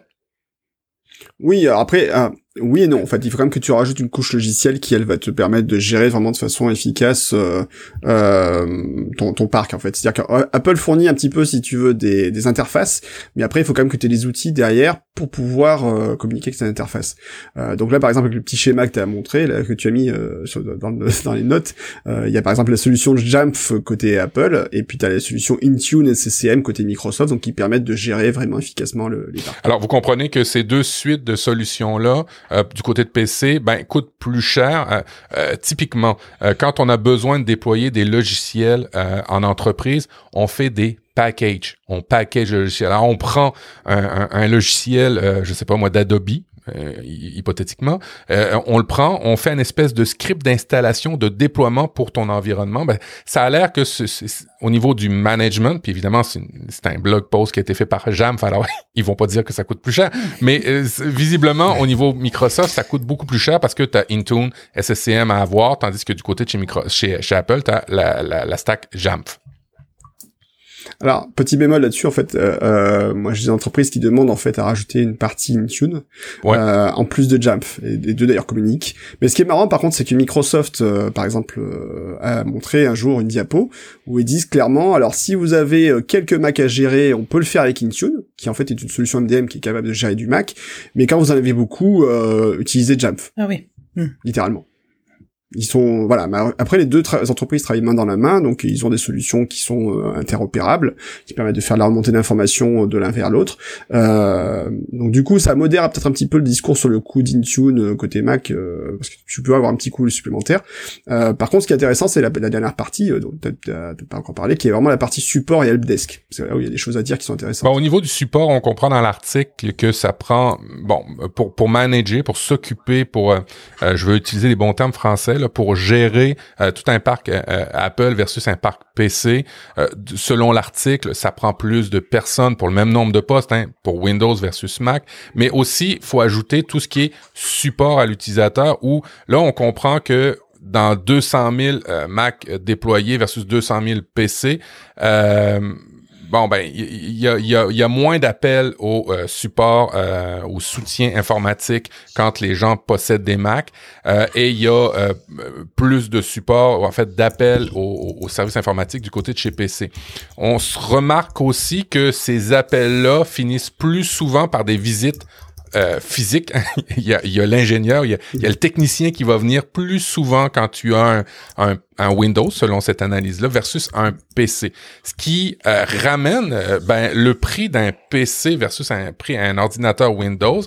Oui, après, euh, oui et non. En fait, il faut quand même que tu rajoutes une couche logicielle qui, elle, va te permettre de gérer vraiment de façon efficace euh, euh, ton, ton, parc, en fait. C'est-à-dire qu'Apple fournit un petit peu, si tu veux, des, des interfaces, mais après, il faut quand même que tu aies les outils derrière pour pouvoir euh, communiquer avec cette interface. Euh, donc là, par exemple, avec le petit schéma que tu as montré, là, que tu as mis euh, dans, dans, les notes, il y a par exemple la solution Jamf côté Apple, et puis tu as la solution Intune et CCM côté Microsoft, donc qui permettent de gérer vraiment efficacement le, les parcs. Alors, vous comprenez que ces deux suites de solutions-là, euh, du côté de PC, ben coûte plus cher. Euh, euh, typiquement, quand on a besoin de déployer des logiciels en entreprise, on fait des packages. On package le logiciel. Alors, on prend un, logiciel, je sais pas moi, d'Adobe, euh, hypothétiquement, euh, on le prend, on fait une espèce de script d'installation, de déploiement pour ton environnement. Ben, ça a l'air que au niveau du management, puis évidemment c'est un blog post qui a été fait par Jamf, alors ils vont pas dire que ça coûte plus cher, mais euh, visiblement au niveau Microsoft, ça coûte beaucoup plus cher parce que tu as Intune, SSCM à avoir, tandis que du côté de chez, Micro, chez, Apple, tu as la stack Jamf. Alors, petit bémol là-dessus, en fait, euh, euh, moi j'ai des entreprises qui demandent en fait à rajouter une partie Intune euh, en plus de Jamf, et les deux d'ailleurs communiquent. Mais ce qui est marrant par contre, c'est que Microsoft, euh, par exemple, euh, a montré un jour une diapo où ils disent clairement, alors si vous avez quelques Mac à gérer, on peut le faire avec Intune, qui en fait est une solution MDM qui est capable de gérer du Mac, mais quand vous en avez beaucoup, utilisez Jamf. Ah oui. Hmm. Littéralement ils sont voilà après les deux entreprises travaillent main dans la main donc ils ont des solutions qui sont euh, interopérables qui permettent de faire la remontée d'informations de l'un vers l'autre. Euh, donc du coup ça modère peut-être un petit peu le discours sur le coût d'Intune euh, côté Mac euh, parce que tu peux avoir un petit coût supplémentaire. Par contre ce qui est intéressant c'est la, dernière partie dont tu n'as pas encore parlé qui est vraiment la partie support et helpdesk. C'est là où il y a des choses à dire qui sont intéressantes. Bon, au niveau du support on comprend dans l'article que ça prend bon pour pour manager pour s'occuper pour je veux utiliser les bons termes français pour gérer euh, tout un parc euh, euh, Apple versus un parc PC. selon l'article, ça prend plus de personnes pour le même nombre de postes hein, pour Windows versus Mac, mais aussi faut ajouter tout ce qui est support à l'utilisateur où là on comprend que dans 200 000 Mac déployés versus 200 000 PC, euh, bon ben il y a, y, y a, moins d'appels au euh, support, euh, au soutien informatique quand les gens possèdent des Mac euh, et il y a euh, plus de support, en fait, d'appels au, au, service informatique du côté de chez PC. On se remarque aussi que ces appels-là finissent plus souvent par des visites euh, physique. il y a l'ingénieur, il, y a le technicien qui va venir plus souvent quand tu as un, un, un Windows, selon cette analyse-là, versus un PC. Ce qui euh, ramène euh, ben, le prix d'un PC versus un prix un ordinateur Windows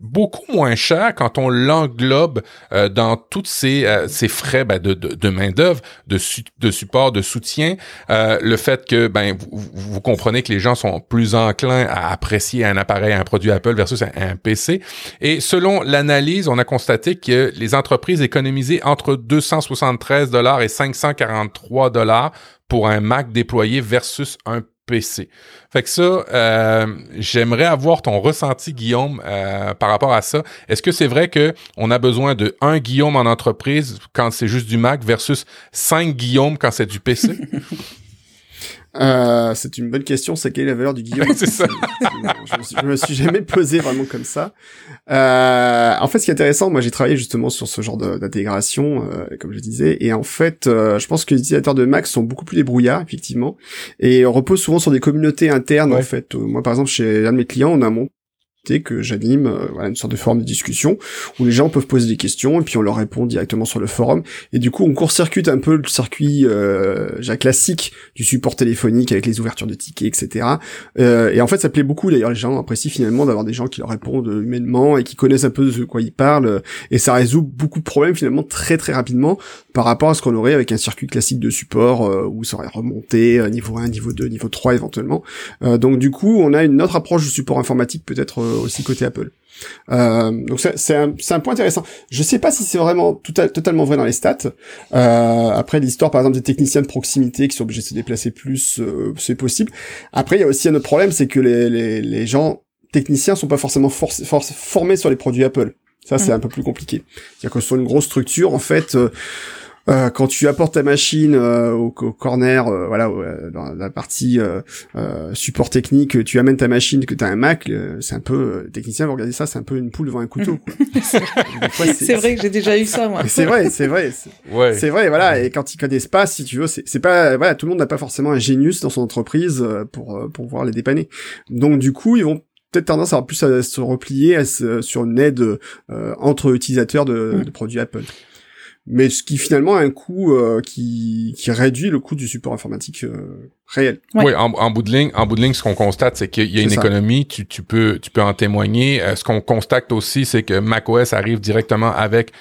beaucoup moins cher quand on l'englobe dans toutes ces, ces frais ben, de, de, de main-d'œuvre, de, de support, de soutien. le fait que ben vous, vous, comprenez que les gens sont plus enclins à apprécier un appareil, un produit Apple versus un, un PC. Et selon l'analyse, on a constaté que les entreprises économisaient entre 273 dollars et 543 dollars pour un Mac déployé versus un PC. Fait que ça, euh, j'aimerais avoir ton ressenti, Guillaume, euh, par rapport à ça. Est-ce que c'est vrai que on a besoin de un Guillaume en entreprise quand c'est juste du Mac versus cinq Guillaume quand c'est du PC? euh, c'est une bonne question. C'est quelle est la valeur du Guillaume? C'est ça. je, me suis jamais posé vraiment comme ça. Euh, en fait, ce qui est intéressant, moi, j'ai travaillé justement sur ce genre d'intégration, euh, comme je disais, et en fait, euh, je pense que les utilisateurs de Mac sont beaucoup plus débrouillards, effectivement, et on repose souvent sur des communautés internes. En fait, moi, par exemple, chez un de mes clients, on a mon que j'anime, euh, une sorte de forum de discussion où les gens peuvent poser des questions et puis on leur répond directement sur le forum. Et du coup, on court-circuite un peu le circuit euh, classique du support téléphonique avec les ouvertures de tickets, etc. Euh, et en fait, ça plaît beaucoup. D'ailleurs, les gens apprécient finalement d'avoir des gens qui leur répondent humainement et qui connaissent un peu de quoi ils parlent. Et ça résout beaucoup de problèmes finalement très très rapidement par rapport à ce qu'on aurait avec un circuit classique de support où ça aurait remonté niveau 1, niveau 2, niveau 3 éventuellement. Donc du coup, on a une autre approche du support informatique peut-être aussi côté Apple. Euh, donc c'est un, un, point intéressant. Je sais pas si c'est vraiment tout totalement vrai dans les stats. Euh, après l'histoire par exemple des techniciens de proximité qui sont obligés de se déplacer plus, euh, c'est possible. Après il y a aussi un autre problème, c'est que les, les, les, gens techniciens sont pas forcément formés sur les produits Apple. Ça c'est mmh. un peu plus compliqué. C'est-à-dire que sur une grosse structure en fait euh, euh, quand tu apportes ta machine euh, au, corner, euh, voilà, dans la partie support technique, tu amènes ta machine, que tu as un Mac, c'est un peu, le technicien va regarder ça, c'est un peu une poule devant un couteau. c'est vrai que j'ai déjà eu ça, moi. C'est vrai, c'est vrai. C'est vrai, voilà. Et quand ils connaissent pas, si tu veux, c'est pas, voilà, tout le monde n'a pas forcément un génius dans son entreprise pour pour pouvoir les dépanner. Donc du coup, ils vont peut-être tendance à avoir plus à se replier sur une aide entre utilisateurs de, mm. de produits Apple mais ce qui finalement a un coût euh, qui, qui réduit le coût du support informatique euh, réel. Oui, en, en, bout de ligne, en bout de ligne, ce qu'on constate, c'est qu'il y a une économie. Tu, tu peux, tu peux en témoigner. Euh, ce qu'on constate aussi, c'est que macOS arrive directement avec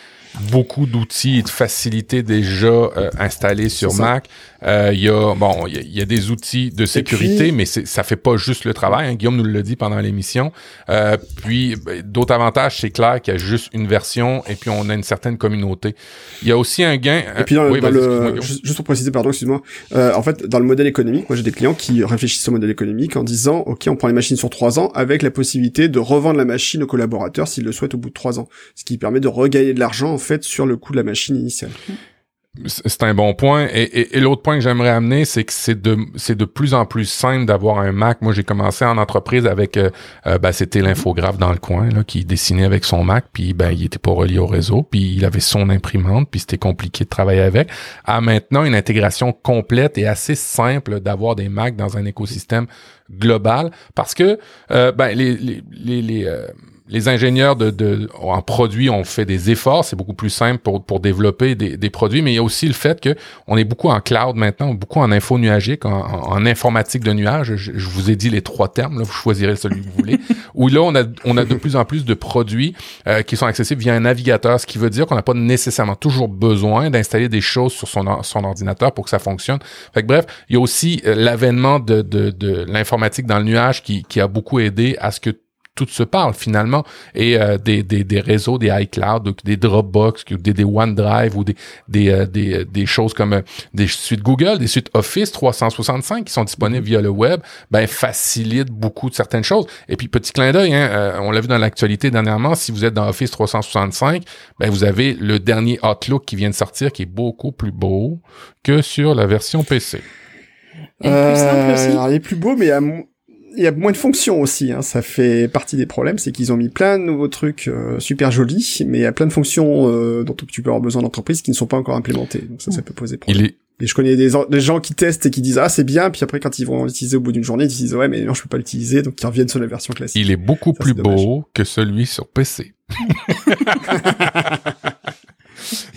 beaucoup d'outils et de facilités déjà euh, installés sur Mac. Euh, il y a bon, il y, a des outils de sécurité, mais ça fait pas juste le travail. Hein. Guillaume nous l'a dit pendant l'émission. Euh, puis ben, d'autres avantages, c'est clair qu'il y a juste une version et puis on a une certaine communauté. Il y a aussi un gain. Et puis dans, le, juste, pour préciser, pardon, excuse-moi. en fait, dans le modèle économique, moi j'ai des clients qui réfléchissent au modèle économique en disant, ok, on prend les machines sur trois ans avec la possibilité de revendre la machine aux collaborateurs s'ils le souhaitent au bout de trois ans, ce qui permet de regagner de l'argent sur le coût de la machine initiale. C'est un bon point. Et, l'autre point que j'aimerais amener, c'est que c'est de plus en plus simple d'avoir un Mac. Moi, j'ai commencé en entreprise avec, euh, euh, ben, c'était l'infographe dans le coin qui dessinait avec son Mac, puis ben il était pas relié au réseau, puis il avait son imprimante, puis c'était compliqué de travailler avec. À maintenant une intégration complète et assez simple d'avoir des Macs dans un écosystème global, parce que euh, ben les les ingénieurs de, de, en produits ont fait des efforts, c'est beaucoup plus simple pour, pour développer des, des, produits, mais il y a aussi le fait que on est beaucoup en cloud maintenant, beaucoup en info nuagique, en, en informatique de nuage. Je, vous ai dit les trois termes, là, vous choisirez celui que vous voulez. Où là, on a, on a de plus en plus de produits euh, qui sont accessibles via un navigateur, ce qui veut dire qu'on n'a pas nécessairement toujours besoin d'installer des choses sur son, son ordinateur pour que ça fonctionne. Fait que, bref, il y a aussi euh, l'avènement de, de, de l'informatique dans le nuage qui, qui a beaucoup aidé à ce que tout se parle finalement et euh, des, des, des, réseaux, des iCloud, des Dropbox, des, des OneDrive ou des, des, euh, des, euh, des, choses comme des suites Google, des suites Office 365 qui sont disponibles via le web, ben facilitent beaucoup de certaines choses. Et puis petit clin d'œil, hein, on l'a vu dans l'actualité dernièrement, si vous êtes dans Office 365, ben vous avez le dernier Outlook qui vient de sortir qui est beaucoup plus beau que sur la version PC. Et plus simple aussi. Alors, il est plus beau, mais à mon il y a moins de fonctions aussi. Hein. Ça fait partie des problèmes, c'est qu'ils ont mis plein de nouveaux trucs euh, super jolis, mais il y a plein de fonctions euh, dont tu peux avoir besoin d'entreprise qui ne sont pas encore implémentées. Donc ça, ça peut poser problème. Et je connais des, des, gens qui testent et qui disent ah c'est bien, puis après quand ils vont l'utiliser au bout d'une journée, ils disent ouais mais non je peux pas l'utiliser, donc ils reviennent sur la version classique. Il est beaucoup plus beau que celui sur PC.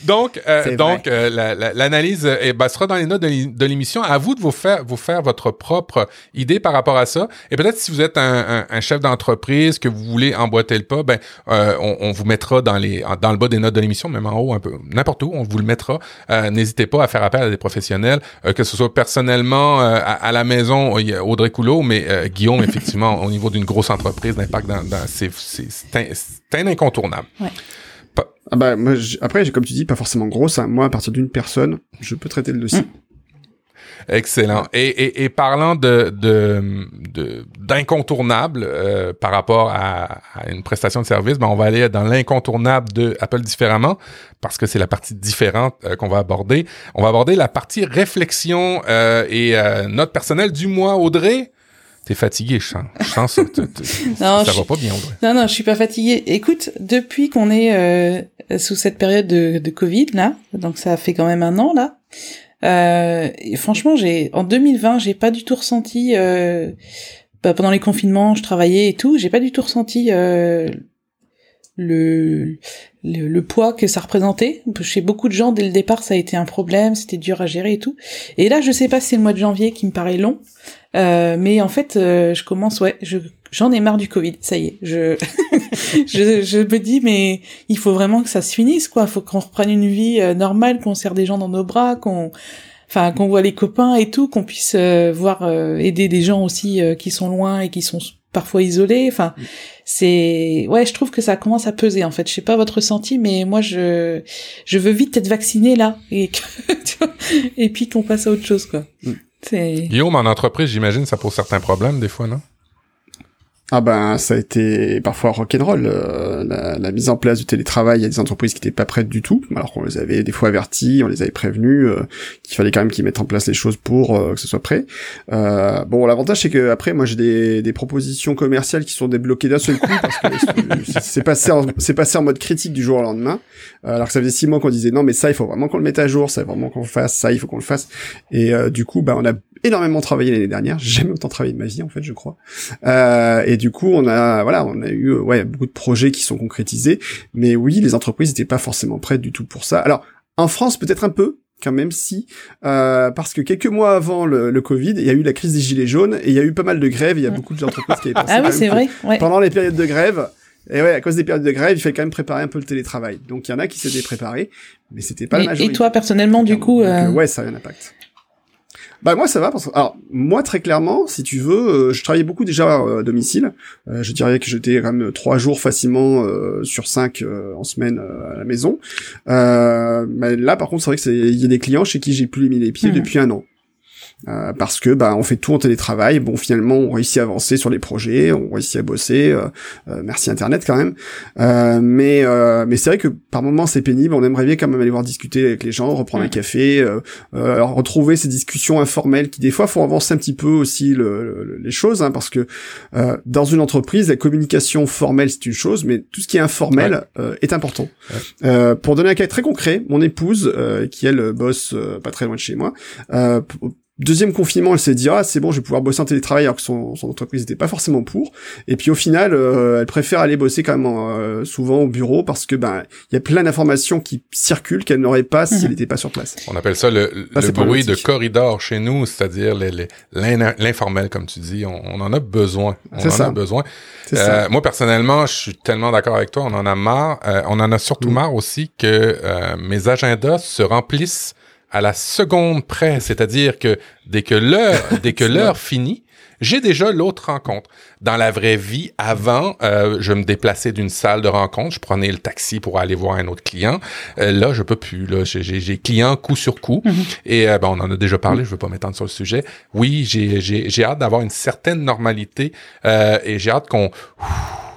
donc, euh, donc euh, l'analyse la, eh, ben, sera dans les notes de l'émission. À vous de vous faire, vous faire votre propre idée par rapport à ça. Et peut-être si vous êtes un, un, un chef d'entreprise que vous voulez emboîter le pas, ben euh, on, on, vous mettra dans les dans le bas des notes de l'émission, même en haut un peu, n'importe où, on vous le mettra. Euh, n'hésitez pas à faire appel à des professionnels, euh, que ce soit personnellement à, à, la maison, Audrey Coulot, mais Guillaume effectivement au niveau d'une grosse entreprise, l'impact dans, dans c'est c'est un, incontournable. Ouais. Ah bah, moi, après, comme tu dis, pas forcément grosse. Hein. Moi, à partir d'une personne, je peux traiter le dossier. Excellent. Et, et, et parlant de de d'incontournable euh, par rapport à, à, une prestation de service, ben on va aller dans l'incontournable de Apple différemment parce que c'est la partie différente euh, qu'on va aborder. On va aborder la partie réflexion euh, et note personnelle du mois. Audrey, T'es fatigué, je sens. Je sens ça. non, ça va pas bien. Audrey. Non, non, je suis pas fatigué. Écoute, depuis qu'on est euh, sous cette période de, de Covid là, donc ça fait quand même un an là. Euh, et franchement, j'ai en 2020, j'ai pas du tout ressenti euh, bah, pendant les confinements, je travaillais et tout, j'ai pas du tout ressenti euh, le, le, le poids que ça représentait. Chez beaucoup de gens, dès le départ, ça a été un problème, c'était dur à gérer et tout. Et là, je sais pas si c'est le mois de janvier qui me paraît long, euh, mais en fait, euh, je commence, ouais, je j'en ai marre du Covid, ça y est. Je, je, je me dis, mais il faut vraiment que ça se finisse, quoi. Faut qu'on reprenne une vie euh, normale, qu'on serre des gens dans nos bras, qu'on, enfin, qu'on voit les copains et tout, qu'on puisse euh, voir euh, aider des gens aussi qui sont loin et qui sont parfois isolés. Enfin, c'est, ouais, je trouve que ça commence à peser en fait. Je sais pas votre ressenti, mais moi, je, je veux vite être vacciné là et et puis qu'on passe à autre chose, quoi. Mm. Guillaume, en entreprise, j'imagine, ça pose certains problèmes des fois, non? Ah ben ça a été parfois rock'n'roll euh, la, la mise en place du télétravail. A des entreprises qui n'étaient pas prêtes du tout, alors qu'on les avait des fois avertis, on les avait prévenus euh, qu'il fallait quand même qu'ils mettent en place les choses pour euh, que ce soit prêt. Euh, bon, l'avantage c'est que après moi j'ai des, des, propositions commerciales qui sont débloquées d'un seul coup parce que c'est passé c'est passé en mode critique du jour au lendemain. alors que ça faisait six mois qu'on disait non mais ça il faut vraiment qu'on le mette à jour, ça il faut vraiment qu'on le fasse, ça il faut qu'on le fasse. Et du coup bah on a énormément travaillé l'année dernière. J'ai jamais autant travaillé de ma vie en fait, je crois. Euh, et du coup, on a voilà, on a eu ouais beaucoup de projets qui sont concrétisés. Mais oui, les entreprises n'étaient pas forcément prêtes du tout pour ça. Alors en France, peut-être un peu, quand même si, euh, parce que quelques mois avant le, le, Covid, il y a eu la crise des gilets jaunes et il y a eu pas mal de grèves. Il y a beaucoup d'entreprises qui avaient pensé ah oui, c'est vrai. pendant les périodes de grève. Et ouais, à cause des périodes de grève, il fallait quand même préparer un peu le télétravail. Donc il y en a qui s'étaient préparés, mais c'était pas la majorité. Et toi personnellement, du coup, euh, euh... ouais, ça a eu un impact. Bah moi ça va parce que alors moi très clairement si tu veux euh, je travaillais beaucoup déjà euh, à domicile. Euh, je dirais que j'étais quand même trois jours facilement sur cinq en semaine à la maison. Mais là par contre c'est vrai que c'est il y a des clients chez qui j'ai plus mis les pieds mmh. depuis un an euh, parce que bah on fait tout en télétravail. Bon, finalement, on réussit à avancer sur les projets, on réussit à bosser. Euh, euh merci Internet quand même. Euh, mais mais c'est vrai que par moments c'est pénible. On aimerait bien quand même aller voir discuter avec les gens, reprendre un café, retrouver ces discussions informelles qui des fois font avancer un petit peu aussi le, les choses, hein, parce que dans une entreprise, la communication formelle c'est une chose, mais tout ce qui est informel est important. pour donner un cas très concret, mon épouse qui elle bosse pas très loin de chez moi. Deuxième confinement, elle s'est dit ah c'est bon, je vais pouvoir bosser en télétravail alors que son, son entreprise n'était pas forcément pour. Et puis au final, euh, elle préfère aller bosser quand même euh, souvent au bureau parce que ben il y a plein d'informations qui circulent qu'elle n'aurait pas si mhm. elle n'était pas sur place. On appelle ça le, le bruit de corridor chez nous, c'est-à-dire l'informel comme tu dis. On, on en a besoin. On en a besoin. Euh, moi personnellement, je suis tellement d'accord avec toi. On en a marre. Euh, on en a surtout mm. marre aussi que mes agendas se remplissent à la seconde près, c'est-à-dire que dès que l'heure, dès que l'heure finit, j'ai déjà l'autre rencontre. Dans la vraie vie, avant, euh, je me déplaçais d'une salle de rencontre, je prenais le taxi pour aller voir un autre client. Euh, là, je peux plus. Là, j'ai client coup sur coup. Mhm. Et euh, ben, on en a déjà parlé. Je veux pas m'étendre sur le sujet. Oui, j'ai hâte d'avoir une certaine normalité et j'ai hâte qu'on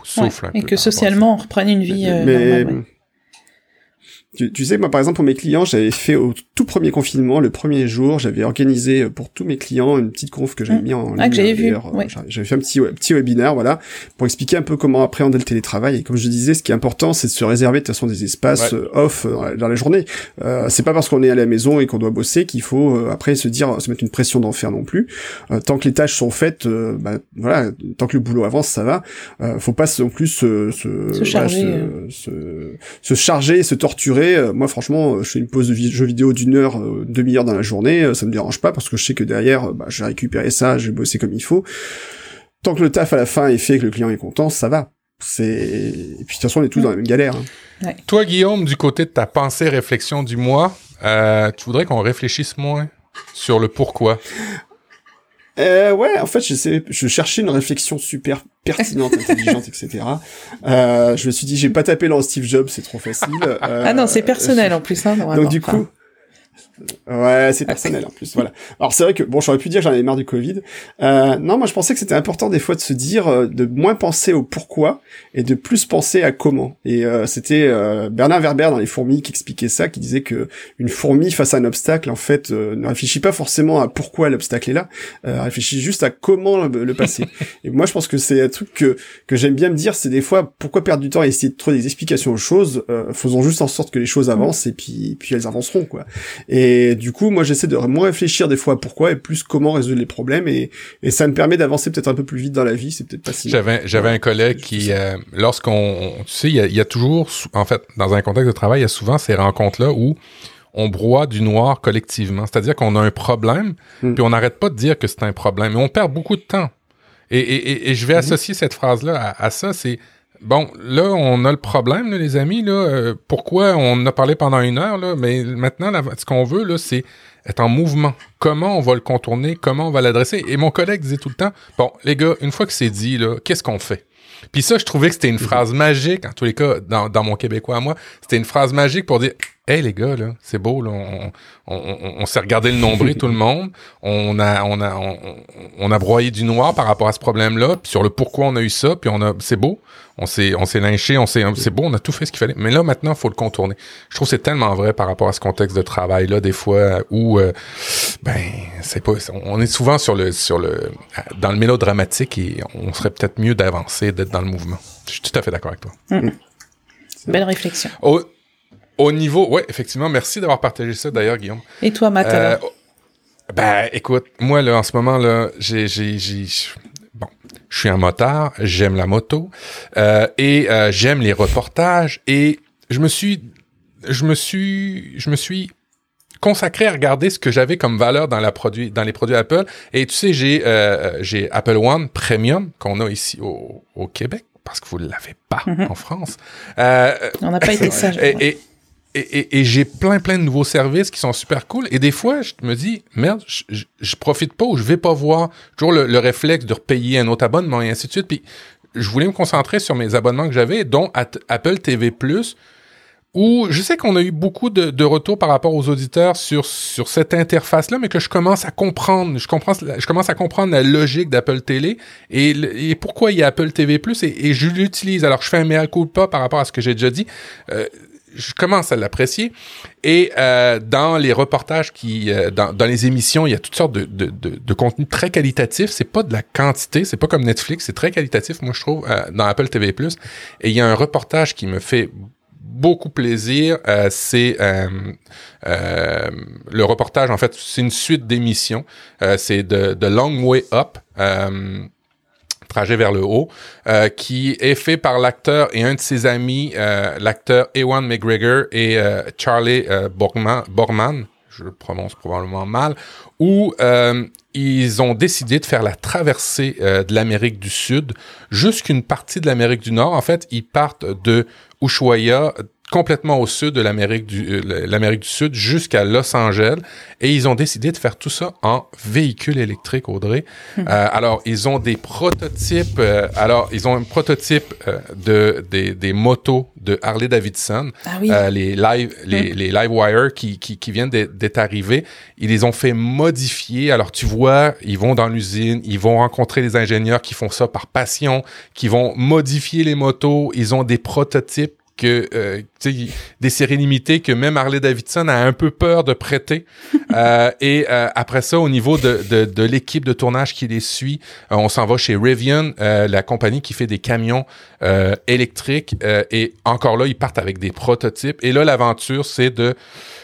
souffle un et peu. Et que socialement, on reprenne une vie normale. Tu, tu, sais, moi, par exemple, pour mes clients, j'avais fait au tout premier confinement, le premier jour, j'avais organisé pour tous mes clients une petite conf que j'avais mmh. mis en ah, ligne. j'avais vu. J'avais fait un petit, petit webinaire, voilà, pour expliquer un peu comment appréhender le télétravail. Et comme je disais, ce qui est important, c'est de se réserver de toute façon des espaces euh, off euh, dans la journée. Euh, c'est pas parce qu'on est à la maison et qu'on doit bosser qu'il faut euh, après se dire, se mettre une pression d'enfer non plus. tant que les tâches sont faites, bah, voilà, tant que le boulot avance, ça va. faut pas non plus se, se, se charger, se, se charger, se torturer euh, moi, franchement, euh, je fais une pause de jeu vidéo d'une heure, euh, demi-heure dans la journée, ça me dérange pas parce que je sais que derrière, bah, je vais récupérer ça, je vais bosser comme il faut. Tant que le taf à la fin est fait, que le client est content, ça va. C'est et puis de toute façon, on est tous dans la même galère. Hein. Toi, Guillaume, du côté de ta pensée réflexion du mois, tu voudrais qu'on réfléchisse moins sur le pourquoi? Euh, ouais, en fait, je, je cherchais une réflexion super pertinente, intelligente, etc. Euh, je me suis dit, j'ai pas tapé dans Steve Jobs, c'est trop facile. ah non, c'est personnel en plus. Hein, donc du coup, Ouais, c'est personnel en plus. Voilà. Alors c'est vrai que bon, j'aurais pu dire j'en avais marre du Covid. Euh, non, moi je pensais que c'était important des fois de se dire euh, de moins penser au pourquoi et de plus penser à comment. Et euh, c'était euh, Bernard Werber dans les fourmis qui expliquait ça, qui disait que une fourmi face à un obstacle en fait euh, ne réfléchit pas forcément à pourquoi l'obstacle est là, réfléchit juste à comment le, passer. et moi je pense que c'est un truc que que j'aime bien me dire, c'est des fois pourquoi perdre du temps à essayer de trouver des explications aux choses. faisons juste en sorte que les choses avancent et puis puis elles avanceront quoi. Et du coup, moi, j'essaie de moins réfléchir des fois à pourquoi et plus comment résoudre les problèmes. Et, et ça me permet d'avancer peut-être un peu plus vite dans la vie. C'est peut-être pas si. J'avais, j'avais un collègue qui, euh, lorsqu'on, tu sais, il y, a, toujours, en fait, dans un contexte de travail, il y a souvent ces rencontres-là où on broie du noir collectivement. C'est-à-dire qu'on a un problème, hmm. puis on n'arrête pas de dire que c'est un problème. Et on perd beaucoup de temps. Et, et, et, je vais hmm. associer cette phrase-là à, à ça, c'est Bon, là, on a le problème, les amis. Là, euh, pourquoi? On a parlé pendant une heure, là, mais maintenant, ce qu'on veut, là, c'est être en mouvement. Comment on va le contourner, comment on va l'adresser? Et mon collègue disait tout le temps, bon, les gars, une fois que c'est dit, là, qu'est-ce qu'on fait? Puis ça, je trouvais que c'était une phrase magique, en tous les cas, dans, dans mon québécois à moi, c'était une phrase magique pour dire Hey les gars, là, c'est beau, là, on, on, on, s'est regardé le nombril, tout le monde. On a, on a, on, a broyé du noir par rapport à ce problème-là, puis sur le pourquoi on a eu ça, puis on a, c'est beau. On s'est, on s'est lynché, on s'est, c'est beau, on a tout fait ce qu'il fallait. Mais là, maintenant, il faut le contourner. Je trouve que c'est tellement vrai par rapport à ce contexte de travail-là, des fois, où, euh, ben, c'est pas, on est souvent sur le, sur le, dans le mélodramatique et on serait peut-être mieux d'avancer, d'être dans le mouvement. Je suis tout à fait d'accord avec toi. Mm. Belle réflexion. Au niveau, ouais, effectivement, merci d'avoir partagé ça d'ailleurs, Guillaume. Et toi, Matt euh, Ben, écoute, moi là, en ce moment là, j'ai, j'ai, j'ai, bon, je suis un motard, j'aime la moto euh, et euh, j'aime les reportages et je me suis, je me suis, je me suis consacré à regarder ce que j'avais comme valeur dans la produit, dans les produits Apple. Et tu sais, j'ai, j'ai Apple One Premium qu'on a ici au, au Québec parce que vous ne l'avez pas mm-hmm. en France. Euh, On n'a pas été sage. et, et, et, j'ai plein, plein de nouveaux services qui sont super cool. Et des fois, je me dis, merde, je, je, profite pas ou je vais pas voir. Toujours le, réflexe de repayer un autre abonnement et ainsi de suite. Puis, je voulais me concentrer sur mes abonnements que j'avais, dont Apple TV+, où je sais qu'on a eu beaucoup de, de, retours par rapport aux auditeurs sur, sur cette interface-là, mais que je commence à comprendre. Je, comprends, je commence à comprendre la logique d'Apple Télé et, et, pourquoi il y a Apple TV+, et, et je l'utilise. Alors, je fais un mea culpa par rapport à ce que j'ai déjà dit. Euh, je commence à l'apprécier. Et euh, dans les reportages qui, euh, dans, dans, les émissions, il y a toutes sortes de, de, de, de contenus très qualitatifs. C'est pas de la quantité, c'est pas comme Netflix, c'est très qualitatif. Moi, je trouve euh, dans Apple TV+. Et il y a un reportage qui me fait beaucoup plaisir. Euh, c'est le reportage. En fait, c'est une suite d'émissions. c'est de, de Long Way Up trajet vers le haut, euh, qui est fait par l'acteur et un de ses amis, euh, l'acteur Ewan McGregor et euh, Charlie Borman, Borman, je le prononce probablement mal, où ils ont décidé de faire la traversée de l'Amérique du Sud jusqu'une partie de l'Amérique du Nord. En fait, ils partent de Ushuaia complètement au sud de l'Amérique du, euh, l'Amérique du Sud jusqu'à Los Angeles et ils ont décidé de faire tout ça en véhicule électrique, Audrey. Hmm. Euh, alors, ils ont des prototypes, euh, alors, ils ont un prototype de, des, des motos de Harley Davidson, ah les live, les, hmm. les Livewire qui, qui, qui viennent d'être arrivés. Ils les ont fait modifier. Alors, tu vois, ils vont dans l'usine, ils vont rencontrer les ingénieurs qui font ça par passion, qui vont modifier les motos. Ils ont des prototypes que euh, des séries limitées que même Harley Davidson a un peu peur de prêter. euh, et euh, après ça, au niveau de, de, de l'équipe de tournage qui les suit, euh, on s'en va chez Rivian, euh, la compagnie qui fait des camions électriques. et encore là, ils partent avec des prototypes. Et là, l'aventure, c'est de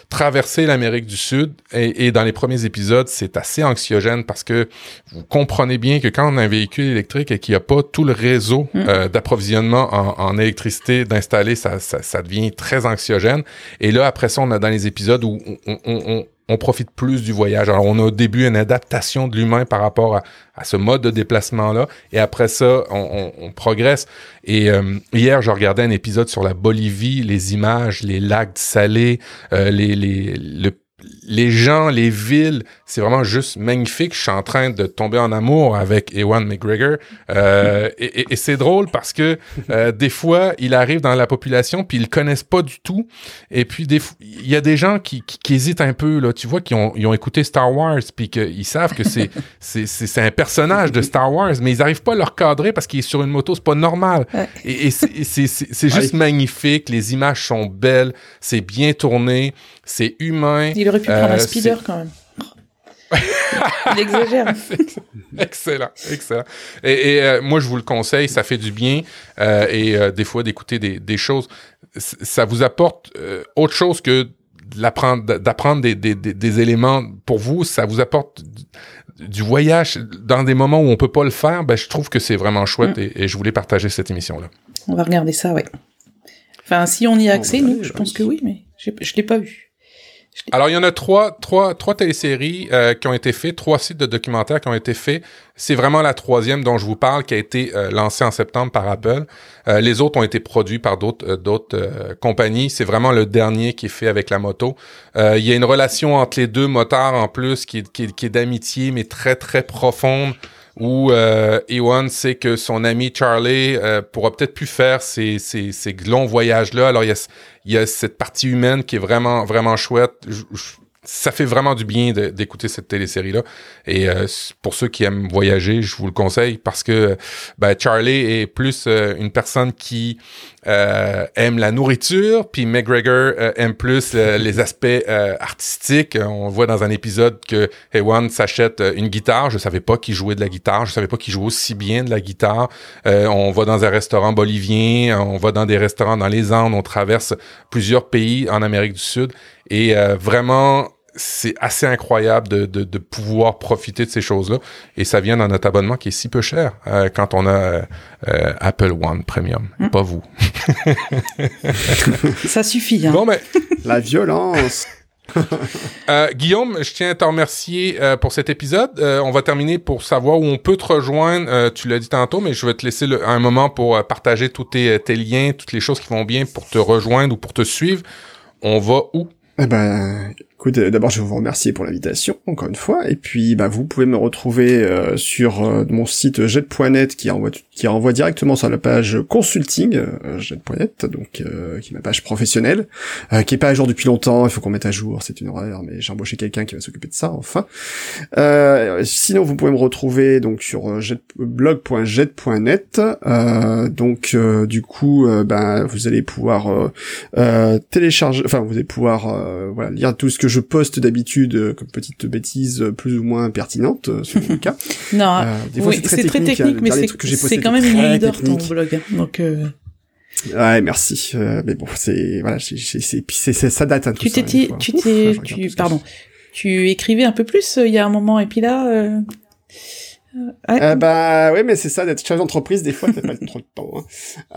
traverser l'Amérique du Sud. Et, dans les premiers épisodes, c'est assez anxiogène parce que vous comprenez bien que quand on a un véhicule électrique et qu'il n'y a pas tout le réseau mm. euh, d'approvisionnement en, électricité d'installer, ça, ça, devient très anxiogène. Et là, après ça, on a dans les épisodes où on on profite plus du voyage. Alors, on a au début une adaptation de l'humain par rapport à, ce mode de déplacement-là, et après ça, on, progresse. Et euh, hier, je regardais un épisode sur la Bolivie, les images, les lacs salés, euh, les, les, les gens, les villes, c'est vraiment juste magnifique. Je suis en train de tomber en amour avec Ewan McGregor. Euh, et, et, c'est drôle parce que euh, des fois, il arrive dans la population puis ils le connaissent pas du tout. Et puis des il y a des gens qui, qui, hésitent un peu là. Tu vois, qui ont, ils ont écouté Star Wars puis qu'ils savent que c'est c'est c'est un personnage de Star Wars, mais ils arrivent pas à le recadrer parce qu'il est sur une moto. C'est pas normal. Et, et c'est juste magnifique. Les images sont belles. C'est bien tourné. C'est humain. Il aurait pu prendre un euh, speeder quand même. Il exagère. excellent, excellent. Et, euh, moi, je vous le conseille, ça fait du bien. Euh, et des fois, d'écouter des, des, choses, ça vous apporte autre chose que d'apprendre des, des, des, éléments pour vous. Ça vous apporte du, voyage dans des moments où on peut pas le faire. Ben, je trouve que c'est vraiment chouette mm. et, je voulais partager cette émission-là. On va regarder ça, ouais. Enfin, si on y a accès, nous, je pense que oui, mais je l'ai pas vu. Alors, il y en a trois, trois, trois téléséries euh, qui ont été faites, trois sites de documentaires qui ont été faits. C'est vraiment la troisième dont je vous parle, qui a été euh, lancée en septembre par Apple. Euh, les autres ont été produits par d'autres d'autres compagnies. C'est vraiment le dernier qui est fait avec la moto. il y a une relation entre les deux motards en plus qui, qui, qui est d'amitié, mais très, très profonde où euh, Ewan sait que son ami Charlie euh, pourra peut-être plus faire ces, ces, ces longs voyages-là. Alors, il y, a, il y a cette partie humaine qui est vraiment, vraiment chouette. Ça fait vraiment du bien d'écouter cette télésérie-là. Et euh, pour ceux qui aiment voyager, je vous le conseille parce que ben, Charlie est plus euh, une personne qui euh, aime la nourriture, puis McGregor euh, aime plus euh, les aspects artistiques. On voit dans un épisode que Ewan s'achète une guitare. Je savais pas qu'il jouait de la guitare. Je savais pas qu'il jouait aussi bien de la guitare. on va dans un restaurant bolivien. On va dans des restaurants dans les Andes. On traverse plusieurs pays en Amérique du Sud. Et vraiment, c'est assez incroyable de, de, de, pouvoir profiter de ces choses-là. Et ça vient dans notre abonnement qui est si peu cher euh, quand on a euh, euh, Apple One Premium. Hmm. Pas vous. ça suffit. Hein. Bon, mais... La violence. Guillaume, je tiens à te remercier pour cet épisode. on va terminer pour savoir où on peut te rejoindre. tu l'as dit tantôt, mais je vais te laisser un moment pour partager tous tes, tes liens, toutes les choses qui vont bien pour te rejoindre ou pour te suivre. On va où? Eh ben, Euh, d'abord je vais vous remercier pour l'invitation, encore une fois, et puis bah, vous pouvez me retrouver euh, sur euh, mon site jet.net qui envoie qui renvoie directement sur la page consulting jet.net, donc qui est ma page professionnelle, qui est pas à jour depuis longtemps, il faut qu'on mette à jour, c'est une horreur, mais j'ai embauché quelqu'un qui va s'occuper de ça, enfin. sinon vous pouvez me retrouver donc sur blog.jet.net, donc du coup bah, vous allez pouvoir télécharger, enfin vous allez pouvoir voilà lire tout ce que je poste d'habitude euh, comme petite bêtise euh, plus ou moins pertinente, euh, selon le cas. non, c'est très, technique, hein, mais c'est quand même une ligne d'or ton blog. Hein, donc. Ouais, merci. mais bon, c'est voilà, c'est ça date un tu t'es tu t'es tu pardon. Tu écrivais un peu plus il y a un moment et puis là euh, bah ouais, mais c'est ça d'être chef d'entreprise. Des fois, t'as pas trop de temps. Hein.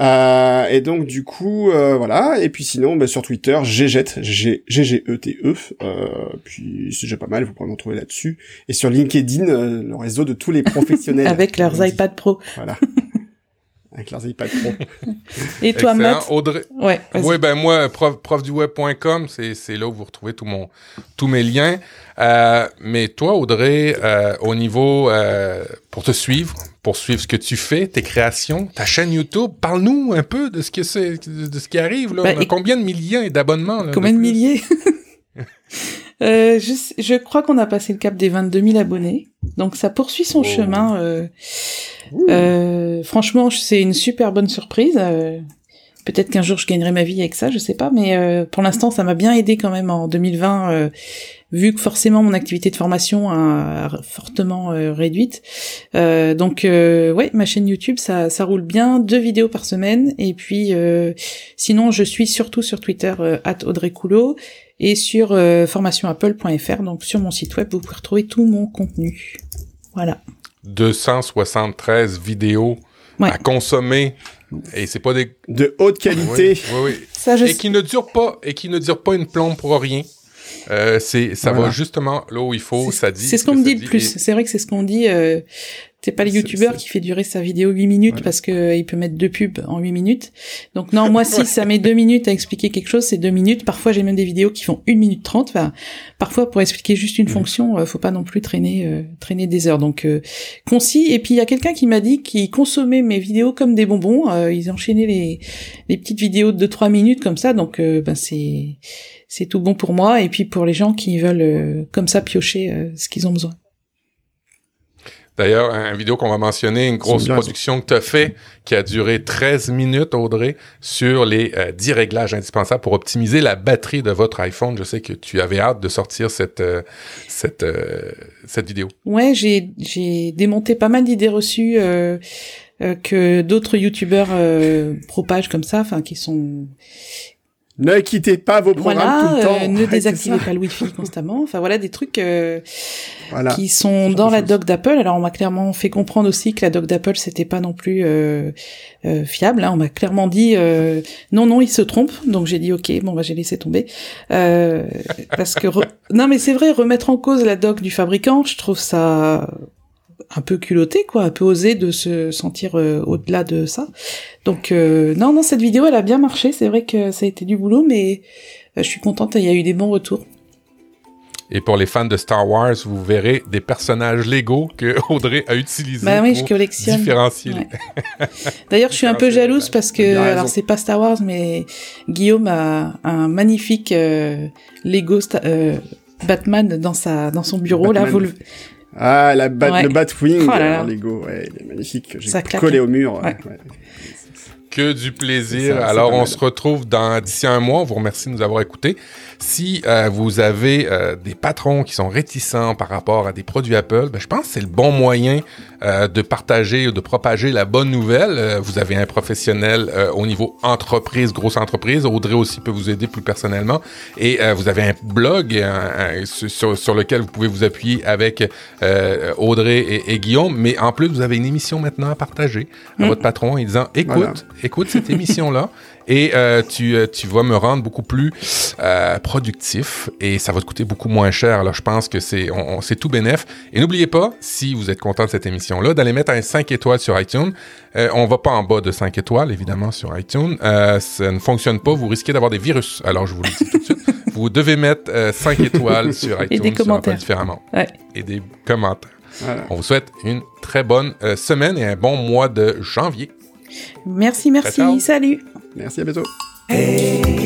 Euh, et donc du coup, euh, voilà. Et puis sinon, bah, sur Twitter, ggete, g g e t e. Euh, puis c'est déjà pas mal. Vous pourrez me trouver là-dessus. Et sur LinkedIn, euh, le réseau de tous les professionnels. Avec leurs iPad Pro. Voilà. avec leurs iPad Pro. Et toi, Matt? Audrey? Ouais. Oui, ben moi, prof, profduweb.com, c'est c'est là où vous retrouvez tout mon tous mes liens. Euh, mais toi, Audrey, euh, au niveau euh, pour te suivre, pour suivre ce que tu fais, tes créations, ta chaîne YouTube, parle-nous un peu de ce que c'est, de ce qui arrive là. Ben, combien de milliers d'abonnements Combien de, milliers? euh, je, je, crois qu'on a passé le cap des 22 000 abonnés, donc ça poursuit son oh. chemin. Euh, euh, franchement, c'est une super bonne surprise. Peut-être qu'un jour je gagnerai ma vie avec ça, je sais pas, mais pour l'instant ça m'a bien aidé quand même en 2020 vu que forcément mon activité de formation a fortement réduite. Euh, donc euh, ouais, ma chaîne YouTube ça, ça roule bien, deux vidéos par semaine et puis sinon je suis surtout sur Twitter at Audrey Coulot et sur formationapple.fr donc sur mon site web vous pouvez retrouver tout mon contenu. Voilà. 273 vidéos à consommer et c'est pas des de haute qualité. Oui, oui, Ça, je... Et qui ne durent pas et qui ne durent pas une plombe pour rien. Euh, c'est ça va justement là où il faut. Ça dit. C'est ce qu'on me dit le plus. C'est vrai que c'est ce qu'on dit. Euh, C'est pas le youtubeur qui fait durer sa vidéo 8 minutes parce que euh, il peut mettre deux pubs en 8 minutes. Donc non, moi si ça met deux minutes à expliquer quelque chose, c'est deux minutes. Parfois j'ai même des vidéos qui font 1 minute 30. Enfin, parfois pour expliquer juste une fonction, euh, faut pas non plus traîner euh, traîner des heures. Donc concis. Et puis il y a quelqu'un qui m'a dit qu'il consommait mes vidéos comme des bonbons. ils enchaînaient les les petites vidéos de 3 minutes comme ça. Donc ben c'est c'est tout bon pour moi et puis pour les gens qui veulent comme ça piocher ce qu'ils ont besoin. D'ailleurs, une vidéo qu'on va mentionner, une grosse production que tu as fait, qui a duré 13 minutes, Audrey, sur les euh, 10 réglages indispensables pour optimiser la batterie de votre iPhone. Je sais que tu avais hâte de sortir cette, euh, cette, euh, cette vidéo. Ouais, j'ai, j'ai démonté pas mal d'idées reçues euh, que d'autres youtubeurs propagent comme ça, enfin qui sont ne quittez pas vos programmes tout le temps. Euh, ne désactivez pas le Wi-Fi constamment. Enfin voilà des trucs euh, qui sont dans la doc d'Apple. Alors on m'a clairement fait comprendre aussi que la doc d'Apple c'était pas non plus euh, euh fiable. Hein. On m'a clairement dit non non il se trompe. Donc j'ai dit ok bon bah j'ai laissé tomber parce que non mais c'est vrai remettre en cause la doc du fabricant je trouve ça un peu culotté, quoi, un peu osé de se sentir euh, au-delà de ça. Donc euh, non, non, cette vidéo, elle a bien marché. C'est vrai que ça a été du boulot, mais euh, je suis contente. Il y a eu des bons retours. Et pour les fans de Star Wars, vous verrez des personnages Lego que Audrey a utilisés bah oui, pour je collectionne. différencier. D'ailleurs, je suis un peu jalouse parce que, alors c'est pas Star Wars, mais Guillaume a un magnifique Lego Batman dans sa dans son bureau là. Vous le ah, la bat, le Batwing oh Lego, ouais, il est magnifique. J'ai collé hein. au mur. Ouais. Que du plaisir. Alors, on se retrouve dans d'ici un mois. On vous remercie de nous avoir écoutés. Si euh, vous avez euh, des patrons qui sont réticents par rapport à des produits Apple, ben, je pense que c'est le bon moyen euh, de partager ou de propager la bonne nouvelle. vous avez un professionnel au niveau entreprise, grosse entreprise. Audrey aussi peut vous aider plus personnellement. Et vous avez un blog sur, sur, lequel vous pouvez vous appuyer avec Audrey et, Guillaume. Mais en plus, vous avez une émission maintenant à partager à mmh. votre patron en disant, écoute, écoute cette émission-là et euh, tu, euh, tu vas me rendre beaucoup plus euh, productif et ça va te coûter beaucoup moins cher. Alors je pense que c'est on, c'est tout bénef. Et n'oubliez pas, si vous êtes content de cette émission-là, d'aller mettre un 5 étoiles sur iTunes. Euh, on va pas en bas de 5 étoiles, évidemment, sur iTunes. Euh, ça ne fonctionne pas, vous risquez d'avoir des virus. Alors je vous le dis tout de suite. Vous devez mettre 5 étoiles sur iTunes. Et des commentaires. différemment. Ouais. Et des commentaires. On vous souhaite une très bonne semaine et un bon mois de janvier. Merci, merci. Salut. Merci, à bientôt. Hey.